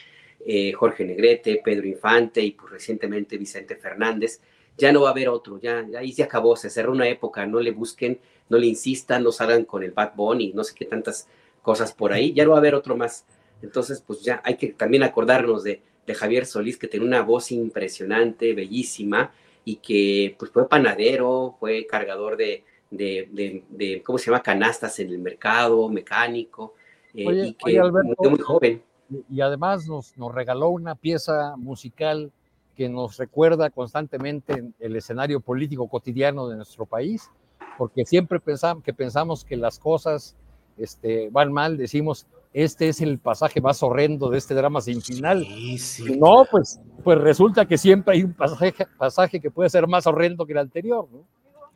eh, Jorge Negrete, Pedro Infante y pues recientemente Vicente Fernández. Ya no va a haber otro, ya, ahí se acabó, se cerró una época, no le busquen, no le insistan, no salgan con el Bad Bunny, no sé qué tantas cosas por ahí, ya no va a haber otro más. Entonces, pues ya hay que también acordarnos de, de Javier Solís, que tiene una voz impresionante, bellísima, y que pues fue panadero, fue cargador de, de, de, de ¿cómo se llama? Canastas en el mercado, mecánico, eh, oye, y que oye, Alberto, muy, muy joven. Y además nos, nos regaló una pieza musical que nos recuerda constantemente el escenario político cotidiano de nuestro país, porque siempre pensamos que pensamos que las cosas este, van mal, decimos, este es el pasaje más horrendo de este drama sin final. Sí, sí. No, pues, pues resulta que siempre hay un pasaje, pasaje que puede ser más horrendo que el anterior. ¿no?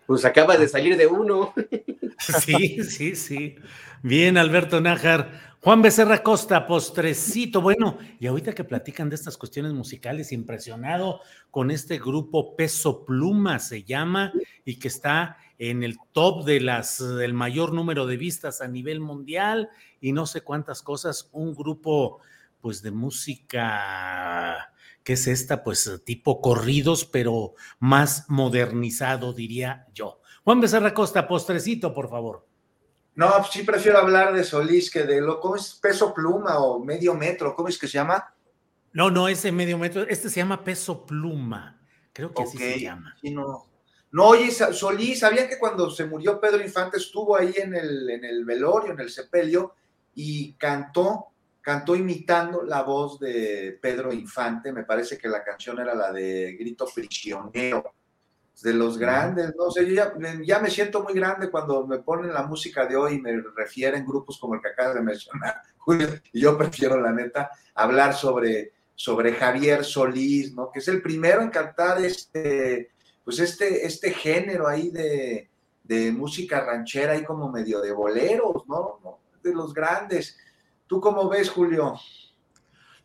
Pues acaba de salir de uno. <laughs> Sí, sí, sí. Bien, Alberto Nájar. Juan Becerra Costa, postrecito. Bueno, y ahorita que platican de estas cuestiones musicales, impresionado con este grupo Peso Pluma se llama y que está en el top de las del mayor número de vistas a nivel mundial y no sé cuántas cosas, un grupo pues de música que es esta pues tipo corridos, pero más modernizado diría yo. Juan Becerra Costa, postrecito, por favor. No, pues sí prefiero hablar de Solís que de lo, ¿cómo es peso pluma o medio metro? ¿Cómo es que se llama? No, no, ese medio metro, este se llama peso pluma, creo que así se llama. Sí, no. no, oye, Solís, ¿sabía que cuando se murió Pedro Infante estuvo ahí en el, en el velorio, en el sepelio, y cantó, cantó imitando la voz de Pedro Infante, me parece que la canción era la de Grito Prisionero de los grandes, no sé, yo ya, me siento muy grande cuando me ponen la música de hoy y me refieren grupos como el que acabas de mencionar, <laughs> y yo prefiero, la neta, hablar sobre, sobre Javier Solís, ¿no? Que es el primero en cantar este, pues este, este género ahí de, de música ranchera, ahí como medio de boleros, ¿no? De los grandes. ¿Tú cómo ves, Julio?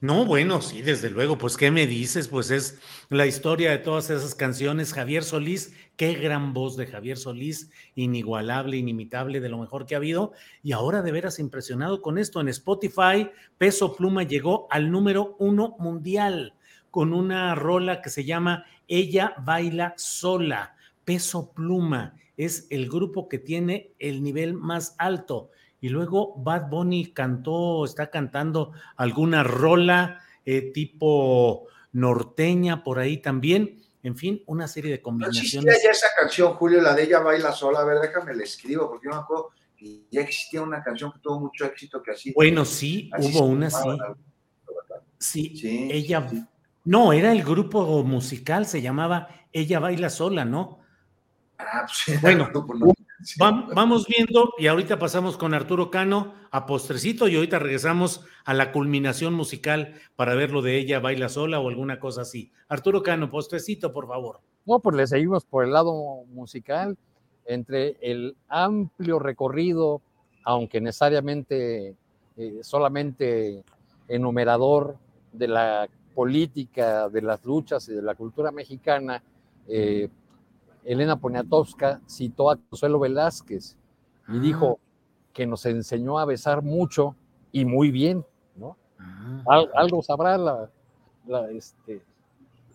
No, bueno, sí, desde luego, pues ¿qué me dices? Pues es la historia de todas esas canciones. Javier Solís, qué gran voz de Javier Solís, inigualable, inimitable, de lo mejor que ha habido. Y ahora de veras impresionado con esto. En Spotify, Peso Pluma llegó al número uno mundial con una rola que se llama Ella baila sola. Peso Pluma es el grupo que tiene el nivel más alto y luego Bad Bunny cantó, está cantando alguna rola eh, tipo norteña por ahí también. En fin, una serie de combinaciones. No existía ya esa canción, Julio, la de ella baila sola. A ver, déjame le escribo, porque yo me acuerdo que ya existía una canción que tuvo mucho éxito que así. Bueno, sí, hubo una, sí. Sí, ella. No, era el grupo musical, se llamaba Ella baila sola, ¿no? Ah, pues, <laughs> bueno, vamos viendo y ahorita pasamos con Arturo Cano a postrecito y ahorita regresamos a la culminación musical para ver lo de ella baila sola o alguna cosa así. Arturo Cano, postrecito, por favor. No, pues le seguimos por el lado musical entre el amplio recorrido, aunque necesariamente eh, solamente enumerador de la política, de las luchas y de la cultura mexicana, eh, Elena Poniatowska citó a Consuelo Velázquez y dijo que nos enseñó a besar mucho y muy bien, ¿no? Ah. algo sabrá la, la, este,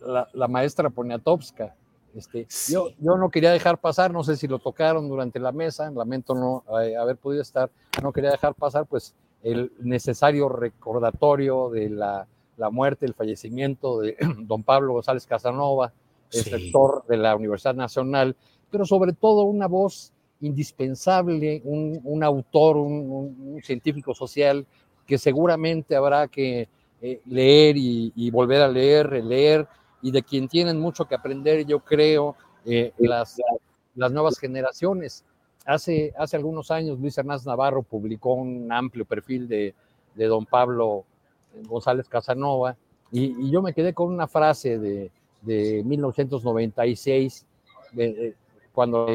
la, maestra Poniatowska. Este, yo, yo no quería dejar pasar, no sé si lo tocaron durante la mesa, lamento no eh, haber podido estar, no quería dejar pasar pues el necesario recordatorio de la, la muerte, el fallecimiento de <clears throat> don Pablo González Casanova, el sector de la Universidad Nacional, pero sobre todo una voz indispensable, un, autor, un, científico social que seguramente habrá que eh, leer y, volver a leer, releer, y de quien tienen mucho que aprender, yo creo, eh, las, las nuevas generaciones. Hace, hace algunos años Luis Hernández Navarro publicó un amplio perfil de, de don Pablo González Casanova, y yo me quedé con una frase de, de 1996, cuando,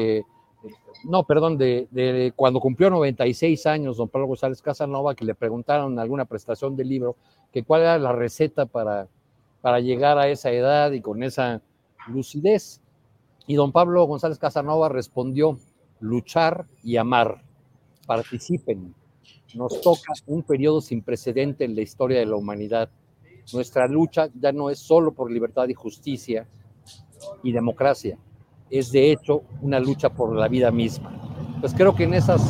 no, perdón, de, cuando cumplió 96 años don Pablo González Casanova, que le preguntaron en alguna prestación del libro que cuál era la receta para, para llegar a esa edad y con esa lucidez. Y don Pablo González Casanova respondió, luchar y amar, participen. Nos toca un periodo sin precedente en la historia de la humanidad nuestra lucha ya no es solo por libertad y justicia y democracia, es de hecho una lucha por la vida misma. Pues creo que en esas,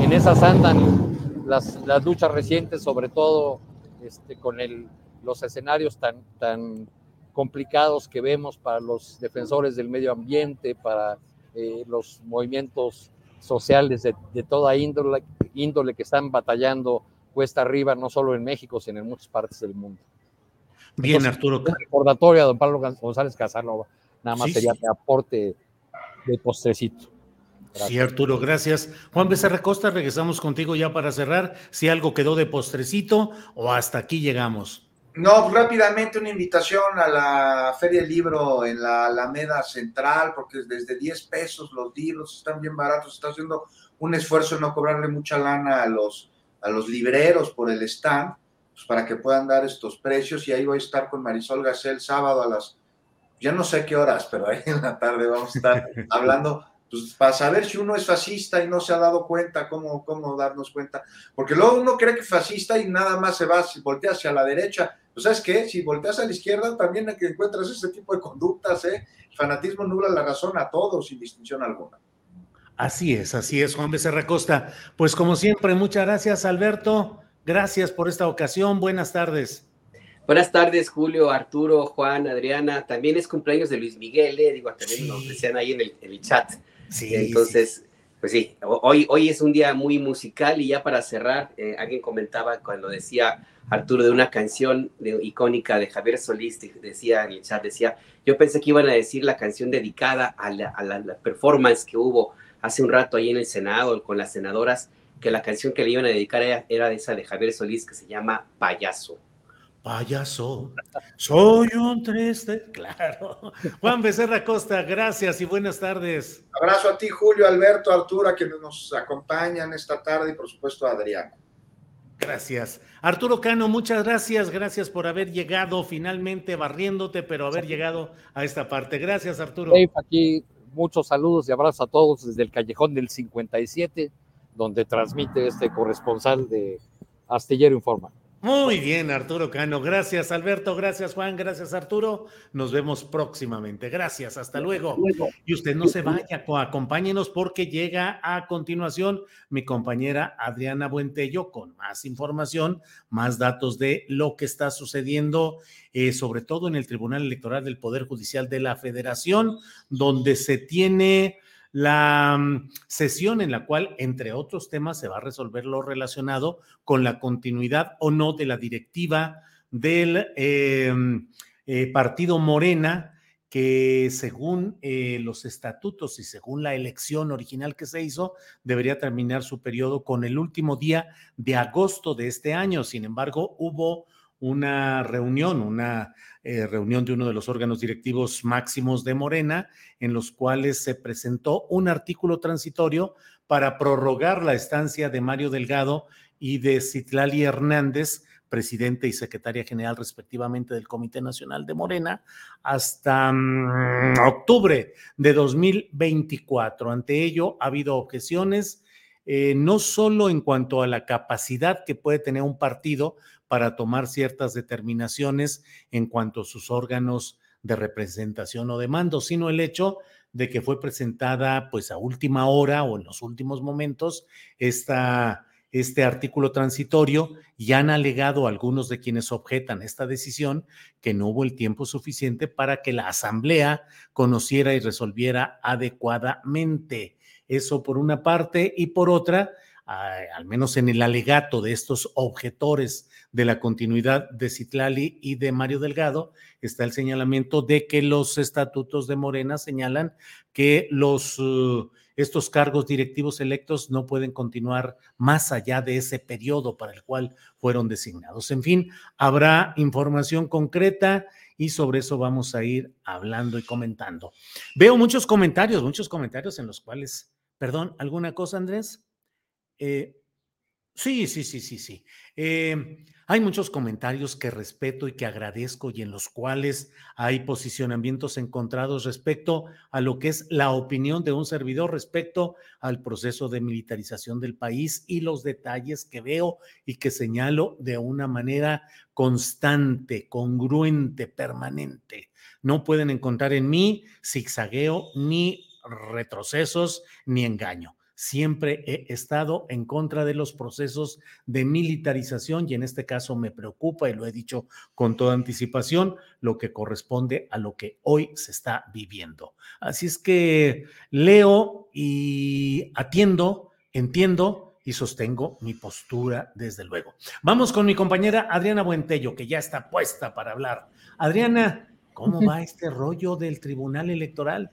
en esas andan las, las luchas recientes, sobre todo este, con los escenarios tan, tan complicados que vemos para los defensores del medio ambiente, para eh, los movimientos sociales de, de toda índole, índole que están batallando cuesta arriba, no solo en México, sino en muchas partes del mundo. Bien, Arturo. Un recordatorio a don Pablo González Casanova. Nada más sería de aporte de postrecito. Sí, Arturo, gracias. Juan Becerra Costa, regresamos contigo ya para cerrar. Si algo quedó de postrecito o hasta aquí llegamos. No, pues, rápidamente una invitación a la Feria del Libro en la Alameda Central, porque desde 10 pesos los libros están bien baratos, está haciendo un esfuerzo en no cobrarle mucha lana a los, a los libreros por el stand, pues para que puedan dar estos precios, y ahí voy a estar con Marisol Gacel sábado a las, ya no sé qué horas, pero ahí en la tarde vamos a estar <laughs> hablando pues para saber si uno es fascista y no se ha dado cuenta, cómo, cómo darnos cuenta. Porque luego uno cree que es fascista y nada más se va, si voltea hacia la derecha. Pues sabes qué, si volteas a la izquierda también que encuentras ese tipo de conductas, ¿eh? El fanatismo nubla la razón a todos sin distinción alguna. Así es, así es, Juan Becerra Costa. Pues como siempre, muchas gracias, Alberto. Gracias por esta ocasión. Buenas tardes. Buenas tardes, Julio, Arturo, Juan, Adriana. También es cumpleaños de Luis Miguel, ¿eh? digo, también lo decían ahí en el, en el chat. Sí, Entonces, pues sí, hoy, hoy es un día muy musical y ya para cerrar, eh, alguien comentaba cuando decía Arturo de una canción icónica de Javier Solís, decía en el chat, decía, yo pensé que iban a decir la canción dedicada a la, performance que hubo hace un rato ahí en el Senado con las senadoras, que la canción que le iban a dedicar era, era esa de Javier Solís que se llama Payaso payaso, soy un triste, <laughs> claro. Juan Becerra Costa, gracias y buenas tardes. Abrazo a ti, Julio, Alberto, Arturo, a quienes nos acompañan esta tarde y por supuesto a Adrián. Gracias. Arturo Cano, muchas gracias. Gracias por haber llegado finalmente barriéndote, pero haber llegado a esta parte. Gracias, Arturo. aquí muchos saludos y abrazos a todos desde el Callejón del 57, donde transmite este corresponsal de Astillero Informa. Muy bien, Arturo Cano. Gracias, Alberto. Gracias, Juan. Gracias, Arturo. Nos vemos próximamente. Gracias. Hasta luego. Y usted no se vaya, acompáñenos porque llega a continuación mi compañera Adriana Buentello con más información, más datos de lo que está sucediendo, eh, sobre todo en el Tribunal Electoral del Poder Judicial de la Federación, donde se tiene la mm, sesión en la cual, entre otros temas, se va a resolver lo relacionado con la continuidad o no de la directiva del em, eh, partido Morena, que según eh, los estatutos y según la elección original que se hizo, debería terminar su periodo con el último día de agosto de este año. Sin embargo, hubo una reunión, una eh, reunión de uno de los órganos directivos máximos de Morena, en los cuales se presentó un artículo transitorio para prorrogar la estancia de Mario Delgado y de Citlali Hernández, presidente y secretaria general respectivamente del Comité Nacional de Morena, hasta mm, octubre de 2024. Ante ello, ha habido objeciones. Eh, no solo en cuanto a la capacidad que puede tener un partido para tomar ciertas determinaciones en cuanto a sus órganos de representación o de mando, sino el hecho de que fue presentada pues a última hora o en los últimos momentos esta, este artículo transitorio y han alegado algunos de quienes objetan esta decisión que no hubo el tiempo suficiente para que la asamblea conociera y resolviera adecuadamente. Eso por una parte y por otra, al menos en el alegato de estos objetores de la continuidad de Citlali y de Mario Delgado, está el señalamiento de que los estatutos de Morena señalan que los, uh, estos cargos directivos electos no pueden continuar más allá de ese periodo para el cual fueron designados. En fin, habrá información concreta y sobre eso vamos a ir hablando y comentando. Veo muchos comentarios, muchos comentarios en los cuales, perdón, ¿alguna cosa, Andrés? Eh, sí, sí, sí, sí, sí. Eh, hay muchos comentarios que respeto y que agradezco y en los cuales hay posicionamientos encontrados respecto a lo que es la opinión de un servidor respecto al proceso de militarización del país y los detalles que veo y que señalo de una manera constante, congruente, permanente. No pueden encontrar en mí zigzagueo ni retrocesos ni engaño siempre he estado en contra de los procesos de militarización y en este caso me preocupa y lo he dicho con toda anticipación lo que corresponde a lo que hoy se está viviendo. Así es que leo y atiendo, entiendo y sostengo mi postura desde luego. Vamos con mi compañera Adriana Buentello que ya está puesta para hablar. Adriana, ¿cómo <laughs> va este rollo del Tribunal Electoral?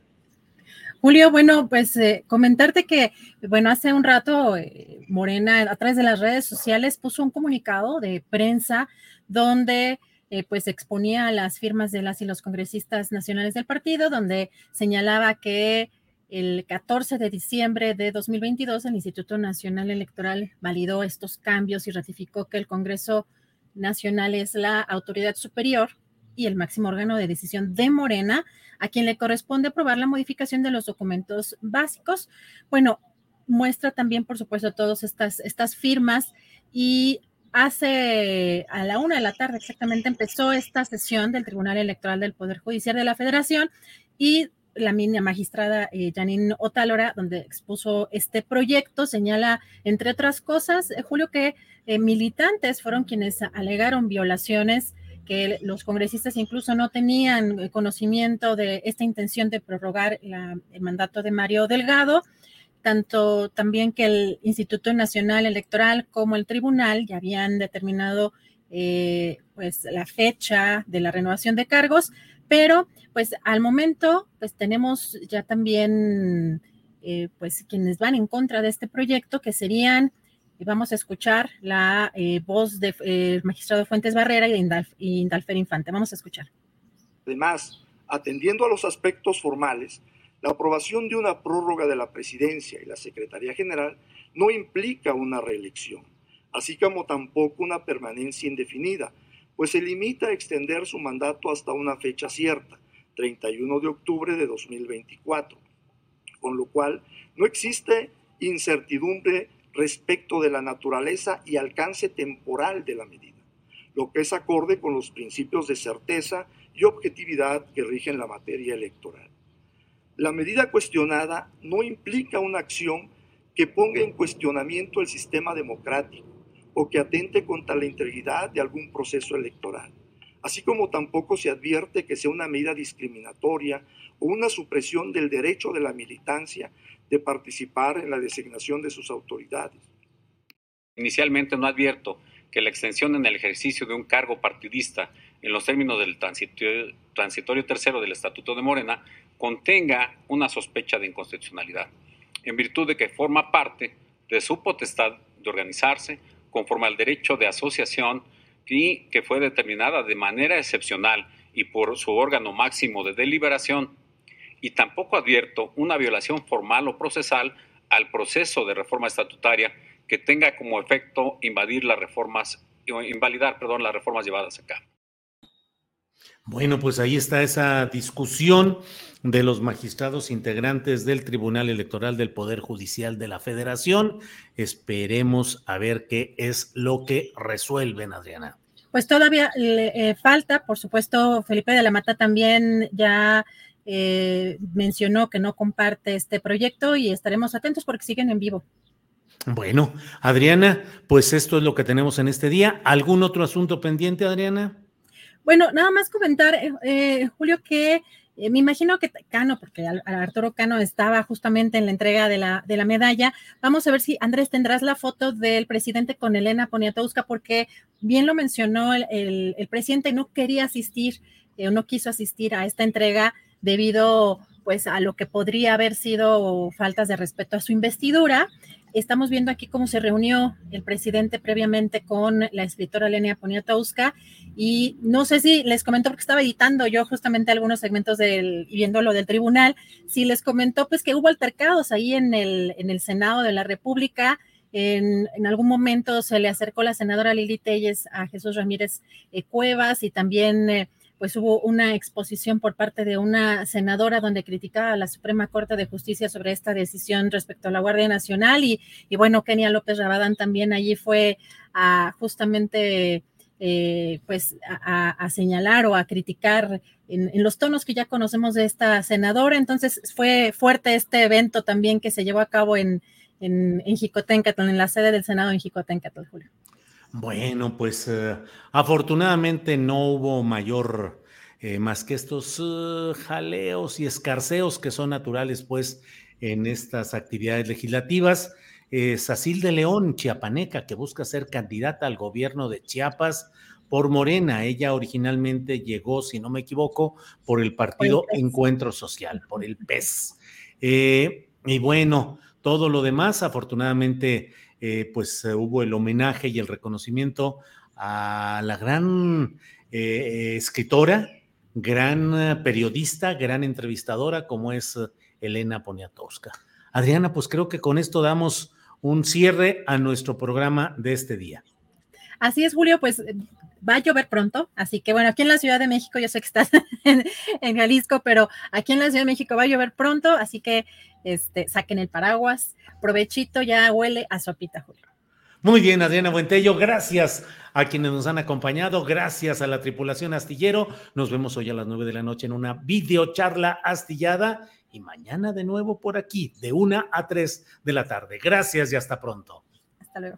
Julio, bueno, pues eh, comentarte que, bueno, hace un rato eh, Morena a través de las redes sociales puso un comunicado de prensa donde eh, pues exponía las firmas de las y los congresistas nacionales del partido, donde señalaba que el 14 de diciembre de 2022 el Instituto Nacional Electoral validó estos cambios y ratificó que el Congreso Nacional es la autoridad superior y el máximo órgano de decisión de Morena, a quien le corresponde aprobar la modificación de los documentos básicos. Bueno, muestra también, por supuesto, todas estas, estas firmas y hace a la una de la tarde exactamente empezó esta sesión del Tribunal Electoral del Poder Judicial de la Federación y la mina magistrada eh, Janine Otálora, donde expuso este proyecto, señala, entre otras cosas, eh, Julio, que eh, militantes fueron quienes alegaron violaciones, que los congresistas incluso no tenían conocimiento de esta intención de prorrogar el mandato de Mario Delgado tanto también que el Instituto Nacional Electoral como el tribunal ya habían determinado eh, pues la fecha de la renovación de cargos, pero pues al momento pues tenemos ya también eh, pues quienes van en contra de este proyecto que serían vamos a escuchar la eh, voz del magistrado Fuentes Barrera y de Indalfer Infante. Vamos a escuchar. Además, atendiendo a los aspectos formales, la aprobación de una prórroga de la presidencia y la Secretaría General no implica una reelección, así como tampoco una permanencia indefinida, pues se limita a extender su mandato hasta una fecha cierta, 31 de octubre de 2024, con lo cual no existe incertidumbre respecto de la naturaleza y alcance temporal de la medida, lo que es acorde con los principios de certeza y objetividad que rigen la materia electoral. La medida cuestionada no implica una acción que ponga en cuestionamiento el sistema democrático o que atente contra la integridad de algún proceso electoral, así como tampoco se advierte que sea una medida discriminatoria o una supresión del derecho de la militancia de participar en la designación de sus autoridades. Inicialmente no advierto que la extensión en el ejercicio de un cargo partidista en los términos del transitorio, tercero del Estatuto de Morena contenga una sospecha de inconstitucionalidad, en virtud de que forma parte de su potestad de organizarse conforme al derecho de asociación y que fue determinada de manera excepcional y por su órgano máximo de deliberación, y tampoco advierto una violación formal o procesal al proceso de reforma estatutaria que tenga como efecto invadir las reformas, invalidar, perdón, las reformas llevadas a cabo. Bueno, pues ahí está esa discusión de los magistrados integrantes del Tribunal Electoral del Poder Judicial de la Federación. Esperemos a ver qué es lo que resuelven, Adriana. Pues todavía le eh, falta, por supuesto, Felipe de la Mata también ya eh, mencionó que no comparte este proyecto y estaremos atentos porque siguen en vivo. Bueno, Adriana, pues esto es lo que tenemos en este día. ¿Algún otro asunto pendiente, Adriana? Bueno, nada más comentar, eh, eh, Julio, que eh, me imagino que Cano, porque Arturo Cano estaba justamente en la entrega de la, de la medalla. Vamos a ver si, Andrés, tendrás la foto del presidente con Elena Poniatowska, porque bien lo mencionó el, el, presidente, no quería asistir o no quiso asistir a esta entrega debido pues a lo que podría haber sido faltas de respeto a su investidura. Estamos viendo aquí cómo se reunió el presidente previamente con la escritora Lenia Poniatowska y no sé si les comentó porque estaba editando yo justamente algunos segmentos del viendo lo del tribunal, si les comentó pues que hubo altercados ahí en el en el Senado de la República en, en, algún momento se le acercó la senadora Lili Telles a Jesús Ramírez eh, Cuevas y también eh, pues hubo una exposición por parte de una senadora donde criticaba a la Suprema Corte de Justicia sobre esta decisión respecto a la Guardia Nacional y, bueno, Kenia López Rabadán también allí fue a justamente eh, pues a, señalar o a criticar en, los tonos que ya conocemos de esta senadora. Entonces fue fuerte este evento también que se llevó a cabo en, en, en en la sede del Senado en Jicotencatl, Julio. Bueno, pues eh, afortunadamente no hubo mayor, eh, más que estos uh, jaleos y escarceos que son naturales, pues, en estas actividades legislativas. Eh, Sacil de León, chiapaneca, que busca ser candidata al gobierno de Chiapas por Morena. Ella originalmente llegó, si no me equivoco, por el partido Encuentro Social, por el PES. y bueno, todo lo demás, afortunadamente, eh, pues eh, hubo el homenaje y el reconocimiento a la gran eh, escritora, gran periodista, gran entrevistadora como es Elena Poniatowska. Adriana, pues creo que con esto damos un cierre a nuestro programa de este día. Así es, Julio, pues va a llover pronto, así que bueno, aquí en la Ciudad de México, yo sé que estás <laughs> en, en, Jalisco, pero aquí en la Ciudad de México va a llover pronto, así que este, saquen el paraguas, provechito, ya huele a sopita, Julio. Muy bien, Adriana Buentello, gracias a quienes nos han acompañado, gracias a la tripulación astillero. Nos vemos hoy a las nueve de la noche en una videocharla astillada y mañana de nuevo por aquí, de una a tres de la tarde. Gracias y hasta pronto. Hasta luego.